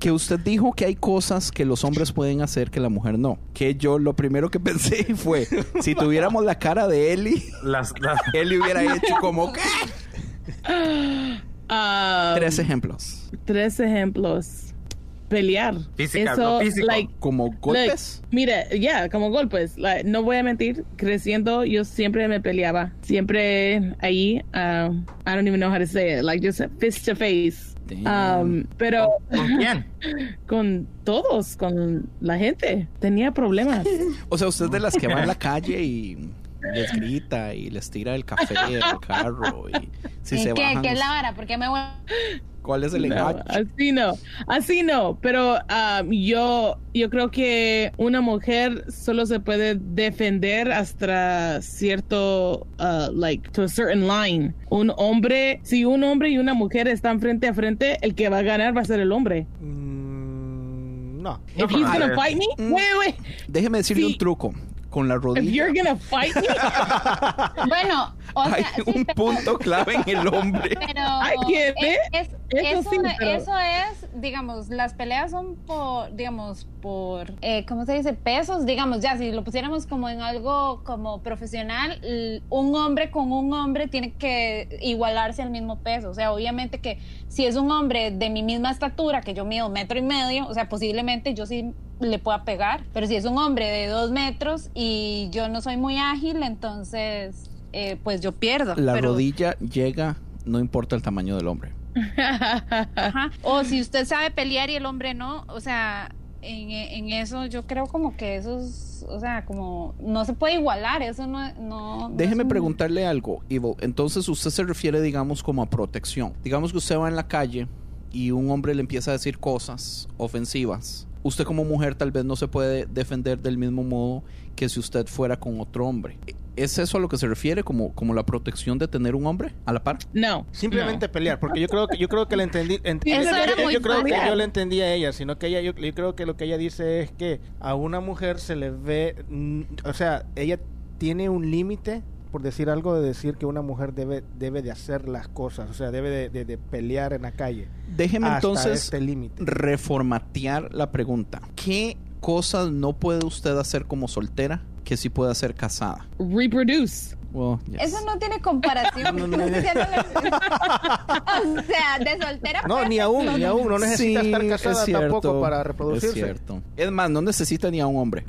Que usted dijo que hay cosas que los hombres pueden hacer que la mujer no. Que yo lo primero que pensé fue, si tuviéramos la cara de Eli, Las, las- Eli hubiera hecho como ¿qué? Ah, Tres ejemplos. tres ejemplos. Pelear. Física, Eso, físico. like, Como golpes. Like, mira, ya, como golpes. Like, no voy a mentir, creciendo yo siempre me peleaba. Siempre ahí, uh, I don't even know how to say it, like just face to face. Um, pero ¿Con quién? con todos, con la gente, tenía problemas. O sea, usted es de las que va en la calle y les grita y les tira el café al carro y si ¿Y se qué, bajan. qué es la vara? Porque me voy... ¿Cuál es el No, engaño? así no, así no. Pero um, yo, yo creo que una mujer solo se puede defender hasta cierto, uh, like, to a certain line. Un hombre, si un hombre y una mujer están frente a frente, el que va a ganar va a ser el hombre. Mm, no. If he's gonna fight me, Mm. wait, wait. Déjeme decirle Sí. un truco. Con la If rodilla you're gonna fight me, Bueno, o hay sea, un pero- punto clave en el hombre. Pero I get es, it. es- Eso eso, sí, pero- eso es, digamos, las peleas son por, digamos, por, eh, ¿cómo se dice? Pesos, digamos, ya, si lo pusiéramos como en algo como profesional, un hombre con un hombre tiene que igualarse al mismo peso. O sea, obviamente que si es un hombre de mi misma estatura, que yo mido metro y medio, o sea, posiblemente yo sí le pueda pegar. Pero si es un hombre de dos metros y yo no soy muy ágil, entonces, eh, pues yo pierdo. La Pero- rodilla llega, no importa el tamaño del hombre. Ajá. O si usted sabe pelear y el hombre no, o sea, en, en eso yo creo como que eso es, o sea, como no se puede igualar, eso no, no no Déjeme es un- preguntarle algo, Ivo. Entonces usted se refiere, digamos, como a protección. Digamos que usted va en la calle y un hombre le empieza a decir cosas ofensivas. Usted como mujer tal vez no se puede defender del mismo modo que si usted fuera con otro hombre. ¿Es eso a lo que se refiere como, como la protección de tener un hombre a la par? No. Simplemente no. pelear, porque yo creo que yo creo que la entendí. ent- Eso yo, era yo- muy yo creo que yo la entendí a ella, sino que ella yo, yo creo que lo que ella dice es que a una mujer se le ve, mm, o sea, ella tiene un límite por decir algo de decir que una mujer debe debe de hacer las cosas, o sea, debe de, de- de pelear en la calle. Déjeme hasta entonces este límite. reformatear la pregunta. ¿Qué cosas no puede usted hacer como soltera que sí puede hacer casada? Reproduce. Well, yes. Eso no tiene comparación. No, no, no. o sea, de soltera. No, pues, ni aún, ni aún, no necesita Sí, estar casada es cierto, tampoco para Es reproducirse. cierto. Es más, no necesita ni a un hombre.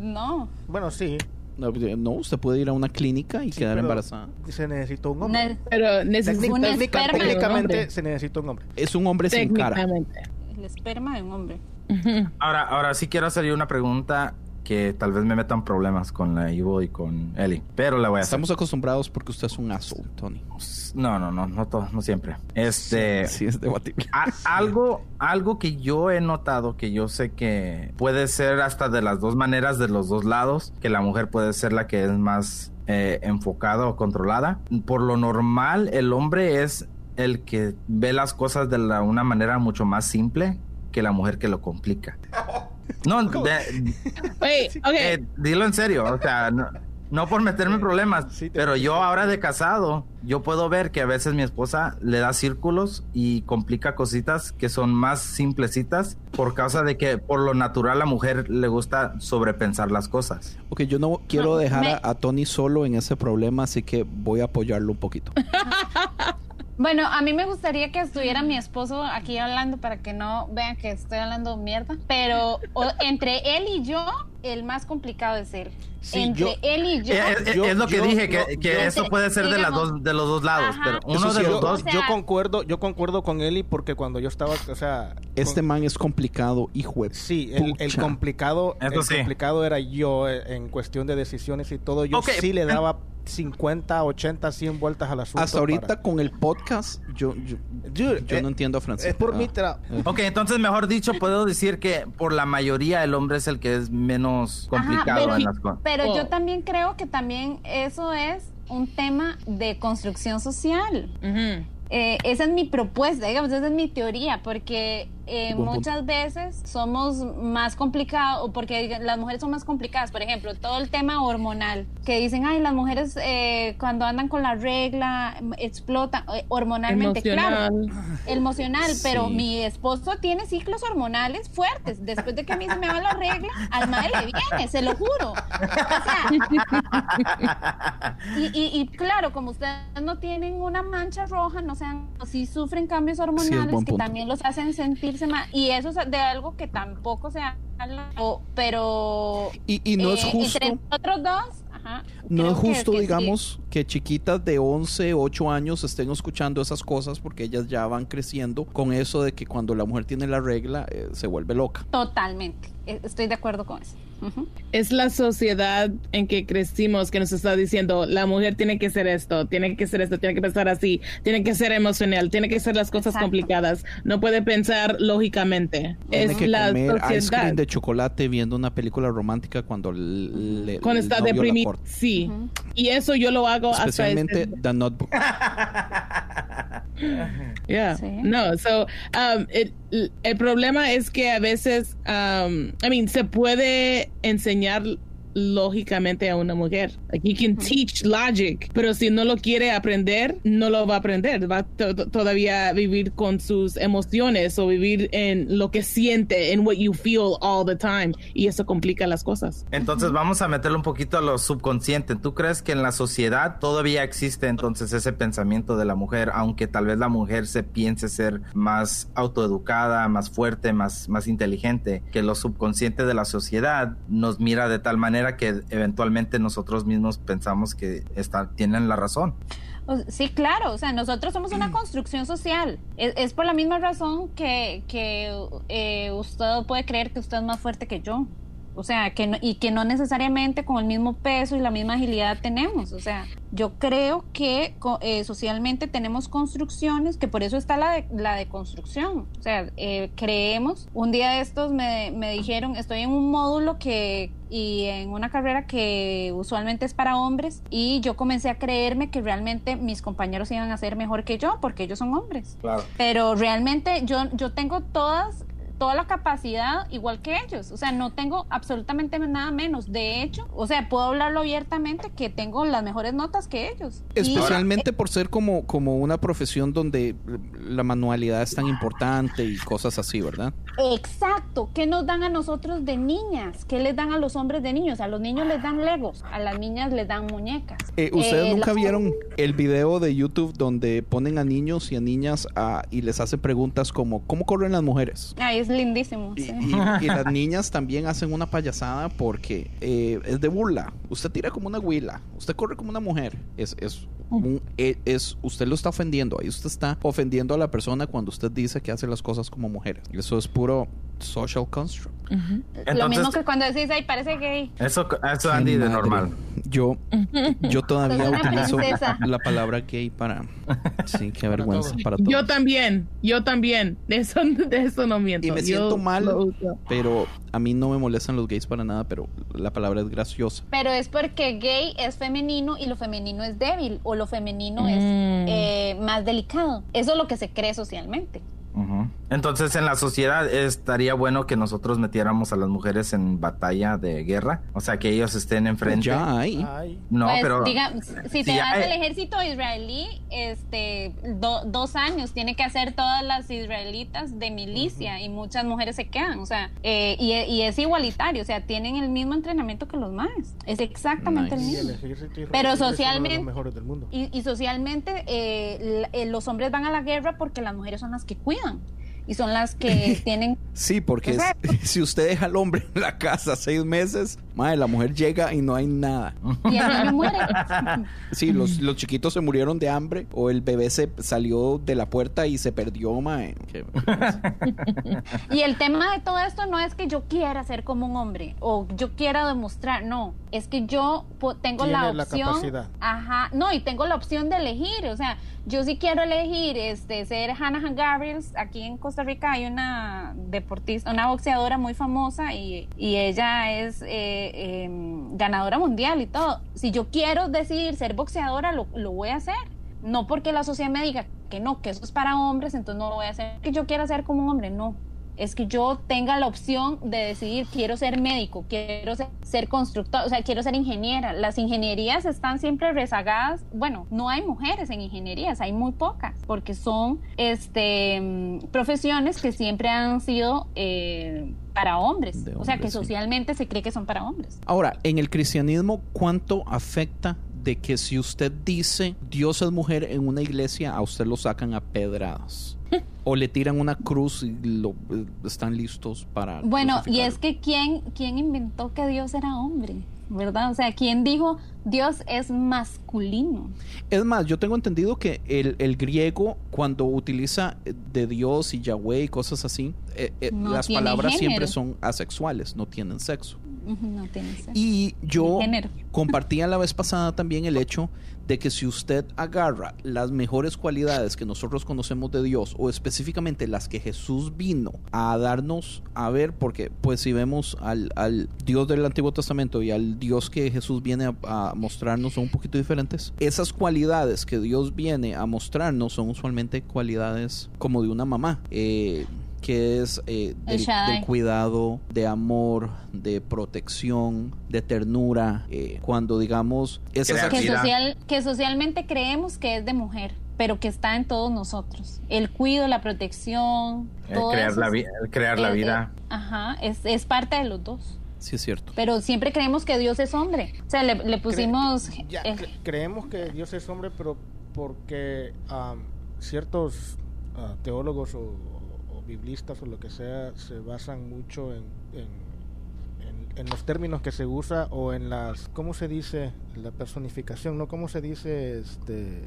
No. Bueno, sí, No, no, usted puede ir a una clínica y Sí, quedar embarazada. se necesita un hombre. Ne- Pero necesita Un técnicamente hombre. se necesita un hombre. Es un hombre sin cara. técnicamente. El esperma de un hombre. Ahora, ahora sí quiero hacer yo una pregunta que tal vez me metan problemas con la Ivo y con Eli, pero la voy a hacer. Estamos acostumbrados porque usted es un asshole, Tony. No, no, no, no, todo, no siempre. Este, Sí, es debatible. a- algo, algo que yo he notado, que yo sé que puede ser hasta de las dos maneras, de los dos lados, que la mujer puede ser la que es más eh, enfocada o controlada. Por lo normal, el hombre es el que ve las cosas de la- una manera mucho más simple que la mujer que lo complica. No, de- Wait, okay. eh, dilo en serio, o sea, no, no por meterme en problemas, Sí, pero yo ahora de casado, yo puedo ver que a veces mi esposa le da círculos y complica cositas que son más simplecitas por causa de que por lo natural a la mujer le gusta sobrepensar las cosas. Ok, yo no quiero dejar me- a, a Tony solo en ese problema, así que voy a apoyarlo un poquito. Bueno, a mí me gustaría que estuviera mi esposo aquí hablando para que no vean que estoy hablando mierda. Pero o- entre él y yo, el más complicado es él. Sí, entre yo- él y yo. Eh, eh, yo- es lo que yo- dije, que, yo- que yo- eso puede ser de, las dos, de los dos lados, Ajá. pero uno de sí, los yo- dos... O sea- yo concuerdo, yo concuerdo con Eli porque cuando yo estaba, o sea, Este con- man es complicado, hijo de sí, el, complicado, el sí. complicado era yo eh, en cuestión de decisiones y todo. Yo sí le daba 50, 80, 100 vueltas al asunto. Hasta ahorita para- con el podcast, yo, yo, Dude, yo eh, no entiendo francés. es por Ah. mí, tra- Ok, entonces mejor dicho, puedo decir que por la mayoría el hombre es el que es menos complicado pero- en las cosas. Pero Oh. yo también creo que también eso es un tema de construcción social. Eh, esa es mi propuesta, digamos, esa es mi teoría, porque eh, muchas veces somos más complicados, porque las mujeres son más complicadas, por ejemplo, todo el tema hormonal, que dicen, ay, las mujeres eh, cuando andan con la regla explotan eh, hormonalmente, claro, Emocional. emocional, pero Sí. mi esposo tiene ciclos hormonales fuertes, después de que a mí se me va la regla, al madre le viene, se lo juro. O sea, y, y- y claro, como ustedes no tienen una mancha roja, no sean, si sufren cambios hormonales que también los hacen Y eso es de algo que tampoco se habla, pero... Y, y no es eh, justo. Entre nosotros dos, ajá, No es justo, que digamos, que chiquitas de 11, 8 años estén escuchando esas cosas porque ellas ya van creciendo con eso de que cuando la mujer tiene la regla eh, se vuelve loca. Totalmente, eh, estoy de acuerdo con eso. Es la sociedad en que crecimos que nos está diciendo la mujer tiene que ser esto, tiene que ser esto, tiene que pensar así, tiene que ser emocional, tiene que ser las cosas Exacto. complicadas, no puede pensar lógicamente. Tiene Es que la comer ice sociedad. cream de chocolate viendo una película romántica cuando le, Cuando está deprimido. Sí. Ujú. Y eso yo lo hago Especialmente hasta este- The Notebook. Yeah. Sí. No, so um, el, el problema es que a veces, um, I mean, se puede enseñar lógicamente a una mujer. Like, you can teach logic, pero si no lo quiere aprender, no lo va a aprender. Va to- to- todavía a vivir con sus emociones o vivir en lo que siente, en what you feel all the time. Y eso complica las cosas. Entonces vamos a meterle un poquito a lo subconsciente. ¿Tú crees que en la sociedad todavía existe entonces ese pensamiento de la mujer, aunque tal vez la mujer se piense ser más autoeducada, más fuerte, más, más inteligente, que lo subconsciente de la sociedad nos mira de tal manera que eventualmente nosotros mismos pensamos que está, tienen la razón? Sí, claro, o sea, nosotros somos una construcción social. Es, es por la misma razón que, que eh, usted puede creer que usted es más fuerte que yo. O sea, que no- y que no necesariamente con el mismo peso y la misma agilidad tenemos. O sea, yo creo que eh, socialmente tenemos construcciones, que por eso está la de, la de construcción. O sea, eh, creemos, un día de estos me, me dijeron, estoy en un módulo que y en una carrera que usualmente es para hombres y yo comencé a creerme que realmente mis compañeros iban a ser mejor que yo porque ellos son hombres. Claro. Pero realmente yo, yo tengo todas toda la capacidad igual que ellos, o sea, no tengo absolutamente nada menos. De hecho, o sea, puedo hablarlo abiertamente que tengo las mejores notas que ellos. Y- Especialmente por ser como, como una profesión donde la manualidad es tan importante y cosas así, ¿verdad? Exacto. ¿Qué nos dan a nosotros de niñas? ¿Qué les dan a los hombres de niños? A los niños les dan legos, a las niñas les dan muñecas. Eh, ¿Ustedes Eh, nunca vieron el video de YouTube donde ponen a niños y a niñas a- y les hacen preguntas como ¿cómo corren las mujeres? Ay, es lindísimo. Y, sí. y- y las niñas también hacen una payasada porque eh, es de burla. Usted tira como una huila, usted corre como una mujer. Es, es, un- e- es, usted lo está ofendiendo. Ahí usted está ofendiendo a la persona cuando usted dice que hace las cosas como mujeres. Eso es puro social construct. Lo Entonces- mismo que cuando decís, ay, parece gay. Eso, eso Andy, de madre. normal. Yo, yo todavía utilizo princesa. la palabra gay para. Sí, qué vergüenza todo. para todos. Yo también, yo también. De eso, de eso no miento. Me siento mal, pero a mí no me molestan los gays para nada, pero la palabra es graciosa. Pero es porque gay es femenino y lo femenino es débil o lo femenino Mm. es eh, más delicado. Eso es lo que se cree socialmente. Entonces, en la sociedad estaría bueno que nosotros metiéramos a las mujeres en batalla de guerra, o sea, que ellos estén enfrente. Ya hay. No, Pues, pero diga, si te vas al ejército israelí, este, do- dos años tiene que hacer todas las israelitas de milicia y muchas mujeres se quedan, o sea, eh, y, y es igualitario, o sea, tienen el mismo entrenamiento que los más, es exactamente Nice. el mismo. Pero socialmente- los mejores del mundo. Y, y socialmente eh, eh, los hombres van a la guerra porque las mujeres son las que cuidan y son las que tienen Sí, porque si usted deja al hombre en la casa seis meses, madre, la mujer llega y no hay nada. y el niño muere. Sí, los, los chiquitos se murieron de hambre o el bebé se salió de la puerta y se perdió, mae. Qué vergüenza. Y el tema de todo esto no es que yo quiera ser como un hombre o yo quiera demostrar, no, es que yo tengo la la opción, capacidad. ajá, no, y tengo la opción de elegir, o sea, yo sí quiero elegir este ser Hannah Gabriels, aquí en Costa Rica hay una deportista, una boxeadora muy famosa y, y ella es eh, em, ganadora mundial y todo. Si yo quiero decidir ser boxeadora, lo, lo voy a hacer. No porque la sociedad me diga que no, que eso es para hombres, entonces no lo voy a hacer. Que yo quiera ser como un hombre, no. Es que yo tenga la opción de decidir, quiero ser médico, quiero ser, ser constructor, o sea, quiero ser ingeniera. Las ingenierías están siempre rezagadas. Bueno, no hay mujeres en ingenierías, hay muy pocas, porque son este, mm, profesiones que siempre han sido eh, para hombres. O sea, que sí. socialmente se cree que son para hombres. Ahora, en el cristianismo, ¿cuánto afecta de que si usted dice Dios es mujer en una iglesia, a usted lo sacan a pedradas? O le tiran una cruz y lo, eh, están listos para... Bueno, y es que ¿quién, ¿quién inventó que Dios era hombre? ¿Verdad? O sea, ¿quién dijo Dios es masculino? Es más, yo tengo entendido que el, el griego, cuando utiliza eh, de Dios y Yahweh y cosas así, eh, eh, No las palabras género. siempre son asexuales, no tienen sexo. No tiene. Y yo compartía la vez pasada también el hecho de que si usted agarra las mejores cualidades que nosotros conocemos de Dios o específicamente las que Jesús vino a darnos a ver, porque pues si vemos al, al Dios del Antiguo Testamento y al Dios que Jesús viene a, a mostrarnos son un poquito diferentes, esas cualidades que Dios viene a mostrarnos son usualmente cualidades como de una mamá. Eh, que es eh, El del, del cuidado, de amor, de protección, de ternura. eh, cuando digamos esas Crear que, social, que socialmente creemos que es de mujer, pero que está en todos nosotros. El cuido, la protección, El todo crear eso la, es- vi- el crear la es- vida. es- ajá, es, es parte de los dos. Sí, es cierto. Pero siempre creemos que Dios es hombre. O sea, le, le pusimos... Ya, eh, cre- creemos que Dios es hombre, pero porque am, ciertos ah, teólogos o biblistas o lo que sea se basan mucho en, en, en- en los términos que se usa o en las, ¿cómo se dice? La personificación, ¿no? ¿Cómo se dice? Este...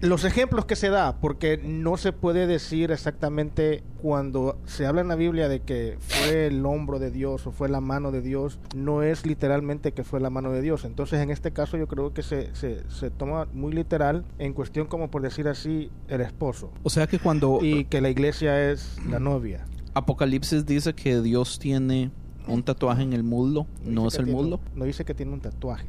Los ejemplos que se da, porque no se puede decir exactamente cuando se habla en la Biblia de que fue el hombro de Dios o fue la mano de Dios, no es literalmente que fue la mano de Dios. Entonces en este caso yo creo que se, se, se toma muy literal en cuestión como por decir así el esposo O sea que cuando y que la iglesia es la novia. Apocalipsis dice que Dios tiene un tatuaje en el muslo, no es el tiene- muslo, No dice que tiene un tatuaje.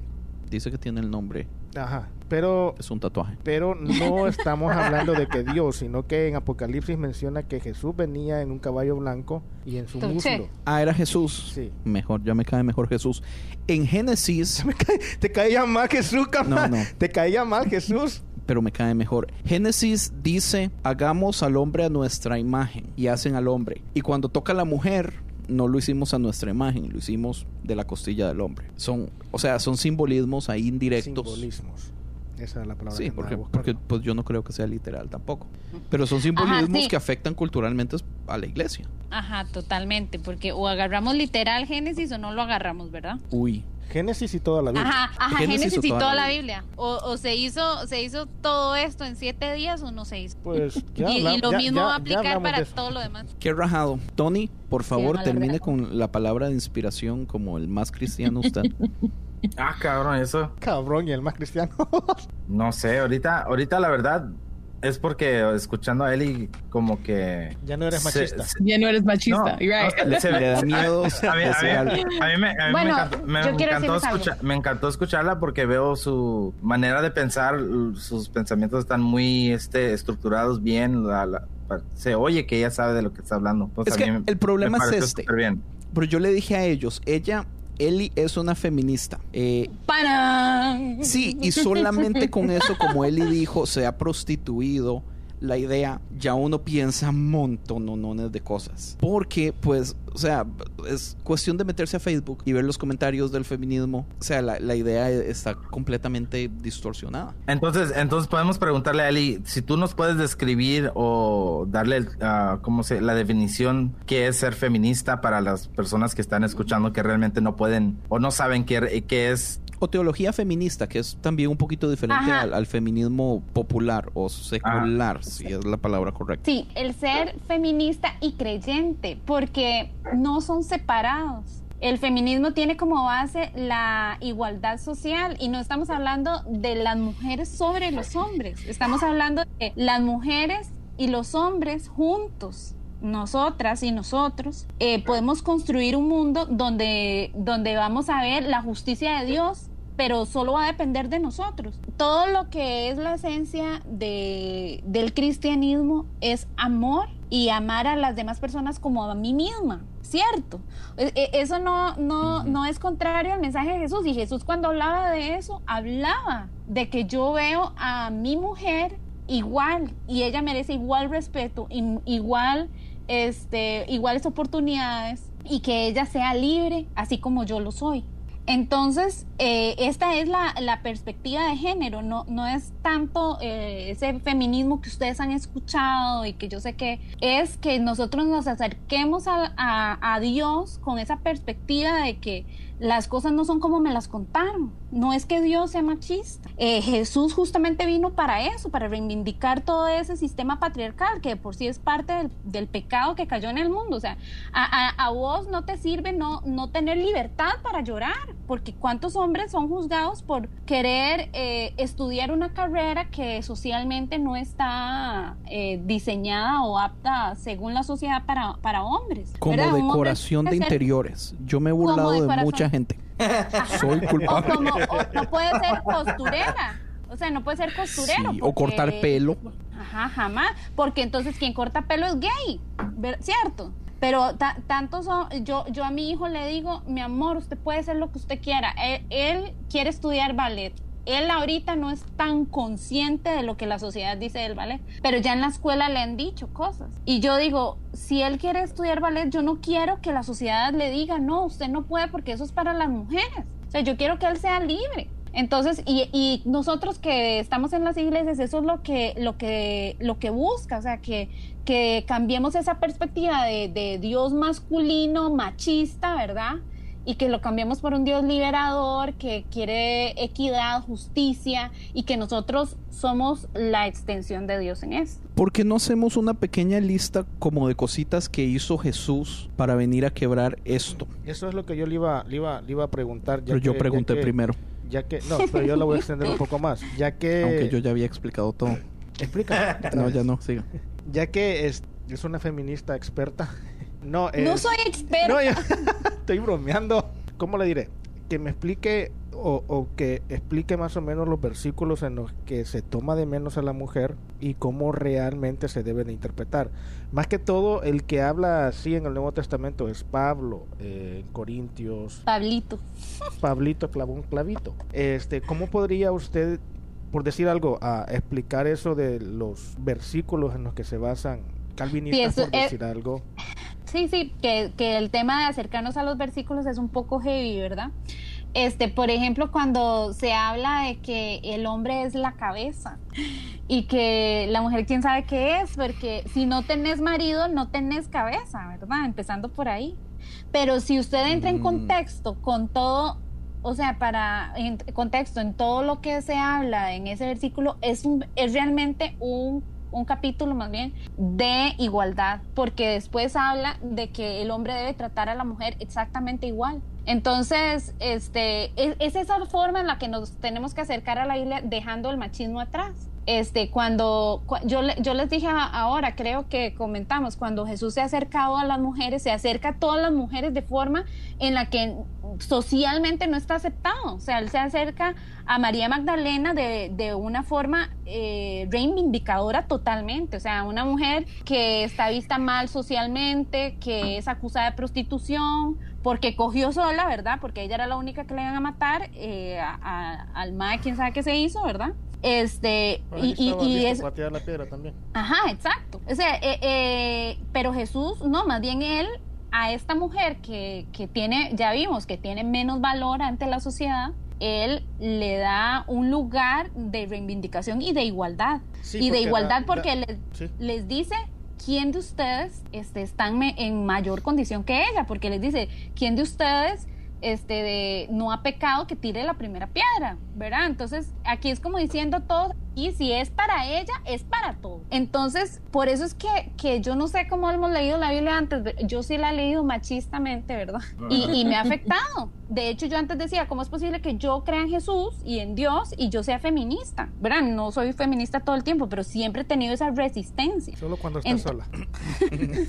dice que tiene el nombre, Ajá. Pero es un tatuaje. Pero no estamos hablando de que Dios, sino que en Apocalipsis menciona que Jesús venía en un caballo blanco y en su muslo. Ah, era Jesús. Sí. Mejor, ya me cae mejor Jesús. En Génesis, cae- te caía mal Jesús. No, no. Te caía mal Jesús. pero me cae mejor. Génesis dice, hagamos al hombre a nuestra imagen y hacen al hombre. Y cuando toca la mujer, no lo hicimos a nuestra imagen, lo hicimos de la costilla del hombre. Son, o sea, son simbolismos ahí indirectos. Simbolismos. Esa es la palabra Sí, que porque, porque pues yo no creo que sea literal tampoco. Pero son simbolismos sí. que afectan culturalmente a la iglesia. Ajá, totalmente, porque o agarramos literal Génesis o no lo agarramos, ¿verdad? Uy, Génesis y toda la Biblia. Ajá, ajá, Génesis y toda toda la la Biblia. O, o se hizo se hizo todo esto en siete días o no se hizo. Pues ya y, habla- y lo ya- mismo ya- va a aplicar hablamos para todo lo demás. qué rajado. Tony, por favor, termine con la palabra de inspiración como el más cristiano usted. Ah, cabrón, eso. Cabrón, y el más cristiano. No sé, ahorita, ahorita la verdad es porque escuchando a Eli como que... ya no eres machista. se- Ya no eres machista. No, right. no, se- Le da miedo. A mí, a mí- hacer algo. a mí me, a mí me Bueno, encantó, me, me encantó me escucharla porque veo su manera de pensar, sus pensamientos están muy este, estructurados bien, la- la- pa- se oye que ella sabe de lo que está hablando. Pues Es que me- el problema me es este. Pero yo le dije a ellos, ella, Eli es una feminista. Eh, ¡Para! sí, y solamente con eso, como Eli dijo, se ha prostituido la idea, ya uno piensa montonones de cosas. Porque, pues, o sea, es cuestión de meterse a Facebook y ver los comentarios del feminismo. O sea, la, la idea está completamente distorsionada. Entonces, entonces podemos preguntarle a Eli si tú nos puedes describir o darle ah, ¿cómo se, la definición que es ser feminista para las personas que están escuchando que realmente no pueden o no saben qué, qué es O teología feminista, que es también un poquito diferente al, al feminismo popular o secular, si es la palabra correcta. Sí, el ser feminista y creyente, porque no son separados. El feminismo tiene como base la igualdad social y no estamos hablando de las mujeres sobre los hombres, estamos hablando de las mujeres y los hombres juntos. Nosotras y nosotros eh, podemos construir un mundo donde, donde vamos a ver la justicia de Dios pero solo va a depender de nosotros. Todo lo que es la esencia de, del cristianismo es amor y amar a las demás personas como a mí misma, ¿cierto? E- e- Eso no, no, no es contrario al mensaje de Jesús. Y Jesús cuando hablaba de eso, hablaba de que yo veo a mi mujer igual y ella merece igual respeto, igual, este, iguales oportunidades y que ella sea libre así como yo lo soy. Entonces, eh, esta es la, la perspectiva de género, no, no es tanto eh, ese feminismo que ustedes han escuchado y que yo sé que es que nosotros nos acerquemos a, a- a Dios con esa perspectiva de que las cosas no son como me las contaron, no es que Dios sea machista. Eh, Jesús justamente vino para eso, para reivindicar todo ese sistema patriarcal que de por sí es parte del, del pecado que cayó en el mundo. O sea, a, a- a vos no te sirve no, no tener libertad para llorar, porque cuántos hombres son juzgados por querer eh, estudiar una carrera que socialmente no está eh, diseñada o apta según la sociedad para, para hombres. Como ¿verdad? Un hombre decoración de interiores. Yo me he burlado de decoración. Mucha gente. Soy o culpable. como o no puede ser costurera. O sea, no puede ser costurero. Sí, o cortar pelo. Ajá, jamás. Porque entonces quien corta pelo es gay, ¿cierto? Pero ta- tanto son, yo, yo a mi hijo le digo, mi amor, usted puede hacer lo que usted quiera. Él, él quiere estudiar ballet. Él ahorita no es tan consciente de lo que la sociedad dice del ballet, pero ya en la escuela le han dicho cosas. Y yo digo, si él quiere estudiar ballet, yo no quiero que la sociedad le diga, no, usted no puede porque eso es para las mujeres. O sea, yo quiero que él sea libre. Entonces, y, nosotros que estamos en las iglesias, eso es lo que, lo que, lo que busca, o sea, que, que cambiemos esa perspectiva de Dios masculino, machista, ¿verdad? Y que lo cambiemos por un Dios liberador, que quiere equidad, justicia, y que nosotros somos la extensión de Dios en esto. ¿Por qué no hacemos una pequeña lista como de cositas que hizo Jesús para venir a quebrar esto? Eso es lo que yo le iba, le iba, le iba a preguntar. ya Pero yo que- ya pregunté que- primero, Ya que, no, pero yo lo voy a extender un poco más. Ya que. aunque yo ya había explicado todo. Explica. No, ya no, siga. Ya que es, es una feminista experta. No, No es- soy experta. No, yo- estoy bromeando. ¿Cómo le diré? Que me explique o, o que explique más o menos los versículos en los que se toma de menos a la mujer y cómo realmente se deben de interpretar. Más que todo, el que habla así en el Nuevo Testamento es Pablo, eh, en Corintios, Pablito. Pablito clavó un clavito. Este, ¿cómo podría usted, por decir algo, a explicar eso de los versículos en los que se basan calvinistas, Sí, por es- decir algo? Sí, sí, que, que el tema de acercarnos a los versículos es un poco heavy, ¿verdad? Este, por ejemplo, cuando se habla de que el hombre es la cabeza y que la mujer quién sabe qué es, porque si no tenés marido, no tenés cabeza, ¿verdad? Empezando por ahí. Pero si usted entra en Mm. contexto con todo, o sea, para en contexto en todo lo que se habla en ese versículo, es, un, es realmente un, un capítulo más bien de igualdad, porque después habla de que el hombre debe tratar a la mujer exactamente igual. Entonces, este, es, es esa forma en la que nos tenemos que acercar a la Biblia dejando el machismo atrás. Este, cuando cua- yo, yo les dije ahora, creo que comentamos, cuando Jesús se ha acercado a las mujeres, se acerca a todas las mujeres de forma en la que socialmente no está aceptado. O sea, él se acerca a María Magdalena de, de una forma eh, reivindicadora totalmente. O sea, una mujer que está vista mal socialmente, que es acusada de prostitución, porque cogió sola, ¿verdad? Porque ella era la única que le iban a matar, eh, a- al MAE, quién sabe qué se hizo, ¿verdad? Este, y, y- y es, patear la piedra también. Ajá, exacto. O sea, eh, eh, pero Jesús, no, más bien él, a esta mujer que, que tiene, ya vimos, que tiene menos valor ante la sociedad, él le da un lugar de reivindicación y de igualdad. Sí, y de igualdad da- porque da- les, sí. les dice quién de ustedes este, están en mayor condición que ella, porque les dice quién de ustedes este, de, no ha pecado que tire la primera piedra, ¿verdad? Entonces, aquí es como diciendo todo, y si es para ella, es para todo. Entonces, por eso es que, que yo no sé cómo hemos leído la Biblia antes, yo sí la he leído machistamente, ¿verdad? Y, y me ha afectado. De hecho, yo antes decía, ¿cómo es posible que yo crea en Jesús y en Dios y yo sea feminista? ¿Verdad? No soy feminista todo el tiempo, pero siempre he tenido esa resistencia. Solo cuando está Ent- sola.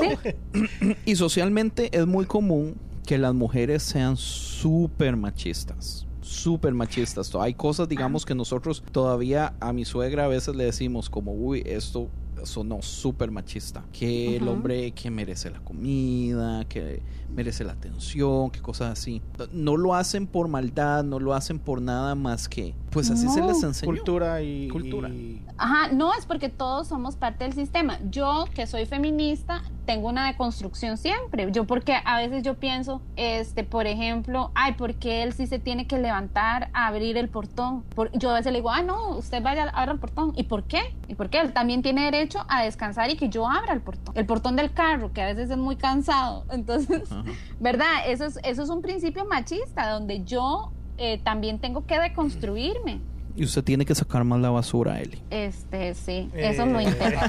Sí. Y socialmente es muy común que las mujeres sean súper machistas. Súper machistas. Hay cosas, digamos, que nosotros todavía a mi suegra a veces le decimos como, uy, esto sonó súper machista. Que el hombre que merece la comida, que merece la atención, que cosas así. No lo hacen por maldad, no lo hacen por nada más que, pues así se No. les enseñó. Cultura y... Cultura. y- Ajá, no es porque todos somos parte del sistema. Yo, que soy feminista, tengo una deconstrucción siempre. Yo, porque a veces yo pienso, este, por ejemplo, ay, ¿por qué él sí se tiene que levantar a abrir el portón? Por- yo a veces le digo, ah, no, usted vaya, abra el portón. ¿Y por qué? ¿Y por qué? Él también tiene derecho a descansar y que yo abra el portón. El portón del carro, que a veces es muy cansado. Entonces, Ajá. ¿verdad? Eso es, eso es un principio machista, donde yo eh, también tengo que deconstruirme. Y usted tiene que sacar más la basura, Eli. Este, sí, eso lo Eh. intento.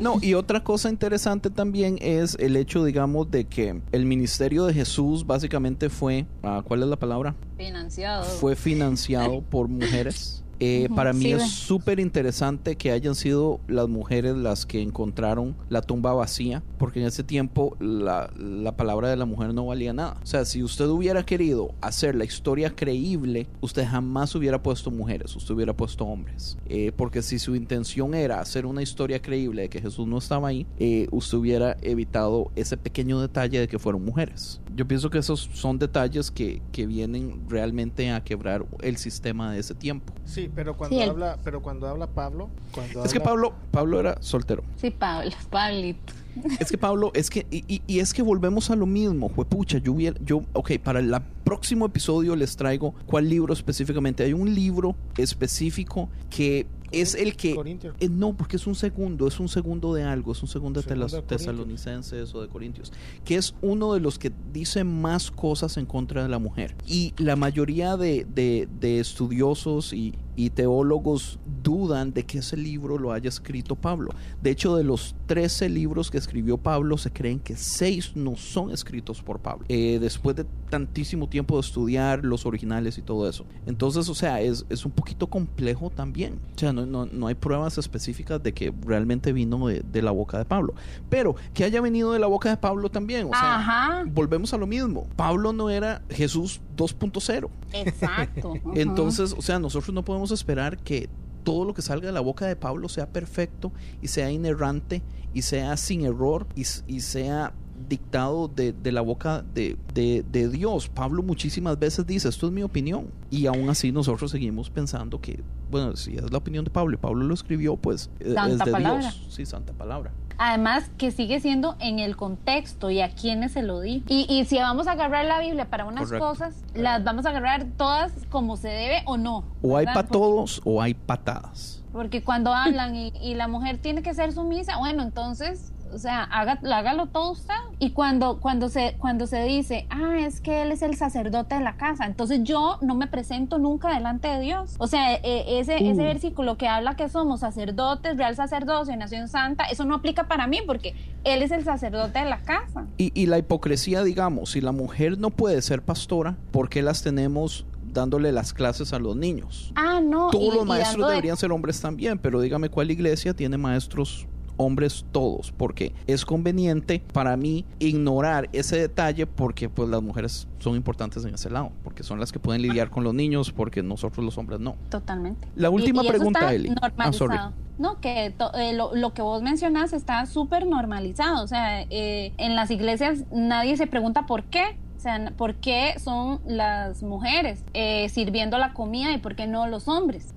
No, y otra cosa interesante también es el hecho, digamos, de que el ministerio de Jesús básicamente fue, ah, ¿cuál es la palabra? Financiado. Fue financiado por mujeres. Eh, para mí sí, es súper interesante que hayan sido las mujeres las que encontraron la tumba vacía, porque en ese tiempo la, la palabra de la mujer no valía nada. O sea, si usted hubiera querido hacer la historia creíble, usted jamás hubiera puesto mujeres, usted hubiera puesto hombres. Eh, porque si su intención era hacer una historia creíble de que Jesús no estaba ahí, eh, usted hubiera evitado ese pequeño detalle de que fueron mujeres. Yo pienso que esos son detalles que, que vienen realmente a quebrar el sistema de ese tiempo. Sí, pero cuando Sí, el- habla, pero cuando habla Pablo, cuando Es que Pablo, Pablo era soltero. Sí, Pablo, Pablito. Es que Pablo, es que, y, y- y es que volvemos a lo mismo, juepucha, yo hubiera, yo, ok, para el próximo episodio les traigo cuál libro específicamente. Hay un libro específico que es el que... Eh, no, porque es un segundo, es un segundo de algo, es un segundo de Corintios. tesalonicenses o de Corintios, que es uno de los que dice más cosas en contra de la mujer. Y la mayoría de, de- de estudiosos y, y teólogos dudan de que ese libro lo haya escrito Pablo. De hecho, de los 13 libros que escribió Pablo, se creen que 6 no son escritos por Pablo. Eh, después de tantísimo tiempo de estudiar los originales y todo eso. Entonces, o sea, es, es un poquito complejo también. O sea, no, no- no hay pruebas específicas de que realmente vino de, de la boca de Pablo. Pero que haya venido de la boca de Pablo también. O sea, Ajá, volvemos a lo mismo. Pablo no era Jesús 2.0. exacto. Ajá. Entonces, o sea, nosotros no podemos esperar que todo lo que salga de la boca de Pablo sea perfecto y sea inerrante y sea sin error y sea dictado de, de la boca de, de- de Dios. Pablo muchísimas veces dice, esto es mi opinión. Y aún así nosotros seguimos pensando que, bueno, si es la opinión de Pablo y Pablo lo escribió, pues eh, es Santa de palabra. Dios. Sí, santa palabra. Además, que sigue siendo en el contexto y a quienes se lo di. Y, y si vamos a agarrar la Biblia para unas Correcto. cosas, las vamos a agarrar todas como se debe o no. O hay para todos o hay patadas. Porque cuando hablan y, y la mujer tiene que ser sumisa, bueno, entonces, o sea, haga, hágalo todo usted. Y cuando, cuando, se, cuando se dice, ah, es que él es el sacerdote de la casa, entonces yo no me presento nunca delante de Dios. O sea, e- ese, ese versículo que habla que somos sacerdotes, real sacerdocio, nación santa, eso no aplica para mí porque él es el sacerdote de la casa. Y, y la hipocresía, digamos, si la mujer no puede ser pastora, ¿por qué las tenemos dándole las clases a los niños? Ah, no. Todos y- los maestros de- deberían ser hombres también, pero dígame cuál iglesia tiene maestros hombres todos, porque es conveniente para mí ignorar ese detalle porque pues las mujeres son importantes en ese lado, porque son las que pueden lidiar con los niños, porque nosotros los hombres no. Totalmente. La última Y- y eso pregunta, Eli. Ah, sorry. No, que to- eh, lo, lo que vos mencionas está súper normalizado. O sea, eh, en las iglesias nadie se pregunta por qué. O sea, ¿por qué son las mujeres eh, sirviendo la comida y por qué no los hombres?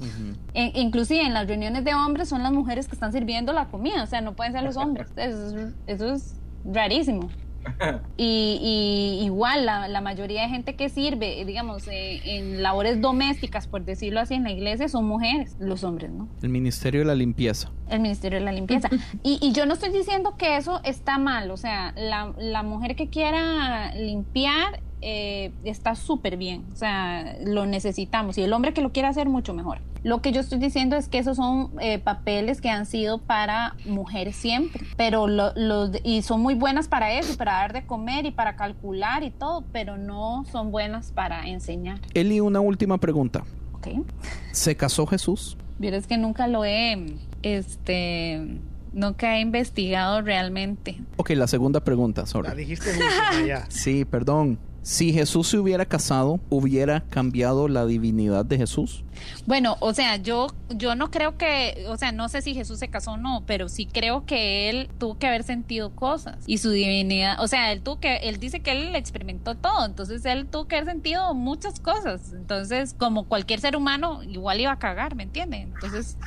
E- inclusive en las reuniones de hombres son las mujeres que están sirviendo la comida, o sea, no pueden ser los hombres. Eso es, eso es rarísimo. Y, y igual la, la mayoría de gente que sirve, digamos, eh, en labores domésticas, por decirlo así, en la iglesia, son mujeres, los hombres, ¿no? El Ministerio de la Limpieza. El Ministerio de la Limpieza. Y, y yo no estoy diciendo que eso está mal, o sea, la, la mujer que quiera limpiar eh, está súper bien, o sea, lo necesitamos. Y el hombre que lo quiera hacer, mucho mejor. Lo que yo estoy diciendo es que esos son eh, papeles que han sido para mujeres siempre, pero lo- los y son muy buenas para eso, para dar de comer y para calcular y todo, pero no son buenas para enseñar, Eli, una última pregunta. ¿ok? ¿Se casó Jesús? Vieras que nunca lo he, este, nunca he investigado realmente. Ok, la segunda pregunta, sorry. La dijiste última ya. Sí, perdón. Si Jesús se hubiera casado, ¿hubiera cambiado la divinidad de Jesús? Bueno, o sea, yo, yo no creo que, o sea, no sé si Jesús se casó o no, pero sí creo que él tuvo que haber sentido cosas y su divinidad, o sea, él tuvo que, él dice que él experimentó todo, entonces él tuvo que haber sentido muchas cosas, entonces como cualquier ser humano igual iba a cagar, ¿me entiende? Entonces,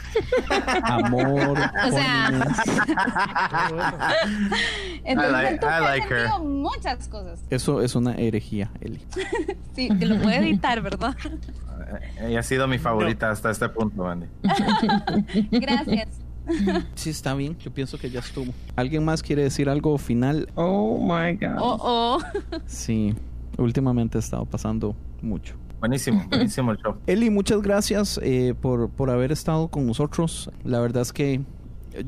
Amor. O sea, entonces like- él tuvo que I haber sentido muchas cosas. Eso es una herejía, Eli. Sí, que lo puede editar, ¿verdad? Ella ha sido mi favorita hasta este punto, Andy. Gracias. Sí, está bien. Yo pienso que ya estuvo. ¿Alguien más quiere decir algo final? Oh my God. Oh, oh. Sí, últimamente he estado pasando mucho. Buenísimo, buenísimo el show. Eli, muchas gracias eh, por, por haber estado con nosotros. La verdad es que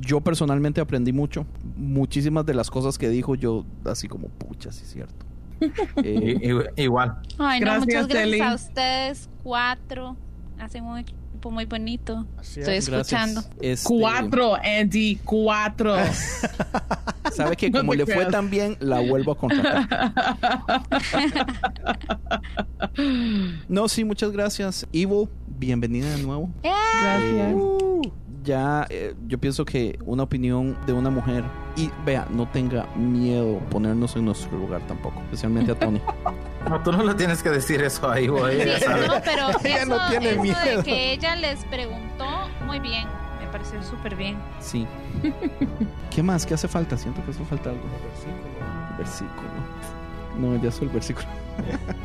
yo personalmente aprendí mucho. Muchísimas de las cosas que dijo yo, así como, pucha, sí es cierto. Eh, igual. Ay, no, Gracias, muchas gracias Eli. a ustedes cuatro. Hace muy, muy bonito. Así Estoy es. escuchando. Este, Cuatro, Andy, cuatro. Sabe que como le fue tan bien, la vuelvo a contratar. No, sí, muchas gracias. Ivo, bienvenida de nuevo. Gracias. Ya, eh, yo pienso que una opinión de una mujer, y vea, no tenga miedo ponernos en nuestro lugar tampoco, especialmente a Tony. No, tú no le tienes que decir eso ahí, güey. Sí, ella sabe. no, pero Ella eso, no tiene eso miedo. de que ella les preguntó, muy bien. Me pareció súper bien. Sí. ¿Qué más? ¿Qué hace falta? Siento que hace falta algo. El versículo. No, ya es el versículo.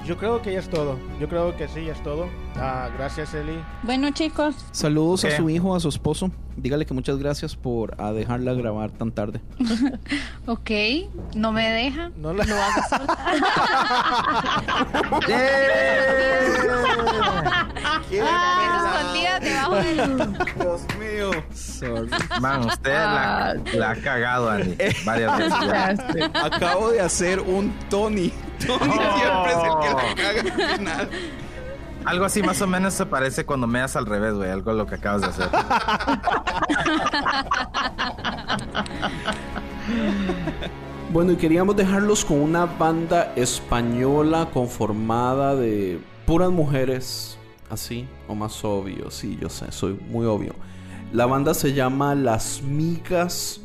Yo creo que ya es todo. Yo creo que sí, ya es todo. Ah, gracias, Eli. Bueno, chicos, Saludos a ¿Qué? su hijo, a su esposo. Dígale que muchas gracias por a dejarla grabar tan tarde. ok, no me deja. No la... Ah, escondida debajo del... Dios mío. Sorry. Man, usted la, la ha cagado, Andy. Varias veces. Acabo de hacer un Tony. Tony siempre es el que la caga al final. Algo así más o menos se parece cuando me das al revés, güey. Algo lo que acabas de hacer. Bueno, y queríamos dejarlos con una banda española conformada de puras mujeres, así, o más obvio, sí, yo sé, soy muy obvio. La banda se llama Las Migas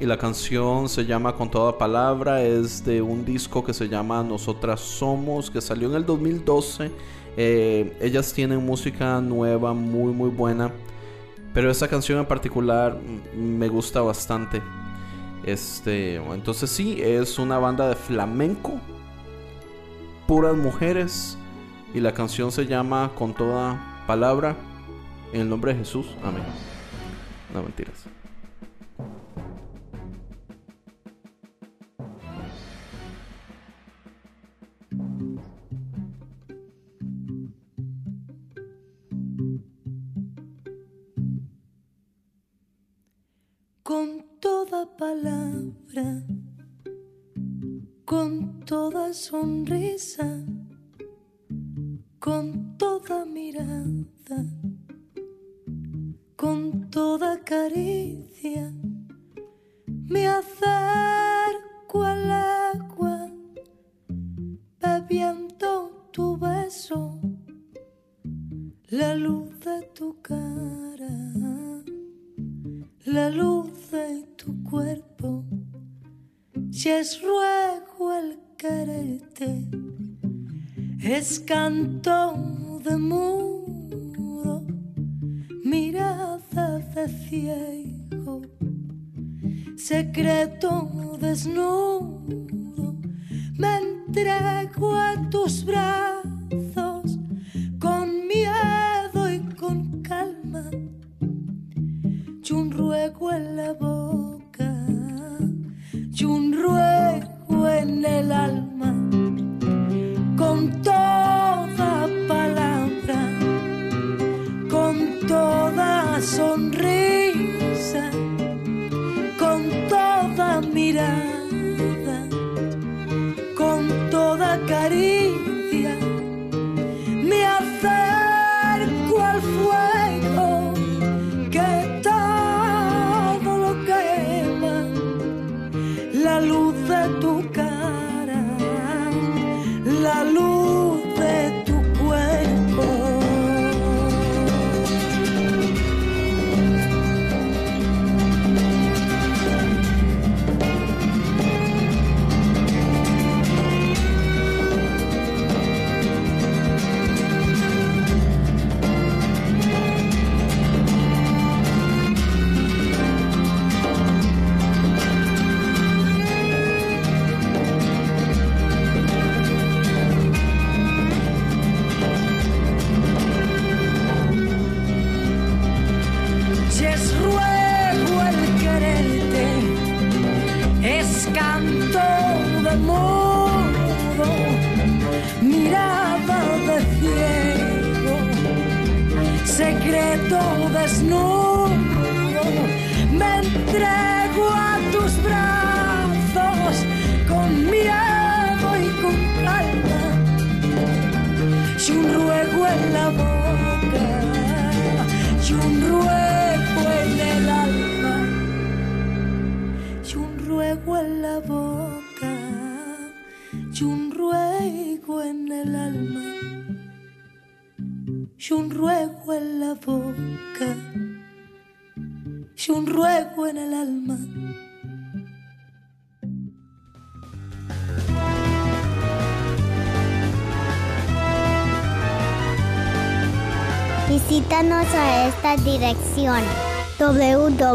y la canción se llama Con toda palabra, es de un disco que se llama Nosotras Somos, que salió en el 2012. Eh, ellas tienen música nueva, muy, muy buena. Pero esa canción en particular me gusta bastante. Este, entonces sí, es una banda de flamenco, puras mujeres, y la canción se llama Con toda palabra, en el nombre de Jesús. Amén. No mentiras. Con toda palabra, con toda sonrisa, con toda mirada, con toda caricia, me acerco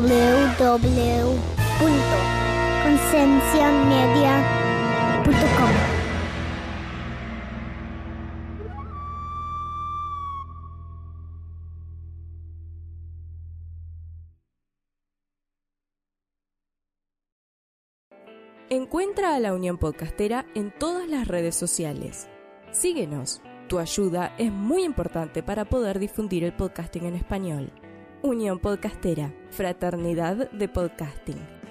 www.concienciamedia.com. Encuentra a la Unión Podcastera en todas las redes sociales. Síguenos. Tu ayuda es muy importante para poder difundir el podcasting en español. Unión Podcastera, Fraternidad de Podcasting.